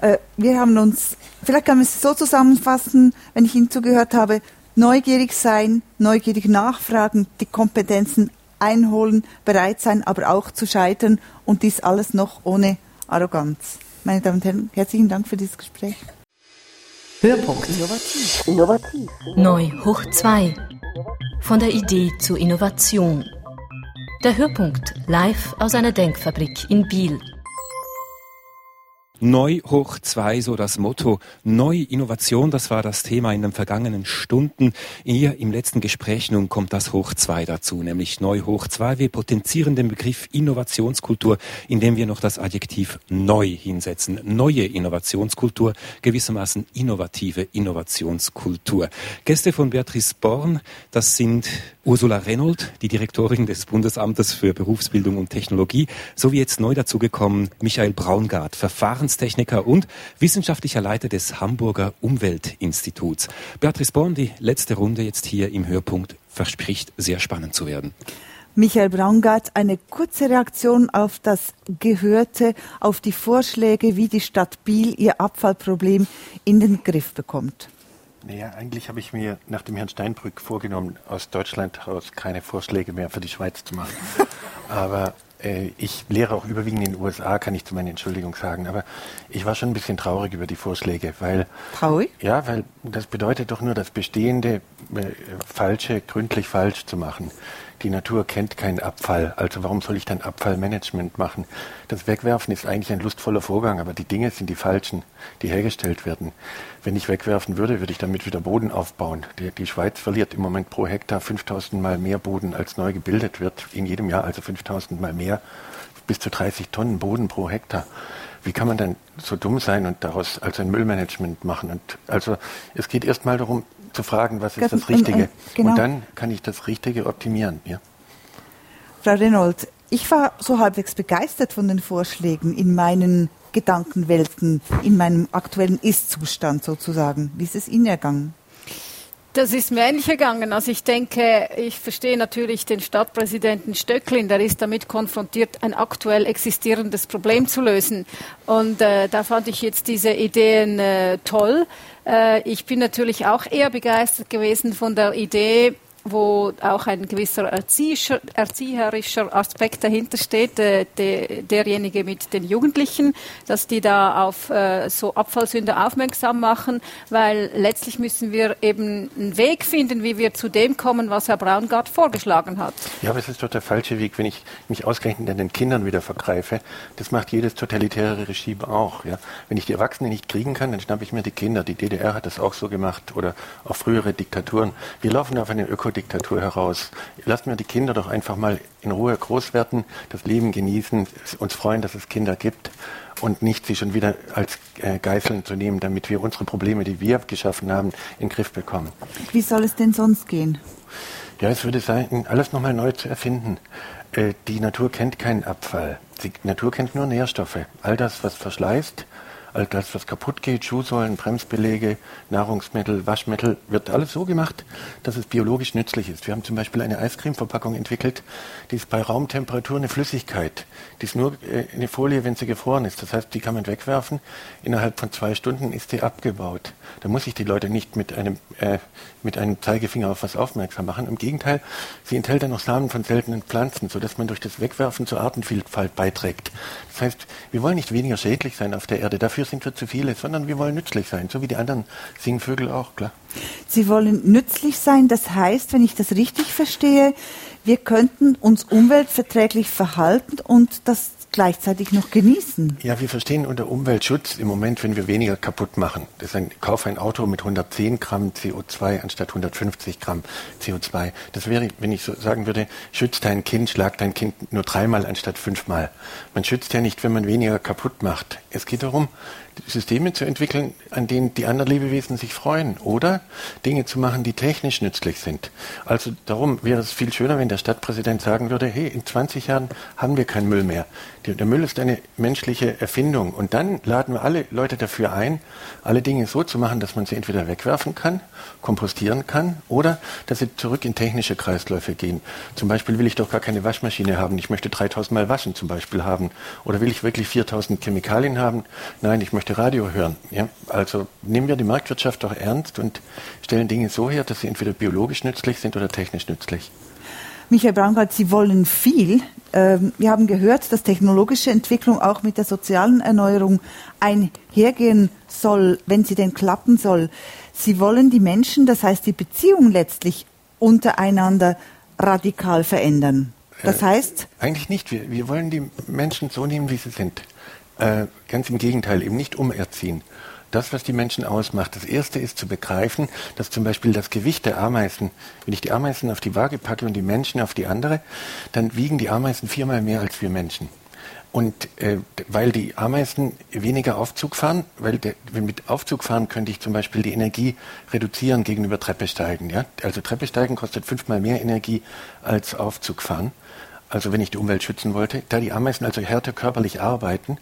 Äh, wir haben uns, vielleicht kann man es so zusammenfassen, wenn ich Ihnen zugehört habe, neugierig sein, neugierig nachfragen, die Kompetenzen einholen, bereit sein, aber auch zu scheitern und dies alles noch ohne Arroganz. Meine Damen und Herren, herzlichen Dank für dieses Gespräch. Hörpunkt. Innovativ. Innovativ. Neu hoch 2. Von der Idee zur Innovation. Der Hörpunkt live aus einer Denkfabrik in Biel. Neu hoch zwei, so das Motto. Neue Innovation, das war das Thema in den vergangenen Stunden. Hier im letzten Gespräch nun kommt das hoch zwei dazu, nämlich neu hoch zwei. Wir potenzieren den Begriff Innovationskultur, indem wir noch das Adjektiv neu hinsetzen. Neue Innovationskultur, gewissermaßen innovative Innovationskultur. Gäste von Beatrice Born, das sind Ursula Reynold, die Direktorin des Bundesamtes für Berufsbildung und Technologie, sowie jetzt neu dazugekommen Michael Braungart, Verfahrenstechniker und wissenschaftlicher Leiter des Hamburger Umweltinstituts. Beatrice Born, die letzte Runde jetzt hier im Hörpunkt verspricht sehr spannend zu werden. Michael Braungart, eine kurze Reaktion auf das Gehörte, auf die Vorschläge, wie die Stadt Biel ihr Abfallproblem in den Griff bekommt. Naja, eigentlich habe ich mir nach dem Herrn Steinbrück vorgenommen, aus Deutschland heraus keine Vorschläge mehr für die Schweiz zu machen. Aber ich lehre auch überwiegend in den USA, kann ich zu meiner Entschuldigung sagen. Aber ich war schon ein bisschen traurig über die Vorschläge, weil. Traurig? Ja, weil das bedeutet doch nur, das Bestehende äh, falsche, gründlich falsch zu machen. Die Natur kennt keinen Abfall. Also warum soll ich dann Abfallmanagement machen? Das Wegwerfen ist eigentlich ein lustvoller Vorgang, aber die Dinge sind die falschen, die hergestellt werden. Wenn ich wegwerfen würde, würde ich damit wieder Boden aufbauen. Die, die Schweiz verliert im Moment pro Hektar 5000 Mal mehr Boden, als neu gebildet wird. In jedem Jahr also 5000 Mal mehr. Bis zu 30 Tonnen Boden pro Hektar. Wie kann man dann so dumm sein und daraus also ein Müllmanagement machen? Und also es geht erstmal darum, zu fragen, was ist das Richtige. Und, genau. und dann kann ich das Richtige optimieren. Ja. Frau Reynolds, ich war so halbwegs begeistert von den Vorschlägen in meinen Gedankenwelten, in meinem aktuellen Ist-Zustand sozusagen. Wie ist es Ihnen ergangen? Das ist mir ähnlich ergangen. Also ich denke, ich verstehe natürlich den Stadtpräsidenten Stöcklin, der ist damit konfrontiert, ein aktuell existierendes Problem zu lösen. Und äh, da fand ich jetzt diese Ideen äh, toll. Äh, ich bin natürlich auch eher begeistert gewesen von der Idee, wo auch ein gewisser erzieherischer, erzieherischer Aspekt dahinter steht, äh, de, derjenige mit den Jugendlichen, dass die da auf äh, so Abfallsünder aufmerksam machen, weil letztlich müssen wir eben einen Weg finden, wie wir zu dem kommen, was Herr Braungart vorgeschlagen hat. Ja, aber es ist doch der falsche Weg, wenn ich mich ausgerechnet an den Kindern wieder vergreife. Das macht jedes totalitäre Regime auch. Ja? Wenn ich die Erwachsenen nicht kriegen kann, dann schnappe ich mir die Kinder. Die DDR hat das auch so gemacht oder auch frühere Diktaturen. Wir laufen auf eine Öko Diktatur heraus. Lassen wir die Kinder doch einfach mal in Ruhe groß werden, das Leben genießen, uns freuen, dass es Kinder gibt und nicht sie schon wieder als äh, Geiseln zu nehmen, damit wir unsere Probleme, die wir geschaffen haben, in den Griff bekommen. Wie soll es denn sonst gehen? Ja, es würde sein, alles nochmal neu zu erfinden. Äh, die Natur kennt keinen Abfall. Die Natur kennt nur Nährstoffe. All das, was verschleißt, all das, was kaputt geht, Schuhsohlen, Bremsbeläge, Nahrungsmittel, Waschmittel, wird alles so gemacht, dass es biologisch nützlich ist. Wir haben zum Beispiel eine Eiscremeverpackung entwickelt, die ist bei Raumtemperatur eine Flüssigkeit. Die ist nur äh, eine Folie, wenn sie gefroren ist. Das heißt, die kann man wegwerfen. Innerhalb von zwei Stunden ist sie abgebaut. Da muss ich die Leute nicht mit einem, äh, mit einem Zeigefinger auf was aufmerksam machen. Im Gegenteil, sie enthält dann noch Samen von seltenen Pflanzen, sodass man durch das Wegwerfen zur Artenvielfalt beiträgt. Das heißt, wir wollen nicht weniger schädlich sein auf der Erde. Dafür sind wir zu viele, sondern wir wollen nützlich sein, so wie die anderen Singvögel auch, klar. Sie wollen nützlich sein, das heißt, wenn ich das richtig verstehe, wir könnten uns umweltverträglich verhalten und das gleichzeitig noch genießen. Ja, wir verstehen unter Umweltschutz im Moment, wenn wir weniger kaputt machen. Das ein, kauf ein Auto mit 110 Gramm CO2 anstatt 150 Gramm CO2. Das wäre, wenn ich so sagen würde, schützt dein Kind, schlag dein Kind nur dreimal anstatt fünfmal. Man schützt ja nicht, wenn man weniger kaputt macht. Es geht darum, Systeme zu entwickeln, an denen die anderen Lebewesen sich freuen oder Dinge zu machen, die technisch nützlich sind. Also darum wäre es viel schöner, wenn der Stadtpräsident sagen würde, hey, in 20 Jahren haben wir keinen Müll mehr. Der Müll ist eine menschliche Erfindung und dann laden wir alle Leute dafür ein, alle Dinge so zu machen, dass man sie entweder wegwerfen kann, kompostieren kann oder dass sie zurück in technische Kreisläufe gehen. Zum Beispiel will ich doch gar keine Waschmaschine haben, ich möchte 3000 Mal waschen zum Beispiel haben. Oder will ich wirklich 4000 Chemikalien haben? Nein, ich möchte Radio hören. Ja? Also nehmen wir die Marktwirtschaft doch ernst und stellen Dinge so her, dass sie entweder biologisch nützlich sind oder technisch nützlich. Michael Braungart, Sie wollen viel. Ähm, wir haben gehört, dass technologische Entwicklung auch mit der sozialen Erneuerung einhergehen soll, wenn sie denn klappen soll. Sie wollen die Menschen, das heißt die Beziehung letztlich untereinander radikal verändern. Das äh, heißt? Äh, eigentlich nicht. Wir, wir wollen die Menschen so nehmen, wie sie sind. Äh, ganz im Gegenteil, eben nicht umerziehen. Das, was die Menschen ausmacht. Das erste ist zu begreifen, dass zum Beispiel das Gewicht der Ameisen, wenn ich die Ameisen auf die Waage packe und die Menschen auf die andere, dann wiegen die Ameisen viermal mehr als wir Menschen. Und äh, weil die Ameisen weniger Aufzug fahren, weil der, mit Aufzug fahren könnte ich zum Beispiel die Energie reduzieren gegenüber Treppesteigen. Ja? Also Treppesteigen kostet fünfmal mehr Energie als Aufzug fahren also wenn ich die Umwelt schützen wollte, da die Ameisen also härter körperlich arbeiten,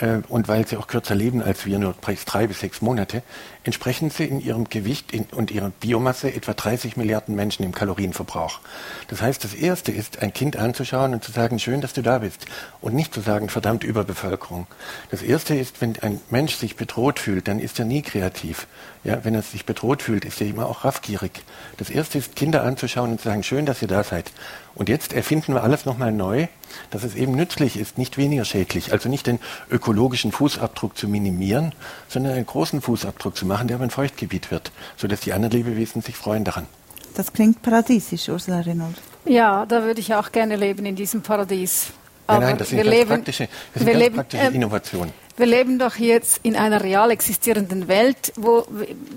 äh, und weil sie auch kürzer leben als wir, nur drei bis sechs Monate, entsprechen sie in ihrem Gewicht in, und ihrer Biomasse etwa 30 Milliarden Menschen im Kalorienverbrauch. Das heißt, das Erste ist, ein Kind anzuschauen und zu sagen, schön, dass du da bist. Und nicht zu sagen, verdammt Überbevölkerung. Das Erste ist, wenn ein Mensch sich bedroht fühlt, dann ist er nie kreativ. Ja, wenn er sich bedroht fühlt, ist er immer auch raffgierig. Das Erste ist, Kinder anzuschauen und zu sagen, schön, dass ihr da seid. Und jetzt erfinden wir alles nochmal neu, dass es eben nützlich ist, nicht weniger schädlich. Also nicht den ökologischen Fußabdruck zu minimieren, sondern einen großen Fußabdruck zu machen, der aber ein Feuchtgebiet wird, sodass die anderen Lebewesen sich freuen daran. Das klingt paradiesisch, Ursula Renault. Ja, da würde ich auch gerne leben in diesem Paradies. Aber nein, nein, das sind ganz leben, praktische, das sind ganz leben, praktische äh, Innovationen. Wir leben doch jetzt in einer real existierenden Welt, wo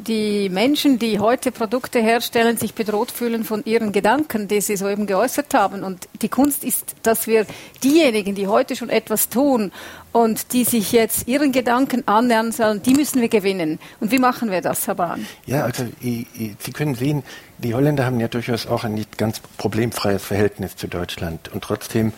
die Menschen, die heute Produkte herstellen, sich bedroht fühlen von ihren Gedanken, die sie soeben geäußert haben. Und die Kunst ist, dass wir diejenigen, die heute schon etwas tun und die sich jetzt ihren Gedanken annähern sollen, die müssen wir gewinnen. Und wie machen wir das, Herr Bahn? Ja, also Sie können sehen, die Holländer haben ja durchaus auch ein nicht ganz problemfreies Verhältnis zu Deutschland. Und trotzdem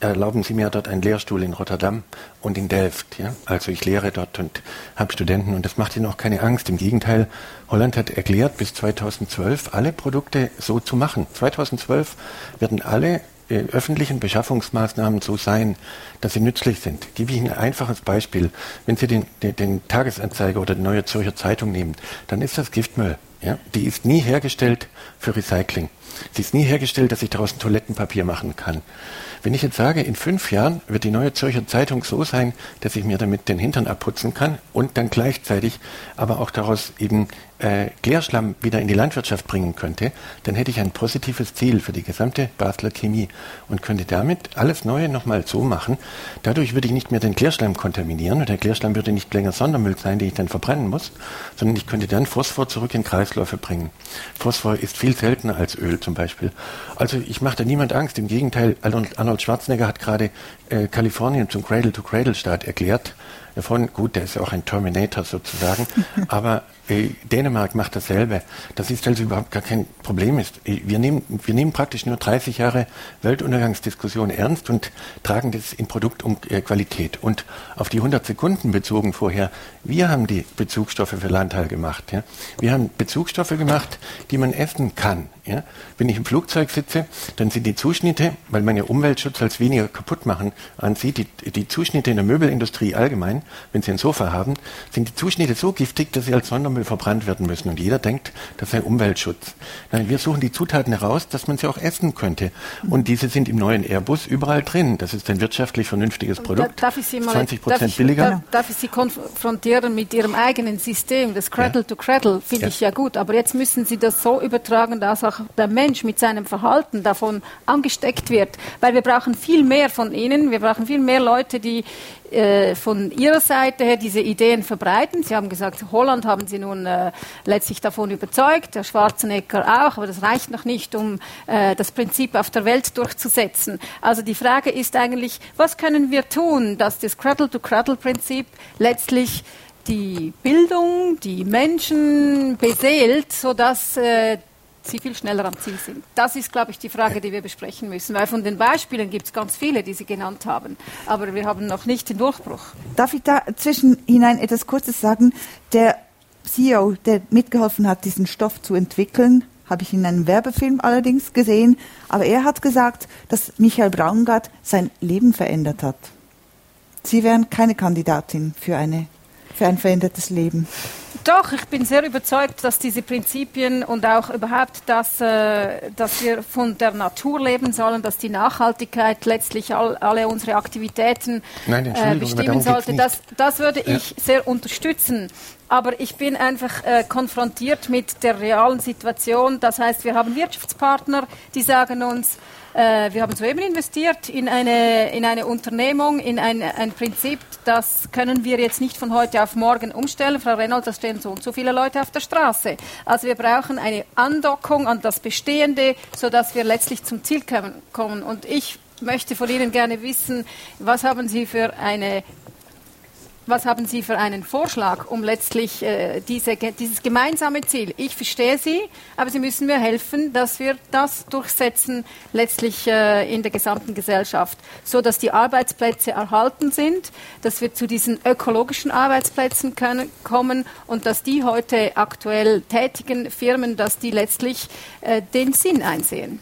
erlauben Sie mir dort einen Lehrstuhl in Rotterdam und in Delft. Ja? Also ich lehre dort und habe Studenten und das macht Ihnen auch keine Angst. Im Gegenteil, Holland hat erklärt, bis 2012 alle Produkte so zu machen. 2012 werden alle äh, öffentlichen Beschaffungsmaßnahmen so sein, dass sie nützlich sind. Gebe ich Ihnen ein einfaches Beispiel. Wenn Sie den, den, den Tagesanzeiger oder die Neue Zürcher Zeitung nehmen, dann ist das Giftmüll. Ja? Die ist nie hergestellt für Recycling. Sie ist nie hergestellt, dass ich daraus Toilettenpapier machen kann. Wenn ich jetzt sage, in fünf Jahren wird die neue Zürcher Zeitung so sein, dass ich mir damit den Hintern abputzen kann und dann gleichzeitig aber auch daraus eben äh, Klärschlamm wieder in die Landwirtschaft bringen könnte, dann hätte ich ein positives Ziel für die gesamte Basler Chemie und könnte damit alles Neue nochmal so machen. Dadurch würde ich nicht mehr den Klärschlamm kontaminieren und der Klärschlamm würde nicht länger Sondermüll sein, den ich dann verbrennen muss, sondern ich könnte dann Phosphor zurück in Kreisläufe bringen. Phosphor ist viel seltener als Öl zum Beispiel. Also ich mache da niemand Angst. Im Gegenteil, Arnold Schwarzenegger hat gerade äh, Kalifornien zum Cradle-to-Cradle-Staat erklärt davon. Gut, der ist ja auch ein Terminator sozusagen, aber äh, Dänemark macht dasselbe. Das ist also überhaupt gar kein Problem. Ist. Äh, wir, nehmen, wir nehmen praktisch nur 30 Jahre Weltuntergangsdiskussion ernst und tragen das in Produktqualität. Äh, und auf die 100 Sekunden bezogen vorher, wir haben die Bezugsstoffe für Landteil gemacht. Ja. Wir haben Bezugsstoffe gemacht, die man essen kann. Ja. Wenn ich im Flugzeug sitze, dann sind die Zuschnitte, weil man ja Umweltschutz als weniger kaputt machen ansieht, die, die Zuschnitte in der Möbelindustrie allgemein, wenn Sie ein Sofa haben, sind die Zuschnitte so giftig, dass sie als Sondermüll verbrannt werden müssen. Und jeder denkt, das sei Umweltschutz. Nein, wir suchen die Zutaten heraus, dass man sie auch essen könnte. Und diese sind im neuen Airbus überall drin. Das ist ein wirtschaftlich vernünftiges Produkt. Darf ich Sie mal, 20 Prozent billiger. Darf, darf, ich Sie konfrontieren mit Ihrem eigenen System? Das Cradle ja. to Cradle finde ja. ich ja gut. Aber jetzt müssen Sie das so übertragen, dass auch der Mensch mit seinem Verhalten davon angesteckt wird. Weil wir brauchen viel mehr von Ihnen. Wir brauchen viel mehr Leute, die äh, von Ihrer Seite her diese Ideen verbreiten. Sie haben gesagt, Holland haben Sie nun äh, letztlich davon überzeugt, der Schwarzenegger auch, aber das reicht noch nicht, um äh, das Prinzip auf der Welt durchzusetzen. Also die Frage ist eigentlich, was können wir tun, dass das Cradle-to-Cradle-Prinzip letztlich die Bildung, die Menschen beseelt, sodass äh, sie viel schneller am Ziel sind? Das ist, glaube ich, die Frage, die wir besprechen müssen, weil von den Beispielen gibt es ganz viele, die Sie genannt haben, aber wir haben noch nicht den Durchbruch. Darf ich da zwischen hinein etwas Kurzes sagen? Der CEO, der mitgeholfen hat, diesen Stoff zu entwickeln, habe ich in einem Werbefilm allerdings gesehen, aber er hat gesagt, dass Michael Braungart sein Leben verändert hat. Sie wären keine Kandidatin für, eine, für ein verändertes Leben. Doch, ich bin sehr überzeugt, dass diese Prinzipien und auch überhaupt, dass, äh, dass wir von der Natur leben sollen, dass die Nachhaltigkeit letztlich all, alle unsere Aktivitäten Nein, äh, bestimmen sollte. Das, das würde ja. ich sehr unterstützen. Aber ich bin einfach äh, konfrontiert mit der realen Situation. Das heißt, wir haben Wirtschaftspartner, die sagen uns, äh, wir haben soeben investiert in eine, in eine Unternehmung, in ein, ein Prinzip, das können wir jetzt nicht von heute auf morgen umstellen. Frau Reynolds, da stehen so und so viele Leute auf der Straße. Also wir brauchen eine Andockung an das Bestehende, sodass wir letztlich zum Ziel kommen. Und ich möchte von Ihnen gerne wissen, was haben Sie für eine was haben Sie für einen Vorschlag, um letztlich äh, diese, dieses gemeinsame Ziel? Ich verstehe Sie, aber Sie müssen mir helfen, dass wir das durchsetzen, letztlich äh, in der gesamten Gesellschaft, so dass die Arbeitsplätze erhalten sind, dass wir zu diesen ökologischen Arbeitsplätzen können, kommen und dass die heute aktuell tätigen Firmen, dass die letztlich äh, den Sinn einsehen.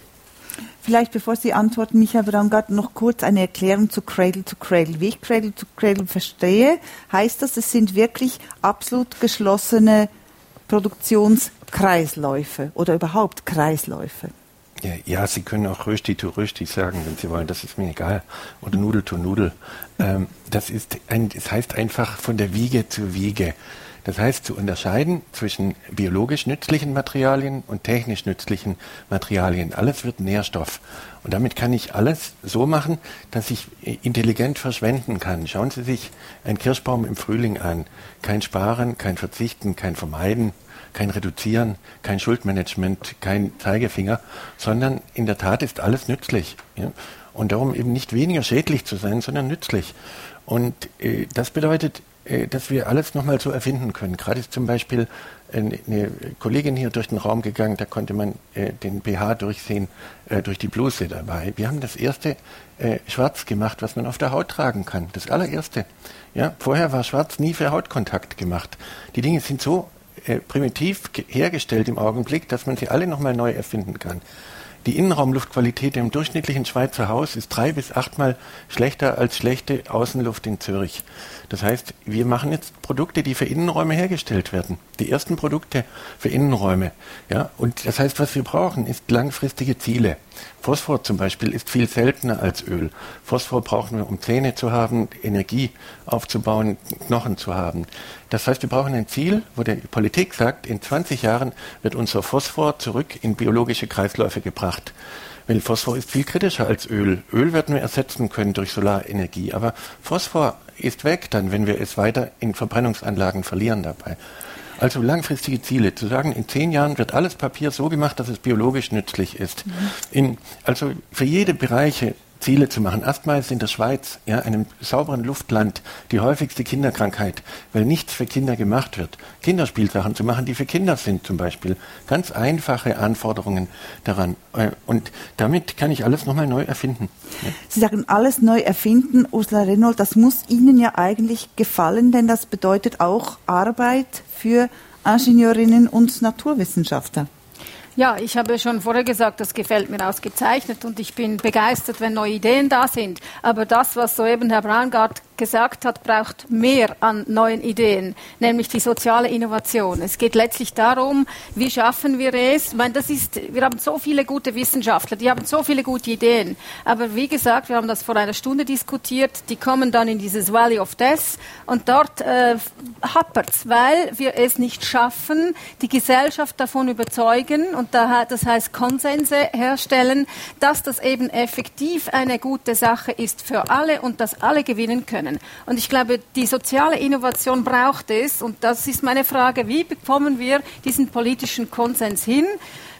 Vielleicht bevor Sie antworten, Michael Braungart, noch kurz eine Erklärung zu Cradle to Cradle. Wie ich Cradle to Cradle verstehe, heißt das, es sind wirklich absolut geschlossene Produktionskreisläufe oder überhaupt Kreisläufe. Ja, ja, Sie können auch Rösti to Rösti sagen, wenn Sie wollen. Das ist mir egal. Oder Nudel to Nudel. Ähm, das ist ein, das heißt einfach von der Wiege zur Wiege. Das heißt zu unterscheiden zwischen biologisch nützlichen Materialien und technisch nützlichen Materialien. Alles wird Nährstoff. Und damit kann ich alles so machen, dass ich intelligent verschwenden kann. Schauen Sie sich einen Kirschbaum im Frühling an. Kein Sparen, kein Verzichten, kein Vermeiden, kein Reduzieren, kein Schuldmanagement, kein Zeigefinger, sondern in der Tat ist alles nützlich. Ja? Und darum eben nicht weniger schädlich zu sein, sondern nützlich. Und äh, das bedeutet, äh, dass wir alles nochmal so erfinden können. Gerade ist zum Beispiel eine Kollegin hier durch den Raum gegangen, da konnte man äh, den BH durchsehen, äh, durch die Bluse dabei. Wir haben das erste äh, Schwarz gemacht, was man auf der Haut tragen kann. Das allererste. Ja, vorher war Schwarz nie für Hautkontakt gemacht. Die Dinge sind so äh, primitiv hergestellt im Augenblick, dass man sie alle nochmal neu erfinden kann. Die Innenraumluftqualität im durchschnittlichen Schweizer Haus ist drei bis achtmal schlechter als schlechte Außenluft in Zürich. Das heißt, wir machen jetzt Produkte, die für Innenräume hergestellt werden. Die ersten Produkte für Innenräume. Ja, und das heißt, was wir brauchen, ist langfristige Ziele. Phosphor zum Beispiel ist viel seltener als Öl. Phosphor brauchen wir, um Zähne zu haben, Energie aufzubauen, Knochen zu haben. Das heißt, wir brauchen ein Ziel, wo die Politik sagt, in 20 Jahren wird unser Phosphor zurück in biologische Kreisläufe gebracht. Weil Phosphor ist viel kritischer als Öl. Öl werden wir ersetzen können durch Solarenergie. Aber Phosphor ist weg dann, wenn wir es weiter in Verbrennungsanlagen verlieren dabei. Also langfristige Ziele, zu sagen, in zehn Jahren wird alles Papier so gemacht, dass es biologisch nützlich ist. Mhm. In, also für jede Bereiche Ziele zu machen. Ist in der Schweiz, ja, einem sauberen Luftland, die häufigste Kinderkrankheit, weil nichts für Kinder gemacht wird. Kinderspielsachen zu machen, die für Kinder sind zum Beispiel. Ganz einfache Anforderungen daran. Äh, und damit kann ich alles nochmal neu erfinden. Sie sagen alles neu erfinden, Ursula Renault, das muss Ihnen ja eigentlich gefallen, denn das bedeutet auch Arbeit für Ingenieurinnen und Naturwissenschaftler. Ja, ich habe schon vorher gesagt, das gefällt mir ausgezeichnet und ich bin begeistert, wenn neue Ideen da sind. Aber das, was soeben Herr Braungart gesagt hat, braucht mehr an neuen Ideen, nämlich die soziale Innovation. Es geht letztlich darum, wie schaffen wir es? Ich meine, das ist, wir haben so viele gute Wissenschaftler, die haben so viele gute Ideen. Aber wie gesagt, wir haben das vor einer Stunde diskutiert, die kommen dann in dieses Valley of Death und dort äh, happert's, weil wir es nicht schaffen, die Gesellschaft davon überzeugen und da, das heißt Konsense herstellen, dass das eben effektiv eine gute Sache ist für alle und dass alle gewinnen können können. Und ich glaube, die soziale Innovation braucht es. Und das ist meine Frage, wie bekommen wir diesen politischen Konsens hin,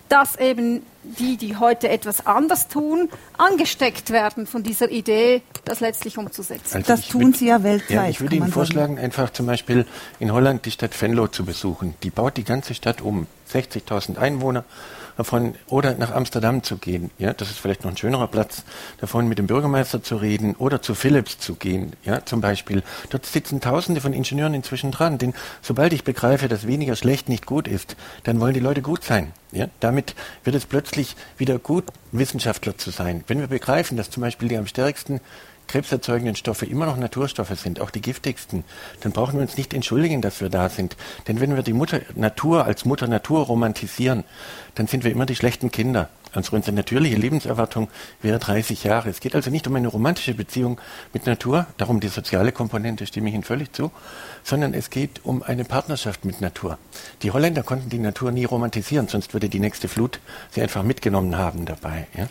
dass eben die, die heute etwas anders tun, angesteckt werden von dieser Idee, das letztlich umzusetzen. Also das tun Sie ja weltweit. Ja, ich würde Ihnen vorschlagen, einfach zum Beispiel in Holland die Stadt Venlo zu besuchen. Die baut die ganze Stadt um. 60.000 Einwohner davon, oder nach Amsterdam zu gehen. Ja, das ist vielleicht noch ein schönerer Platz, davon mit dem Bürgermeister zu reden oder zu Philips zu gehen. Ja, zum Beispiel. Dort sitzen Tausende von Ingenieuren inzwischen dran, denn sobald ich begreife, dass weniger schlecht nicht gut ist, dann wollen die Leute gut sein. Ja, damit wird es plötzlich wieder gut, Wissenschaftler zu sein. Wenn wir begreifen, dass zum Beispiel die am stärksten krebserzeugenden Stoffe immer noch Naturstoffe sind, auch die giftigsten, dann brauchen wir uns nicht entschuldigen, dass wir da sind. Denn wenn wir die Mutter Natur als Mutter Natur romantisieren, dann sind wir immer die schlechten Kinder. Also unsere natürliche Lebenserwartung wäre 30 Jahre. Es geht also nicht um eine romantische Beziehung mit Natur, darum die soziale Komponente stimme ich Ihnen völlig zu, sondern es geht um eine Partnerschaft mit Natur. Die Holländer konnten die Natur nie romantisieren, sonst würde die nächste Flut sie einfach mitgenommen haben dabei. Ja?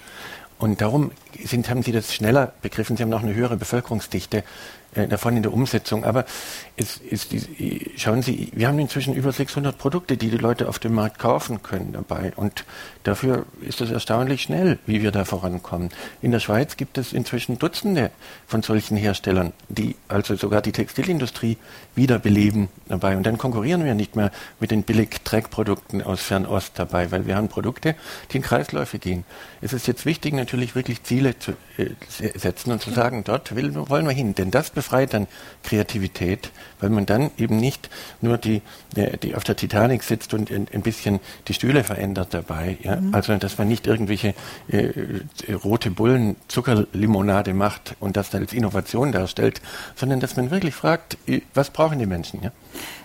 Und darum sind, haben Sie das schneller begriffen. Sie haben auch eine höhere Bevölkerungsdichte. äh, davon in der Umsetzung. Aber es ist, schauen Sie, wir haben inzwischen über 600 Produkte, die die Leute auf dem Markt kaufen können dabei. Und dafür ist es erstaunlich schnell, wie wir da vorankommen. In der Schweiz gibt es inzwischen Dutzende von solchen Herstellern, die also sogar die Textilindustrie wiederbeleben dabei. Und dann konkurrieren wir nicht mehr mit den Billig-Dreckprodukten aus Fernost dabei, weil wir haben Produkte, die in Kreisläufe gehen. Es ist jetzt wichtig, natürlich wirklich Ziele zu äh, setzen und zu sagen, dort will, wollen wir hin. Denn das befreit dann Kreativität, weil man dann eben nicht nur die, die auf der Titanic sitzt und ein, bisschen die Stühle verändert dabei. Ja? Mhm. Also, dass man nicht irgendwelche äh, rote Bullen Zuckerlimonade macht und das als Innovation darstellt, sondern dass man wirklich fragt, äh, was brauchen die Menschen? Ja?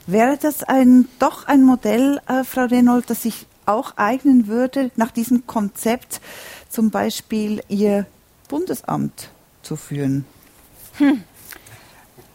Wäre das ein, doch ein Modell, äh, Frau Renold, das sich auch eignen würde, nach diesem Konzept zum Beispiel Ihr Bundesamt zu führen? Hm.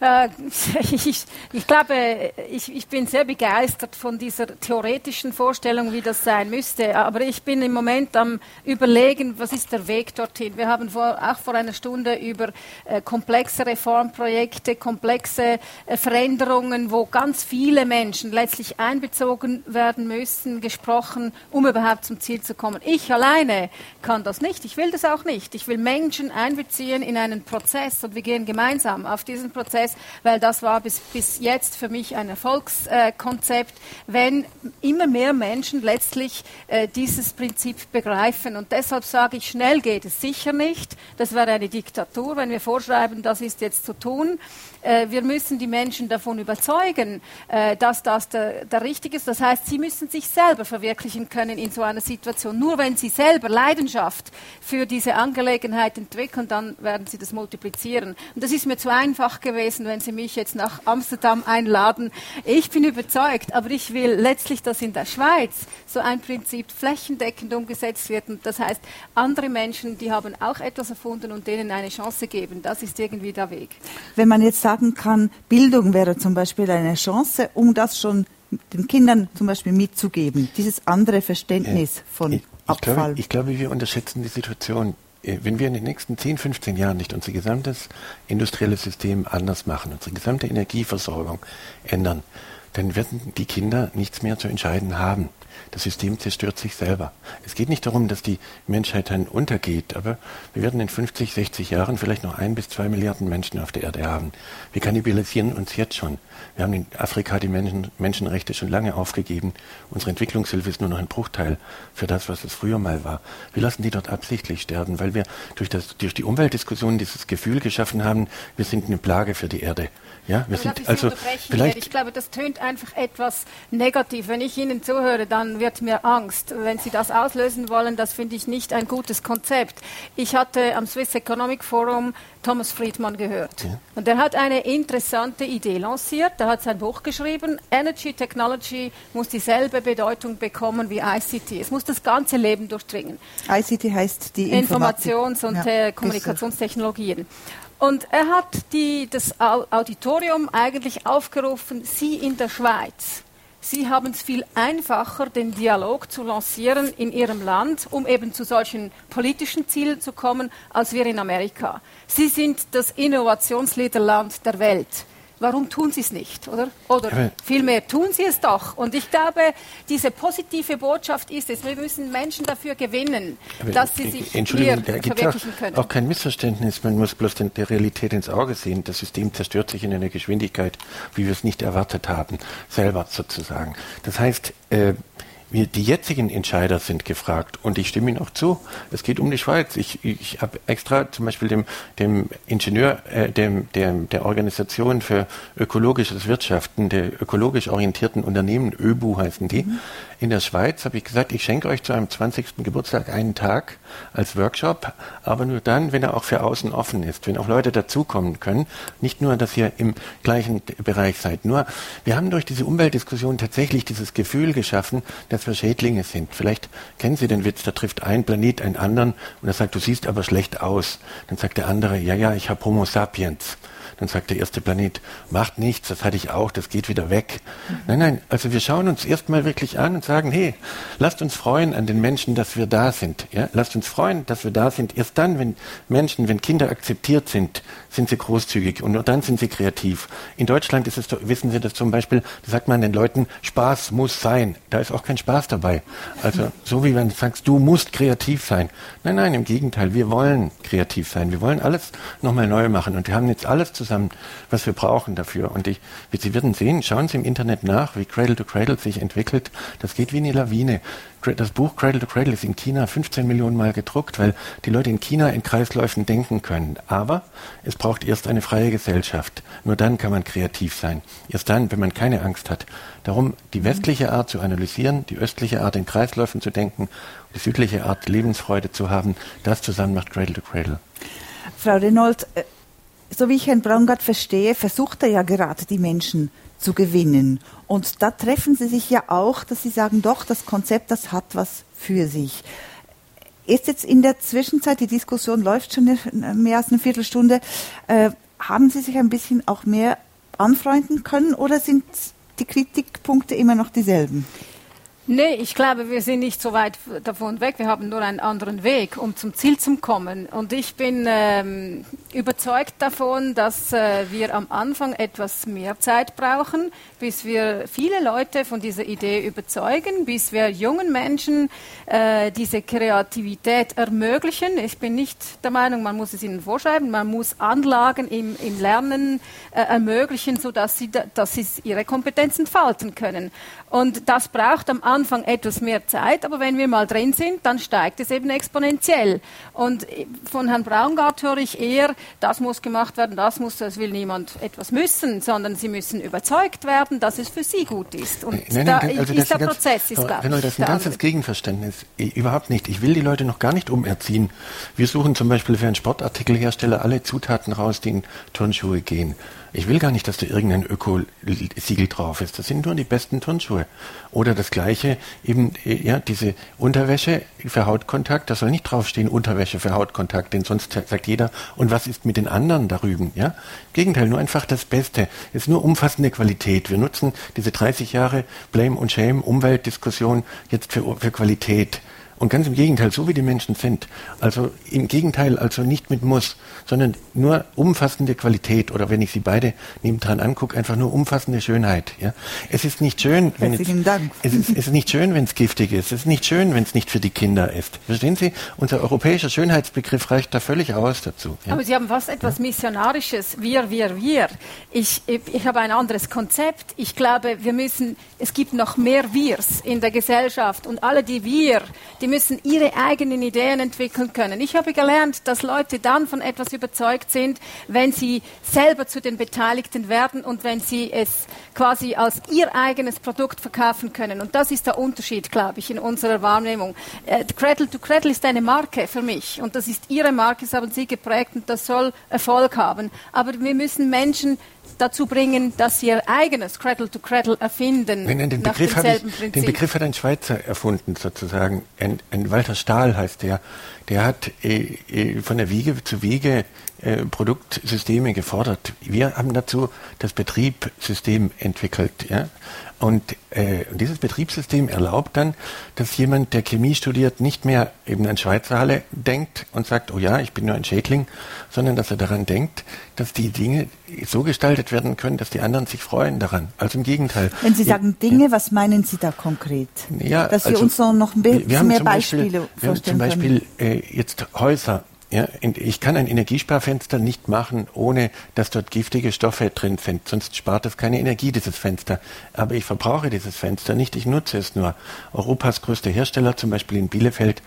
Äh, ich, ich, glaube, ich, ich, bin sehr begeistert von dieser theoretischen Vorstellung, wie das sein müsste. Aber ich bin im Moment am Überlegen, was ist der Weg dorthin. Wir haben vor, auch vor einer Stunde über äh, komplexe Reformprojekte, komplexe äh, Veränderungen, wo ganz viele Menschen letztlich einbezogen werden müssen, gesprochen, um überhaupt zum Ziel zu kommen. Ich alleine kann das nicht. Ich will das auch nicht. Ich will Menschen einbeziehen in einen Prozess und wir gehen gemeinsam auf diesen Prozess weil das war bis, bis jetzt für mich ein Erfolgskonzept, wenn immer mehr Menschen letztlich äh, dieses Prinzip begreifen. Und deshalb sage ich, schnell geht es sicher nicht. Das wäre eine Diktatur, wenn wir vorschreiben, das ist jetzt zu tun. Äh, wir müssen die Menschen davon überzeugen, äh, dass das der, der Richtige ist. Das heißt, sie müssen sich selber verwirklichen können in so einer Situation. Nur wenn sie selber Leidenschaft für diese Angelegenheit entwickeln, dann werden sie das multiplizieren. Und das ist mir zu einfach gewesen, wenn Sie mich jetzt nach Amsterdam einladen. Ich bin überzeugt, aber ich will letztlich, dass in der Schweiz so ein Prinzip flächendeckend umgesetzt wird. Und das heißt, andere Menschen, die haben auch etwas erfunden und denen eine Chance geben. Das ist irgendwie der Weg. Wenn man jetzt sagt, sagen kann, Bildung wäre zum Beispiel eine Chance, um das schon den Kindern zum Beispiel mitzugeben, dieses andere Verständnis von ich, Abfall. Glaube, ich glaube, wir unterschätzen die Situation. Äh, wenn wir in den nächsten 10, 15 Jahren nicht unser gesamtes industrielles System anders machen, unsere gesamte Energieversorgung ändern, dann werden die Kinder nichts mehr zu entscheiden haben. Das System zerstört sich selber. Es geht nicht darum, dass die Menschheit dann untergeht, aber wir werden in 50, 60 Jahren vielleicht noch ein bis zwei Milliarden Menschen auf der Erde haben. Wir kannibalisieren uns jetzt schon. Wir haben in Afrika die Menschen, Menschenrechte schon lange aufgegeben. Unsere Entwicklungshilfe ist nur noch ein Bruchteil für das, was es früher mal war. Wir lassen die dort absichtlich sterben, weil wir durch, das, durch die Umweltdiskussion dieses Gefühl geschaffen haben, wir sind eine Plage für die Erde. Ja, wir sind also vielleicht. Ich glaube, das tönt einfach etwas negativ. Wenn ich Ihnen zuhöre, dann wird mir Angst. Wenn Sie das auslösen wollen, das finde ich nicht ein gutes Konzept. Ich hatte am Swiss Economic Forum Thomas Friedman gehört. Ja. Und er hat eine interessante Idee lanciert. Er hat sein Buch geschrieben. Energy Technology muss dieselbe Bedeutung bekommen wie ICT. Es muss das ganze Leben durchdringen. ICT heißt die Informations- und ja, äh, Kommunikationstechnologien. Und er hat die, das Auditorium eigentlich aufgerufen, Sie in der Schweiz. Sie haben es viel einfacher, den Dialog zu lancieren in Ihrem Land, um eben zu solchen politischen Zielen zu kommen, als wir in Amerika. Sie sind das Innovationsleaderland der Welt warum tun sie es nicht, oder? Oder vielmehr tun sie es doch. Und ich glaube, diese positive Botschaft ist es, wir müssen Menschen dafür gewinnen, dass sie sich Entschuldigung, hier verwirklichen auch, können. Auch kein Missverständnis, man muss bloß der Realität ins Auge sehen. Das System zerstört sich in einer Geschwindigkeit, wie wir es nicht erwartet haben, selber sozusagen. Das heißt, äh, die jetzigen Entscheider sind gefragt und ich stimme Ihnen auch zu. Es geht um die Schweiz. Ich, ich habe extra zum Beispiel dem, dem Ingenieur äh, dem, der, der Organisation für ökologisches Wirtschaften, der ökologisch orientierten Unternehmen, ÖBU heißen die, mhm in der Schweiz habe ich gesagt, ich schenke euch zu einem 20. Geburtstag einen Tag als Workshop, aber nur dann, wenn er auch für außen offen ist, wenn auch Leute dazukommen können. Nicht nur, dass ihr im gleichen Bereich seid. Nur, wir haben durch diese Umweltdiskussion tatsächlich dieses Gefühl geschaffen, dass wir Schädlinge sind. Vielleicht kennen Sie den Witz, da trifft ein Planet einen anderen und er sagt, du siehst aber schlecht aus. Dann sagt der andere, ja, ja, ich habe Homo sapiens. Dann sagt der erste Planet, macht nichts, das hatte ich auch, das geht wieder weg. Mhm. Nein, nein, also wir schauen uns erstmal wirklich an und sagen, hey, lasst uns freuen an den Menschen, dass wir da sind. Ja? Lasst uns freuen, dass wir da sind. Erst dann, wenn Menschen, wenn Kinder akzeptiert sind, sind sie großzügig und nur dann sind sie kreativ. In Deutschland ist es, wissen Sie das zum Beispiel, da sagt man den Leuten, Spaß muss sein. Da ist auch kein Spaß dabei. Also so wie wenn du sagst, du musst kreativ sein. Nein, nein, im Gegenteil, wir wollen kreativ sein. Wir wollen alles nochmal neu machen und wir haben jetzt alles zusammen, was wir brauchen dafür. Und ich, wie Sie werden sehen, schauen Sie im Internet nach, wie Cradle to Cradle sich entwickelt. Das geht wie eine Lawine das Buch Cradle to Cradle ist in China 15 Millionen Mal gedruckt, weil die Leute in China in Kreisläufen denken können. Aber es braucht erst eine freie Gesellschaft. Nur dann kann man kreativ sein. Erst dann, wenn man keine Angst hat. Darum die westliche Art zu analysieren, die östliche Art in Kreisläufen zu denken, die südliche Art Lebensfreude zu haben, das zusammen macht Cradle to Cradle. Frau Reynolds, äh, so wie ich Herrn Braungart verstehe, versucht er ja gerade die Menschen zu gewinnen. Und da treffen Sie sich ja auch, dass Sie sagen, doch, das Konzept, das hat was für sich. Ist jetzt in der Zwischenzeit, die Diskussion läuft schon mehr als eine Viertelstunde, äh, haben Sie sich ein bisschen auch mehr anfreunden können oder sind die Kritikpunkte immer noch dieselben? Nee, ich glaube, wir sind nicht so weit davon weg. Wir haben nur einen anderen Weg, um zum Ziel zu kommen. Und ich bin ähm, überzeugt davon, dass äh, wir am Anfang etwas mehr Zeit brauchen, bis wir viele Leute von dieser Idee überzeugen, bis wir jungen Menschen äh, diese Kreativität ermöglichen. Ich bin nicht der Meinung, man muss es ihnen vorschreiben, man muss Anlagen im, im Lernen äh, ermöglichen, sodass sie, dass sie ihre Kompetenzen falten können. Und das braucht am Anfang etwas mehr Zeit, aber wenn wir mal drin sind, dann steigt es eben exponentiell. Und von Herrn Braungart höre ich eher, das muss gemacht werden, das muss, das will niemand etwas müssen, sondern sie müssen überzeugt werden, dass es für sie gut ist. Und nein, nein, da also ist der ganz, Prozess, ist, ich. Das ist ein ganzes Gegenverständnis. Überhaupt nicht. Ich will die Leute noch gar nicht umerziehen. Wir suchen zum Beispiel für einen Sportartikelhersteller alle Zutaten raus, die in Turnschuhe gehen. Ich will gar nicht, dass da irgendein Öko-Siegel drauf ist. Das sind nur die besten Turnschuhe. Oder das gleiche, eben, ja, diese Unterwäsche für Hautkontakt, da soll nicht draufstehen Unterwäsche für Hautkontakt, denn sonst sagt jeder, und was ist mit den anderen darüber, ja? Gegenteil, nur einfach das Beste. Es ist nur umfassende Qualität. Wir nutzen diese 30 Jahre Blame und Shame Umweltdiskussion jetzt für, für Qualität. Und ganz im Gegenteil, so wie die Menschen sind. Also im Gegenteil, also nicht mit Muss, sondern nur umfassende Qualität oder wenn ich sie beide nebendran angucke, einfach nur umfassende Schönheit. Ja? Es ist nicht schön, wenn es, es, ist, es ist nicht schön, wenn es giftig ist. Es ist nicht schön, wenn es nicht für die Kinder ist. Verstehen Sie? Unser europäischer Schönheitsbegriff reicht da völlig aus dazu. Ja? Aber Sie haben fast etwas ja? Missionarisches. Wir, wir, wir. Ich, ich, ich habe ein anderes Konzept. Ich glaube, wir müssen, es gibt noch mehr Wirs in der Gesellschaft und alle die Wir, die müssen ihre eigenen Ideen entwickeln können. Ich habe gelernt, dass Leute dann von etwas überzeugt sind, wenn sie selber zu den Beteiligten werden und wenn sie es quasi als ihr eigenes Produkt verkaufen können. Und das ist der Unterschied, glaube ich, in unserer Wahrnehmung. Äh, Cradle to Cradle ist eine Marke für mich und das ist ihre Marke, das haben sie geprägt und das soll Erfolg haben. Aber wir müssen Menschen dazu bringen, dass sie ihr eigenes Cradle to Cradle erfinden. Nein, den, Begriff ich, den Begriff hat ein Schweizer erfunden, sozusagen. Ein, ein Walter Stahl heißt der. Der hat äh, äh, von der Wiege zu Wiege äh, Produktsysteme gefordert. Wir haben dazu das Betriebssystem entwickelt. Ja? Und äh, dieses Betriebssystem erlaubt dann, dass jemand, der Chemie studiert, nicht mehr eben an Schweizer Halle denkt und sagt, oh ja, ich bin nur ein Schädling, sondern dass er daran denkt, dass die Dinge so gestaltet werden können, dass die anderen sich freuen daran. Also im Gegenteil. Wenn Sie sagen Dinge, ja. was meinen Sie da konkret? Ja, dass wir also, uns noch ein bisschen mehr Beispiele Beispiel, Wir haben zum Beispiel äh, jetzt Häuser ja, ich kann ein Energiesparfenster nicht machen, ohne dass dort giftige Stoffe drin sind. Sonst spart es keine Energie, dieses Fenster. Aber ich verbrauche dieses Fenster nicht, ich nutze es nur. Europas größter Hersteller, zum Beispiel in Bielefeld,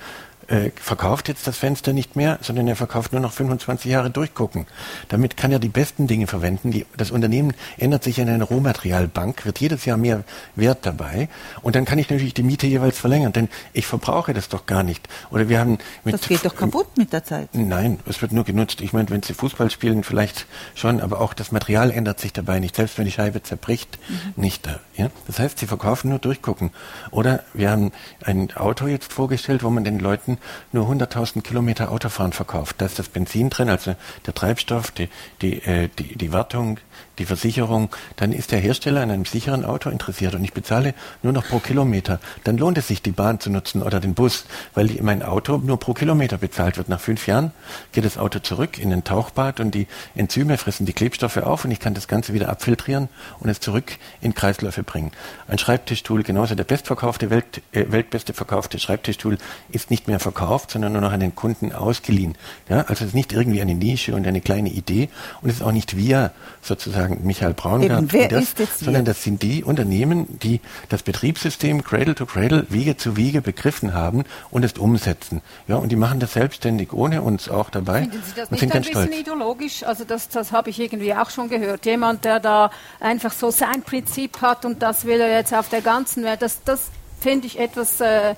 äh, verkauft jetzt das Fenster nicht mehr, sondern er verkauft nur noch 25 Jahre durchgucken. Damit kann er die besten Dinge verwenden. Die, das Unternehmen ändert sich in eine Rohmaterialbank, wird jedes Jahr mehr Wert dabei und dann kann ich natürlich die Miete jeweils verlängern, denn ich verbrauche das doch gar nicht. Oder wir haben mit das geht doch kaputt mit der Zeit. Nein, es wird nur genutzt. Ich meine, wenn Sie Fußball spielen, vielleicht schon, aber auch das Material ändert sich dabei nicht. Selbst wenn die Scheibe zerbricht, mhm. nicht. Ja? Das heißt, Sie verkaufen nur durchgucken. Oder wir haben ein Auto jetzt vorgestellt, wo man den Leuten Nur 100.000 Kilometer Autofahren verkauft. Da ist das Benzin drin, also der Treibstoff, die, die, äh, die, die Wartung, die Versicherung, dann ist der Hersteller an einem sicheren Auto interessiert und ich bezahle nur noch pro Kilometer. Dann lohnt es sich, die Bahn zu nutzen oder den Bus, weil mein Auto nur pro Kilometer bezahlt wird. Nach fünf Jahren geht das Auto zurück in den Tauchbad und die Enzyme fressen die Klebstoffe auf und ich kann das Ganze wieder abfiltrieren und es zurück in Kreisläufe bringen. Ein Schreibtischstuhl, genauso der bestverkaufte, Welt, äh, weltbeste verkaufte Schreibtischstuhl, ist nicht mehr verkauft, sondern nur noch an den Kunden ausgeliehen. Ja, also es ist nicht irgendwie eine Nische und eine kleine Idee und es ist auch nicht wir sozusagen sagen Michael Braungart, das, sondern das sind die Unternehmen, die das Betriebssystem Cradle to Cradle, Wiege zu Wiege begriffen haben und es umsetzen. Ja, und die machen das selbstständig, ohne uns auch dabei. Finden Sie das nicht ein bisschen stolz. ideologisch? Also das, das habe ich irgendwie auch schon gehört. Jemand, der da einfach so sein Prinzip hat und das will er jetzt auf der ganzen Welt, das, das finde ich etwas äh,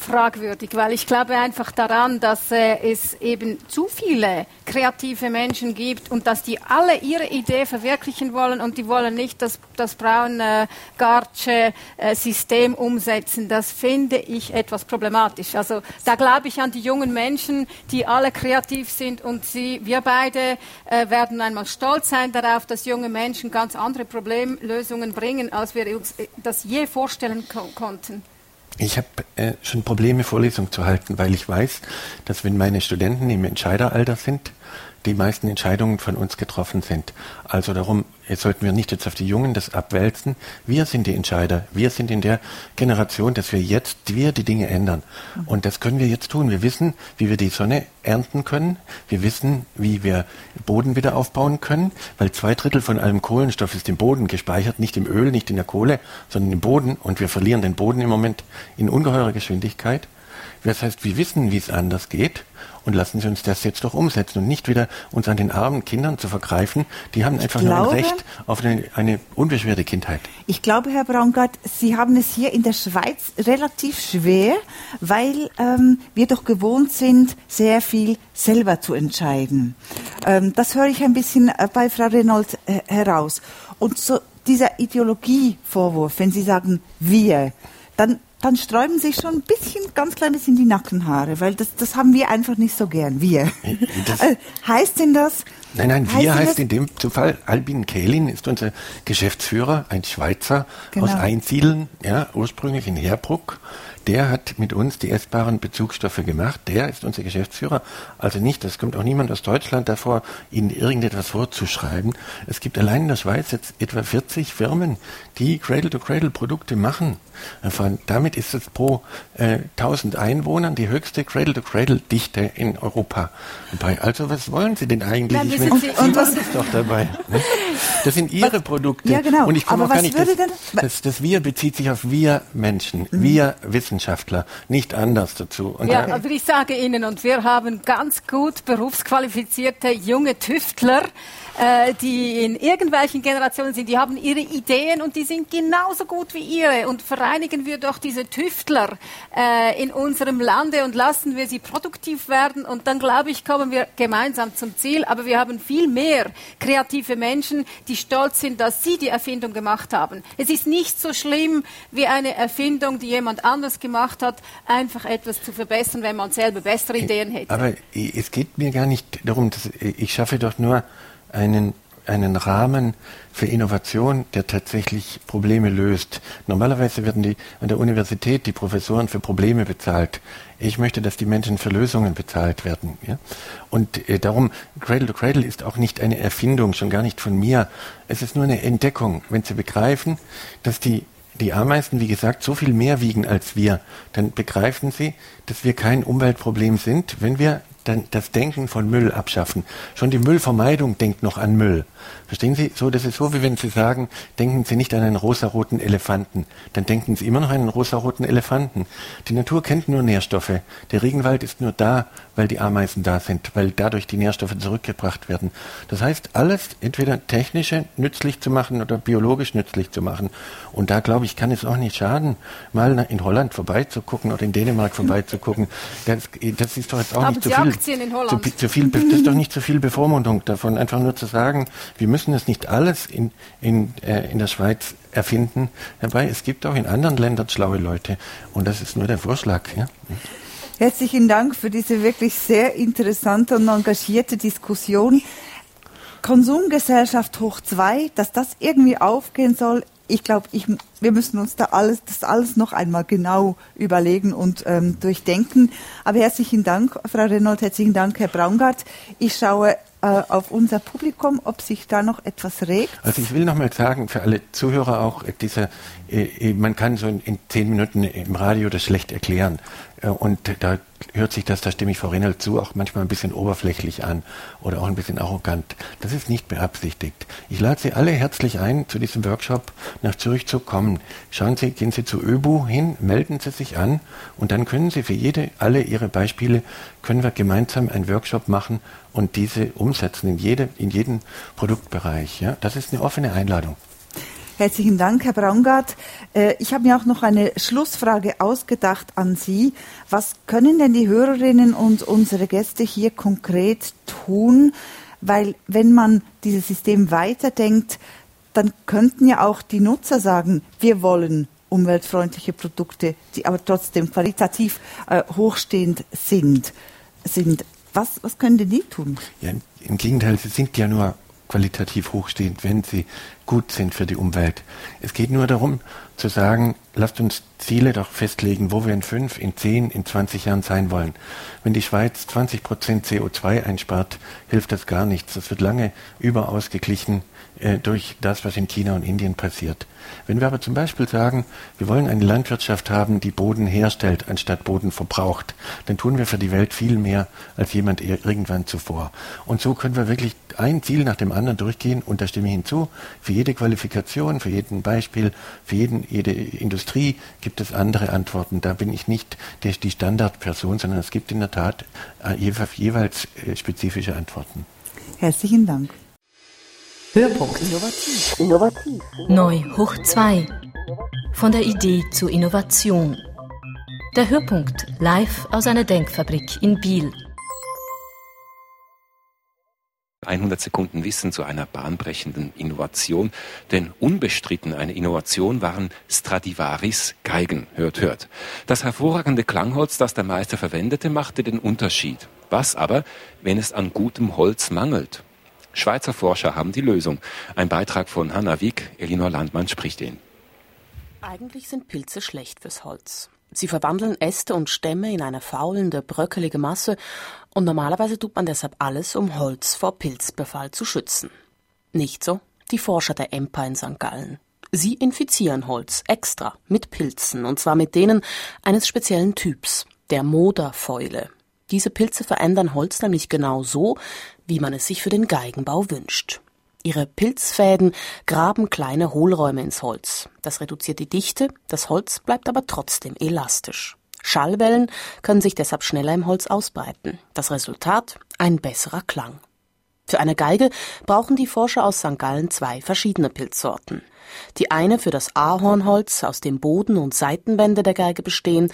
fragwürdig, weil ich glaube einfach daran, dass äh, es eben zu viele kreative Menschen gibt und dass die alle ihre Idee verwirklichen wollen und die wollen nicht das, das braune Gartsche äh, System umsetzen. Das finde ich etwas problematisch. Also da glaube ich an die jungen Menschen, die alle kreativ sind und sie, wir beide äh, werden einmal stolz sein darauf, dass junge Menschen ganz andere Problemlösungen bringen, als wir uns äh, das je vorstellen ko konnten. Ich habe äh, schon Probleme, Vorlesungen zu halten, weil ich weiß, dass wenn meine Studenten im Entscheideralter sind, die meisten Entscheidungen von uns getroffen sind. Also darum jetzt sollten wir nicht jetzt auf die Jungen das abwälzen. Wir sind die Entscheider. Wir sind in der Generation, dass wir jetzt wir die Dinge ändern. Und das können wir jetzt tun. Wir wissen, wie wir die Sonne ernten können. Wir wissen, wie wir Boden wieder aufbauen können, weil zwei Drittel von allem Kohlenstoff ist im Boden gespeichert, nicht im Öl, nicht in der Kohle, sondern im Boden. Und wir verlieren den Boden im Moment in ungeheurer Geschwindigkeit. Das heißt, wir wissen, wie es anders geht und lassen Sie uns das jetzt doch umsetzen und nicht wieder uns an den armen Kindern zu vergreifen. Die haben einfach glaube, nur ein Recht auf eine, eine, unbeschwerte Kindheit. Ich glaube, Herr Braungart, Sie haben es hier in der Schweiz relativ schwer, weil ähm, wir doch gewohnt sind, sehr viel selber zu entscheiden. Ähm, das höre ich ein bisschen äh, bei Frau Reynolds äh, heraus. Und so dieser Ideologievorwurf, wenn Sie sagen wir, dann dann sträuben sich schon ein bisschen, ganz klein bisschen die Nackenhaare, weil das, das haben wir einfach nicht so gern. Wir. Äh, heißt denn das? Nein, nein, heißt wir heißt das? in dem Fall Albin Kehlin ist unser Geschäftsführer, ein Schweizer genau. aus Einsiedeln, ja, ursprünglich in Herbruck der hat mit uns die essbaren Bezugsstoffe gemacht. Der ist unser Geschäftsführer. Also nicht, es kommt auch niemand aus Deutschland davor, Ihnen irgendetwas vorzuschreiben. Es gibt allein in der Schweiz jetzt etwa 40 Firmen, die Cradle-to-Cradle-Produkte machen. Damit ist es pro äh, 1000 Einwohnern die höchste Cradle-to-Cradle-Dichte in Europa. Also was wollen Sie denn eigentlich? Nein, ich will, und, und was ist doch dabei? Ne? Das sind Ihre was, Produkte. Ja, genau. Und ich komme auch gar nicht, das, das, das Wir bezieht sich auf wir Menschen, mhm. wir Wissenschaftler, nicht anders dazu. Und ja, aber ich sage Ihnen, und wir haben ganz gut berufsqualifizierte junge Tüftler, äh, die in irgendwelchen Generationen sind, die haben ihre Ideen und die sind genauso gut wie ihre. Und vereinigen wir doch diese Tüftler äh, in unserem Lande und lassen wir sie produktiv werden. Und dann, glaube ich, kommen wir gemeinsam zum Ziel. Aber wir haben viel mehr kreative Menschen, die stolz sind, dass sie die Erfindung gemacht haben. Es ist nicht so schlimm wie eine Erfindung, die jemand anders gemacht hat, einfach etwas zu verbessern, wenn man selber bessere Ideen hätte. Aber es geht mir gar nicht darum, dass ich schaffe doch nur einen, einen Rahmen für Innovation, der tatsächlich Probleme löst. Normalerweise werden die an der Universität die Professoren für Probleme bezahlt. Ich möchte, dass die Menschen für Lösungen bezahlt werden. Ja? Und äh, darum, Cradle to Cradle ist auch nicht eine Erfindung, schon gar nicht von mir. Es ist nur eine Entdeckung. Wenn Sie begreifen, dass die die Ameisen, wie gesagt, so viel mehr wiegen als wir, dann begreifen Sie, dass wir kein Umweltproblem sind, wenn wir das Denken von Müll abschaffen. Schon die Müllvermeidung denkt noch an Müll. Verstehen Sie? So, das ist so, wie wenn Sie sagen, denken Sie nicht an einen rosaroten Elefanten. Dann denken Sie immer noch an einen rosaroten Elefanten. Die Natur kennt nur Nährstoffe. Der Regenwald ist nur da, weil die Ameisen da sind, weil dadurch die Nährstoffe zurückgebracht werden. Das heißt, alles entweder technische nützlich zu machen oder biologisch nützlich zu machen. Und da glaube ich, kann es auch nicht schaden, mal in Holland vorbeizugucken oder in Dänemark vorbeizugucken. Das, das ist doch jetzt auch Aber nicht zu viel, zu, zu, viel. Das ist doch nicht zu viel Bevormundung davon, einfach nur zu sagen, wir müssen es nicht alles in, in, äh, in der Schweiz erfinden. Dabei, es gibt auch in anderen Ländern schlaue Leute. Und das ist nur der Vorschlag. Ja? Herzlichen Dank für diese wirklich sehr interessante und engagierte Diskussion. Konsumgesellschaft hoch zwei, dass das irgendwie aufgehen soll, ich glaube, wir müssen uns da alles, das alles noch einmal genau überlegen und ähm, durchdenken. Aber herzlichen Dank, Frau Renault, herzlichen Dank, Herr Braungart. Ich schaue äh, auf unser Publikum, ob sich da noch etwas regt. Also ich will noch mal sagen, für alle Zuhörer auch, diese, äh, man kann so in zehn Minuten im Radio das schlecht erklären. Äh, und da hört sich das, da stimme ich Frau Rennelt zu, auch manchmal ein bisschen oberflächlich an oder auch ein bisschen arrogant. Das ist nicht beabsichtigt. Ich lade Sie alle herzlich ein, zu diesem Workshop nach Zürich zu kommen. Schauen Sie, gehen Sie zu ÖBU hin, melden Sie sich an und dann können Sie für jede, alle Ihre Beispiele, können wir gemeinsam einen Workshop machen und diese umsetzen in, jede, in jeden Produktbereich. Ja? Das ist eine offene Einladung. Herzlichen Dank, Herr Braungart. Äh, ich habe mir auch noch eine Schlussfrage ausgedacht an Sie. Was können denn die Hörerinnen und unsere Gäste hier konkret tun? Weil wenn man dieses System weiterdenkt, dann könnten ja auch die Nutzer sagen, wir wollen umweltfreundliche Produkte, die aber trotzdem qualitativ äh, hochstehend sind. sind. Was, was können denn die tun? Ja, Im Gegenteil, sie sind ja nur qualitativ hochstehend, wenn sie gut sind für die Umwelt. Es geht nur darum zu sagen, lasst uns Ziele doch festlegen, wo wir in fünf, in zehn, in 20 Jahren sein wollen. Wenn die Schweiz 20 Prozent CO2 einspart, hilft das gar nichts. Das wird lange überausgeglichen äh, durch das, was in China und Indien passiert. Wenn wir aber zum Beispiel sagen, wir wollen eine Landwirtschaft haben, die Boden herstellt, anstatt Boden verbraucht, dann tun wir für die Welt viel mehr als jemand irgendwann zuvor. Und so können wir wirklich ein Ziel nach dem anderen durchgehen und da stimme ich hinzu, für jede Qualifikation, für jeden Beispiel, für jeden, jede Industrie gibt es andere Antworten. Da bin ich nicht die, die Standardperson, sondern es gibt in der Tat äh, jeweils äh, spezifische Antworten. Herzlichen Dank. Hörpunkt. Innovativ. Innovativ. Neu hoch 2. Von der Idee zur Innovation. Der Hörpunkt live aus einer Denkfabrik in Biel. 100 Sekunden Wissen zu einer bahnbrechenden Innovation. Denn unbestritten eine Innovation waren Stradivaris Geigen. Hört, hört. Das hervorragende Klangholz, das der Meister verwendete, machte den Unterschied. Was aber, wenn es an gutem Holz mangelt? Schweizer Forscher haben die Lösung. Ein Beitrag von Hanna Wieg, Elinor Landmann spricht ihn. Eigentlich sind Pilze schlecht fürs Holz. Sie verwandeln Äste und Stämme in eine faulende, bröckelige Masse und normalerweise tut man deshalb alles, um Holz vor Pilzbefall zu schützen. Nicht so die Forscher der EMPA in St. Gallen. Sie infizieren Holz extra mit Pilzen und zwar mit denen eines speziellen Typs, der Moderfäule. Diese Pilze verändern Holz nämlich genau so, wie man es sich für den Geigenbau wünscht. Ihre Pilzfäden graben kleine Hohlräume ins Holz. Das reduziert die Dichte, das Holz bleibt aber trotzdem elastisch. Schallwellen können sich deshalb schneller im Holz ausbreiten. Das Resultat ein besserer Klang. Für eine Geige brauchen die Forscher aus St. Gallen zwei verschiedene Pilzsorten. Die eine für das Ahornholz, aus dem Boden und Seitenwände der Geige bestehen,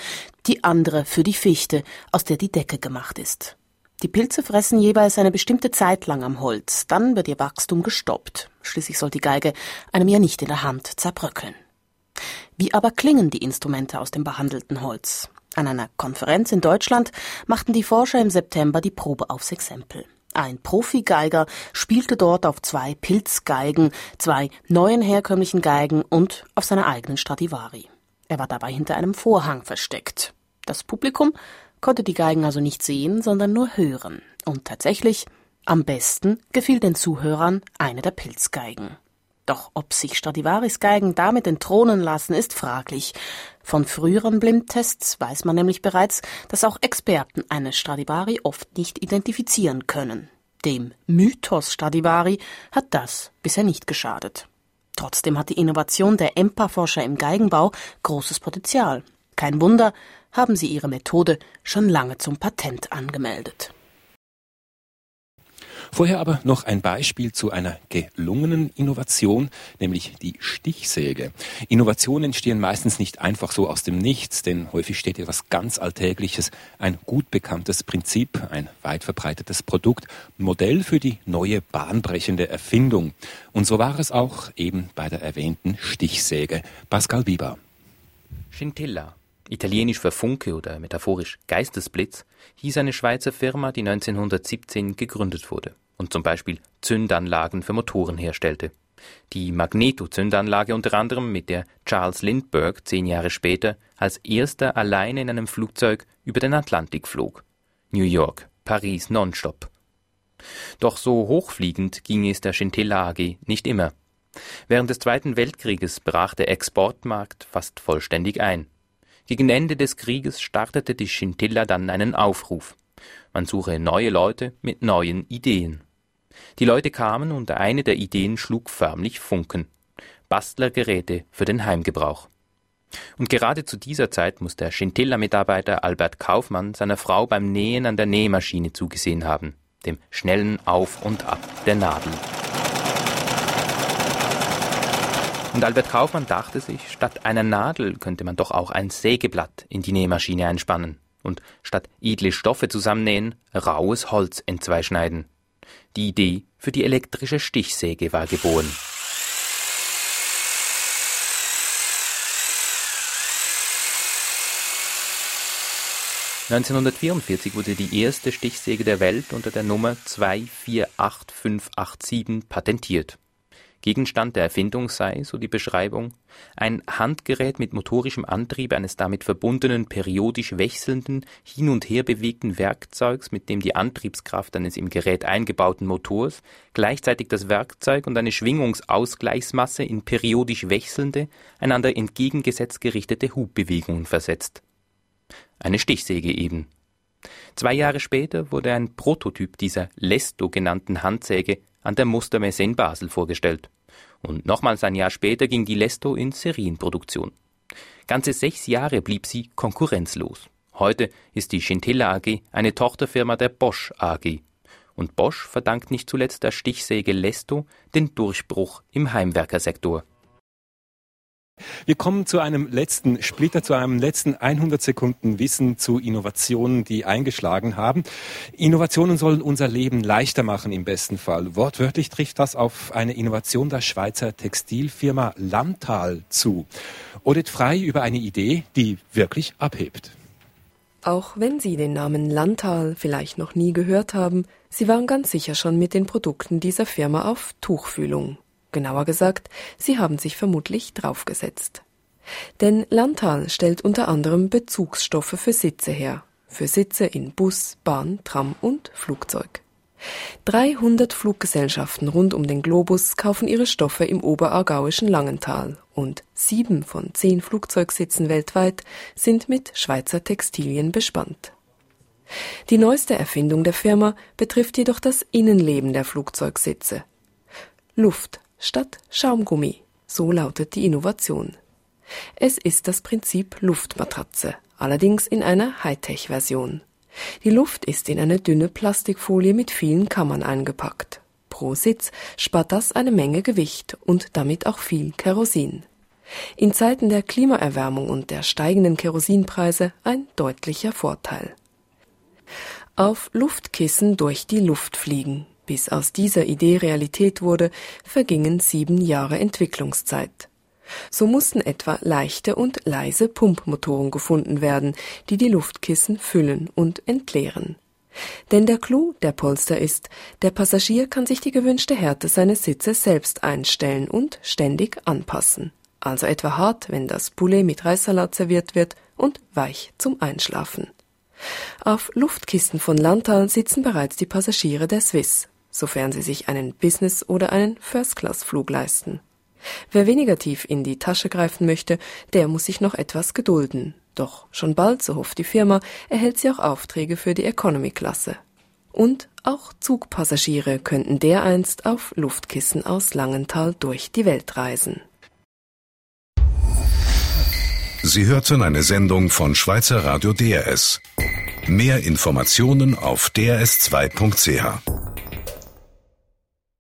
die andere für die Fichte, aus der die Decke gemacht ist. Die Pilze fressen jeweils eine bestimmte Zeit lang am Holz, dann wird ihr Wachstum gestoppt. Schließlich soll die Geige einem ja nicht in der Hand zerbröckeln. Wie aber klingen die Instrumente aus dem behandelten Holz? An einer Konferenz in Deutschland machten die Forscher im September die Probe aufs Exempel. Ein Profigeiger spielte dort auf zwei Pilzgeigen, zwei neuen herkömmlichen Geigen und auf seiner eigenen Stradivari. Er war dabei hinter einem Vorhang versteckt. Das Publikum konnte die Geigen also nicht sehen, sondern nur hören. Und tatsächlich, am besten gefiel den Zuhörern eine der Pilzgeigen. Doch ob sich Stradivaris-Geigen damit entthronen lassen, ist fraglich. Von früheren Blindtests weiß man nämlich bereits, dass auch Experten eine Stradivari oft nicht identifizieren können. Dem Mythos Stradivari hat das bisher nicht geschadet. Trotzdem hat die Innovation der EMPA-Forscher im Geigenbau großes Potenzial. Kein Wunder, haben sie ihre Methode schon lange zum Patent angemeldet. Vorher aber noch ein Beispiel zu einer gelungenen Innovation, nämlich die Stichsäge. Innovationen entstehen meistens nicht einfach so aus dem Nichts, denn häufig steht etwas ganz Alltägliches, ein gut bekanntes Prinzip, ein weit verbreitetes Produkt, Modell für die neue bahnbrechende Erfindung. Und so war es auch eben bei der erwähnten Stichsäge. Pascal Bieber. Scintilla Italienisch für Funke oder metaphorisch Geistesblitz hieß eine Schweizer Firma, die 1917 gegründet wurde und zum Beispiel Zündanlagen für Motoren herstellte. Die Magneto-Zündanlage unter anderem, mit der Charles Lindbergh zehn Jahre später als erster alleine in einem Flugzeug über den Atlantik flog. New York, Paris nonstop. Doch so hochfliegend ging es der Scintilla AG nicht immer. Während des Zweiten Weltkrieges brach der Exportmarkt fast vollständig ein. Gegen Ende des Krieges startete die Scintilla dann einen Aufruf. Man suche neue Leute mit neuen Ideen. Die Leute kamen und eine der Ideen schlug förmlich Funken. Bastlergeräte für den Heimgebrauch. Und gerade zu dieser Zeit muss der Scintilla-Mitarbeiter Albert Kaufmann seiner Frau beim Nähen an der Nähmaschine zugesehen haben, dem schnellen Auf und Ab der Nadel. Und Albert Kaufmann dachte sich, statt einer Nadel könnte man doch auch ein Sägeblatt in die Nähmaschine einspannen und statt edle Stoffe zusammennähen, raues Holz entzweischneiden. Die Idee für die elektrische Stichsäge war geboren. (1944) wurde die erste Stichsäge der Welt unter der Nummer 248587 patentiert Gegenstand der Erfindung sei, so die Beschreibung, ein Handgerät mit motorischem Antrieb eines damit verbundenen periodisch wechselnden, hin und her bewegten Werkzeugs, mit dem die Antriebskraft eines im Gerät eingebauten Motors gleichzeitig das Werkzeug und eine Schwingungsausgleichsmasse in periodisch wechselnde, einander entgegengesetzt gerichtete Hubbewegungen versetzt. Eine Stichsäge eben. Zwei Jahre später wurde ein Prototyp dieser Lesto genannten Handsäge an der Mustermesse in Basel vorgestellt. Und nochmals ein Jahr später ging die Lesto in Serienproduktion. Ganze sechs Jahre blieb sie konkurrenzlos. Heute ist die Scintilla AG eine Tochterfirma der Bosch AG. Und Bosch verdankt nicht zuletzt der Stichsäge Lesto den Durchbruch im Heimwerkersektor. Wir kommen zu einem letzten Splitter, zu einem letzten 100 Sekunden Wissen zu Innovationen, die eingeschlagen haben. Innovationen sollen unser Leben leichter machen im besten Fall. Wortwörtlich trifft das auf eine Innovation der Schweizer Textilfirma Lantal zu. Odit Frei über eine Idee, die wirklich abhebt. Auch wenn Sie den Namen Lantal vielleicht noch nie gehört haben, Sie waren ganz sicher schon mit den Produkten dieser Firma auf Tuchfühlung. Genauer gesagt, sie haben sich vermutlich draufgesetzt. Denn Lantal stellt unter anderem Bezugsstoffe für Sitze her, für Sitze in Bus, Bahn, Tram und Flugzeug. 300 Fluggesellschaften rund um den Globus kaufen ihre Stoffe im oberaargauischen Langenthal und sieben von zehn Flugzeugsitzen weltweit sind mit Schweizer Textilien bespannt. Die neueste Erfindung der Firma betrifft jedoch das Innenleben der Flugzeugsitze. Luft statt Schaumgummi. So lautet die Innovation. Es ist das Prinzip Luftmatratze, allerdings in einer Hightech-Version. Die Luft ist in eine dünne Plastikfolie mit vielen Kammern eingepackt. Pro Sitz spart das eine Menge Gewicht und damit auch viel Kerosin. In Zeiten der Klimaerwärmung und der steigenden Kerosinpreise ein deutlicher Vorteil. Auf Luftkissen durch die Luft fliegen. Bis aus dieser Idee Realität wurde, vergingen sieben Jahre Entwicklungszeit. So mussten etwa leichte und leise Pumpmotoren gefunden werden, die die Luftkissen füllen und entleeren. Denn der Clou der Polster ist, der Passagier kann sich die gewünschte Härte seines Sitzes selbst einstellen und ständig anpassen. Also etwa hart, wenn das Poulet mit Reissalat serviert wird und weich zum Einschlafen. Auf Luftkissen von Lantal sitzen bereits die Passagiere der Swiss, sofern sie sich einen Business- oder einen First-Class-Flug leisten. Wer weniger tief in die Tasche greifen möchte, der muss sich noch etwas gedulden. Doch schon bald, so hofft die Firma, erhält sie auch Aufträge für die Economy-Klasse. Und auch Zugpassagiere könnten dereinst auf Luftkissen aus Langenthal durch die Welt reisen. Sie hörten eine Sendung von Schweizer Radio DRS. Mehr Informationen auf drs2.ch.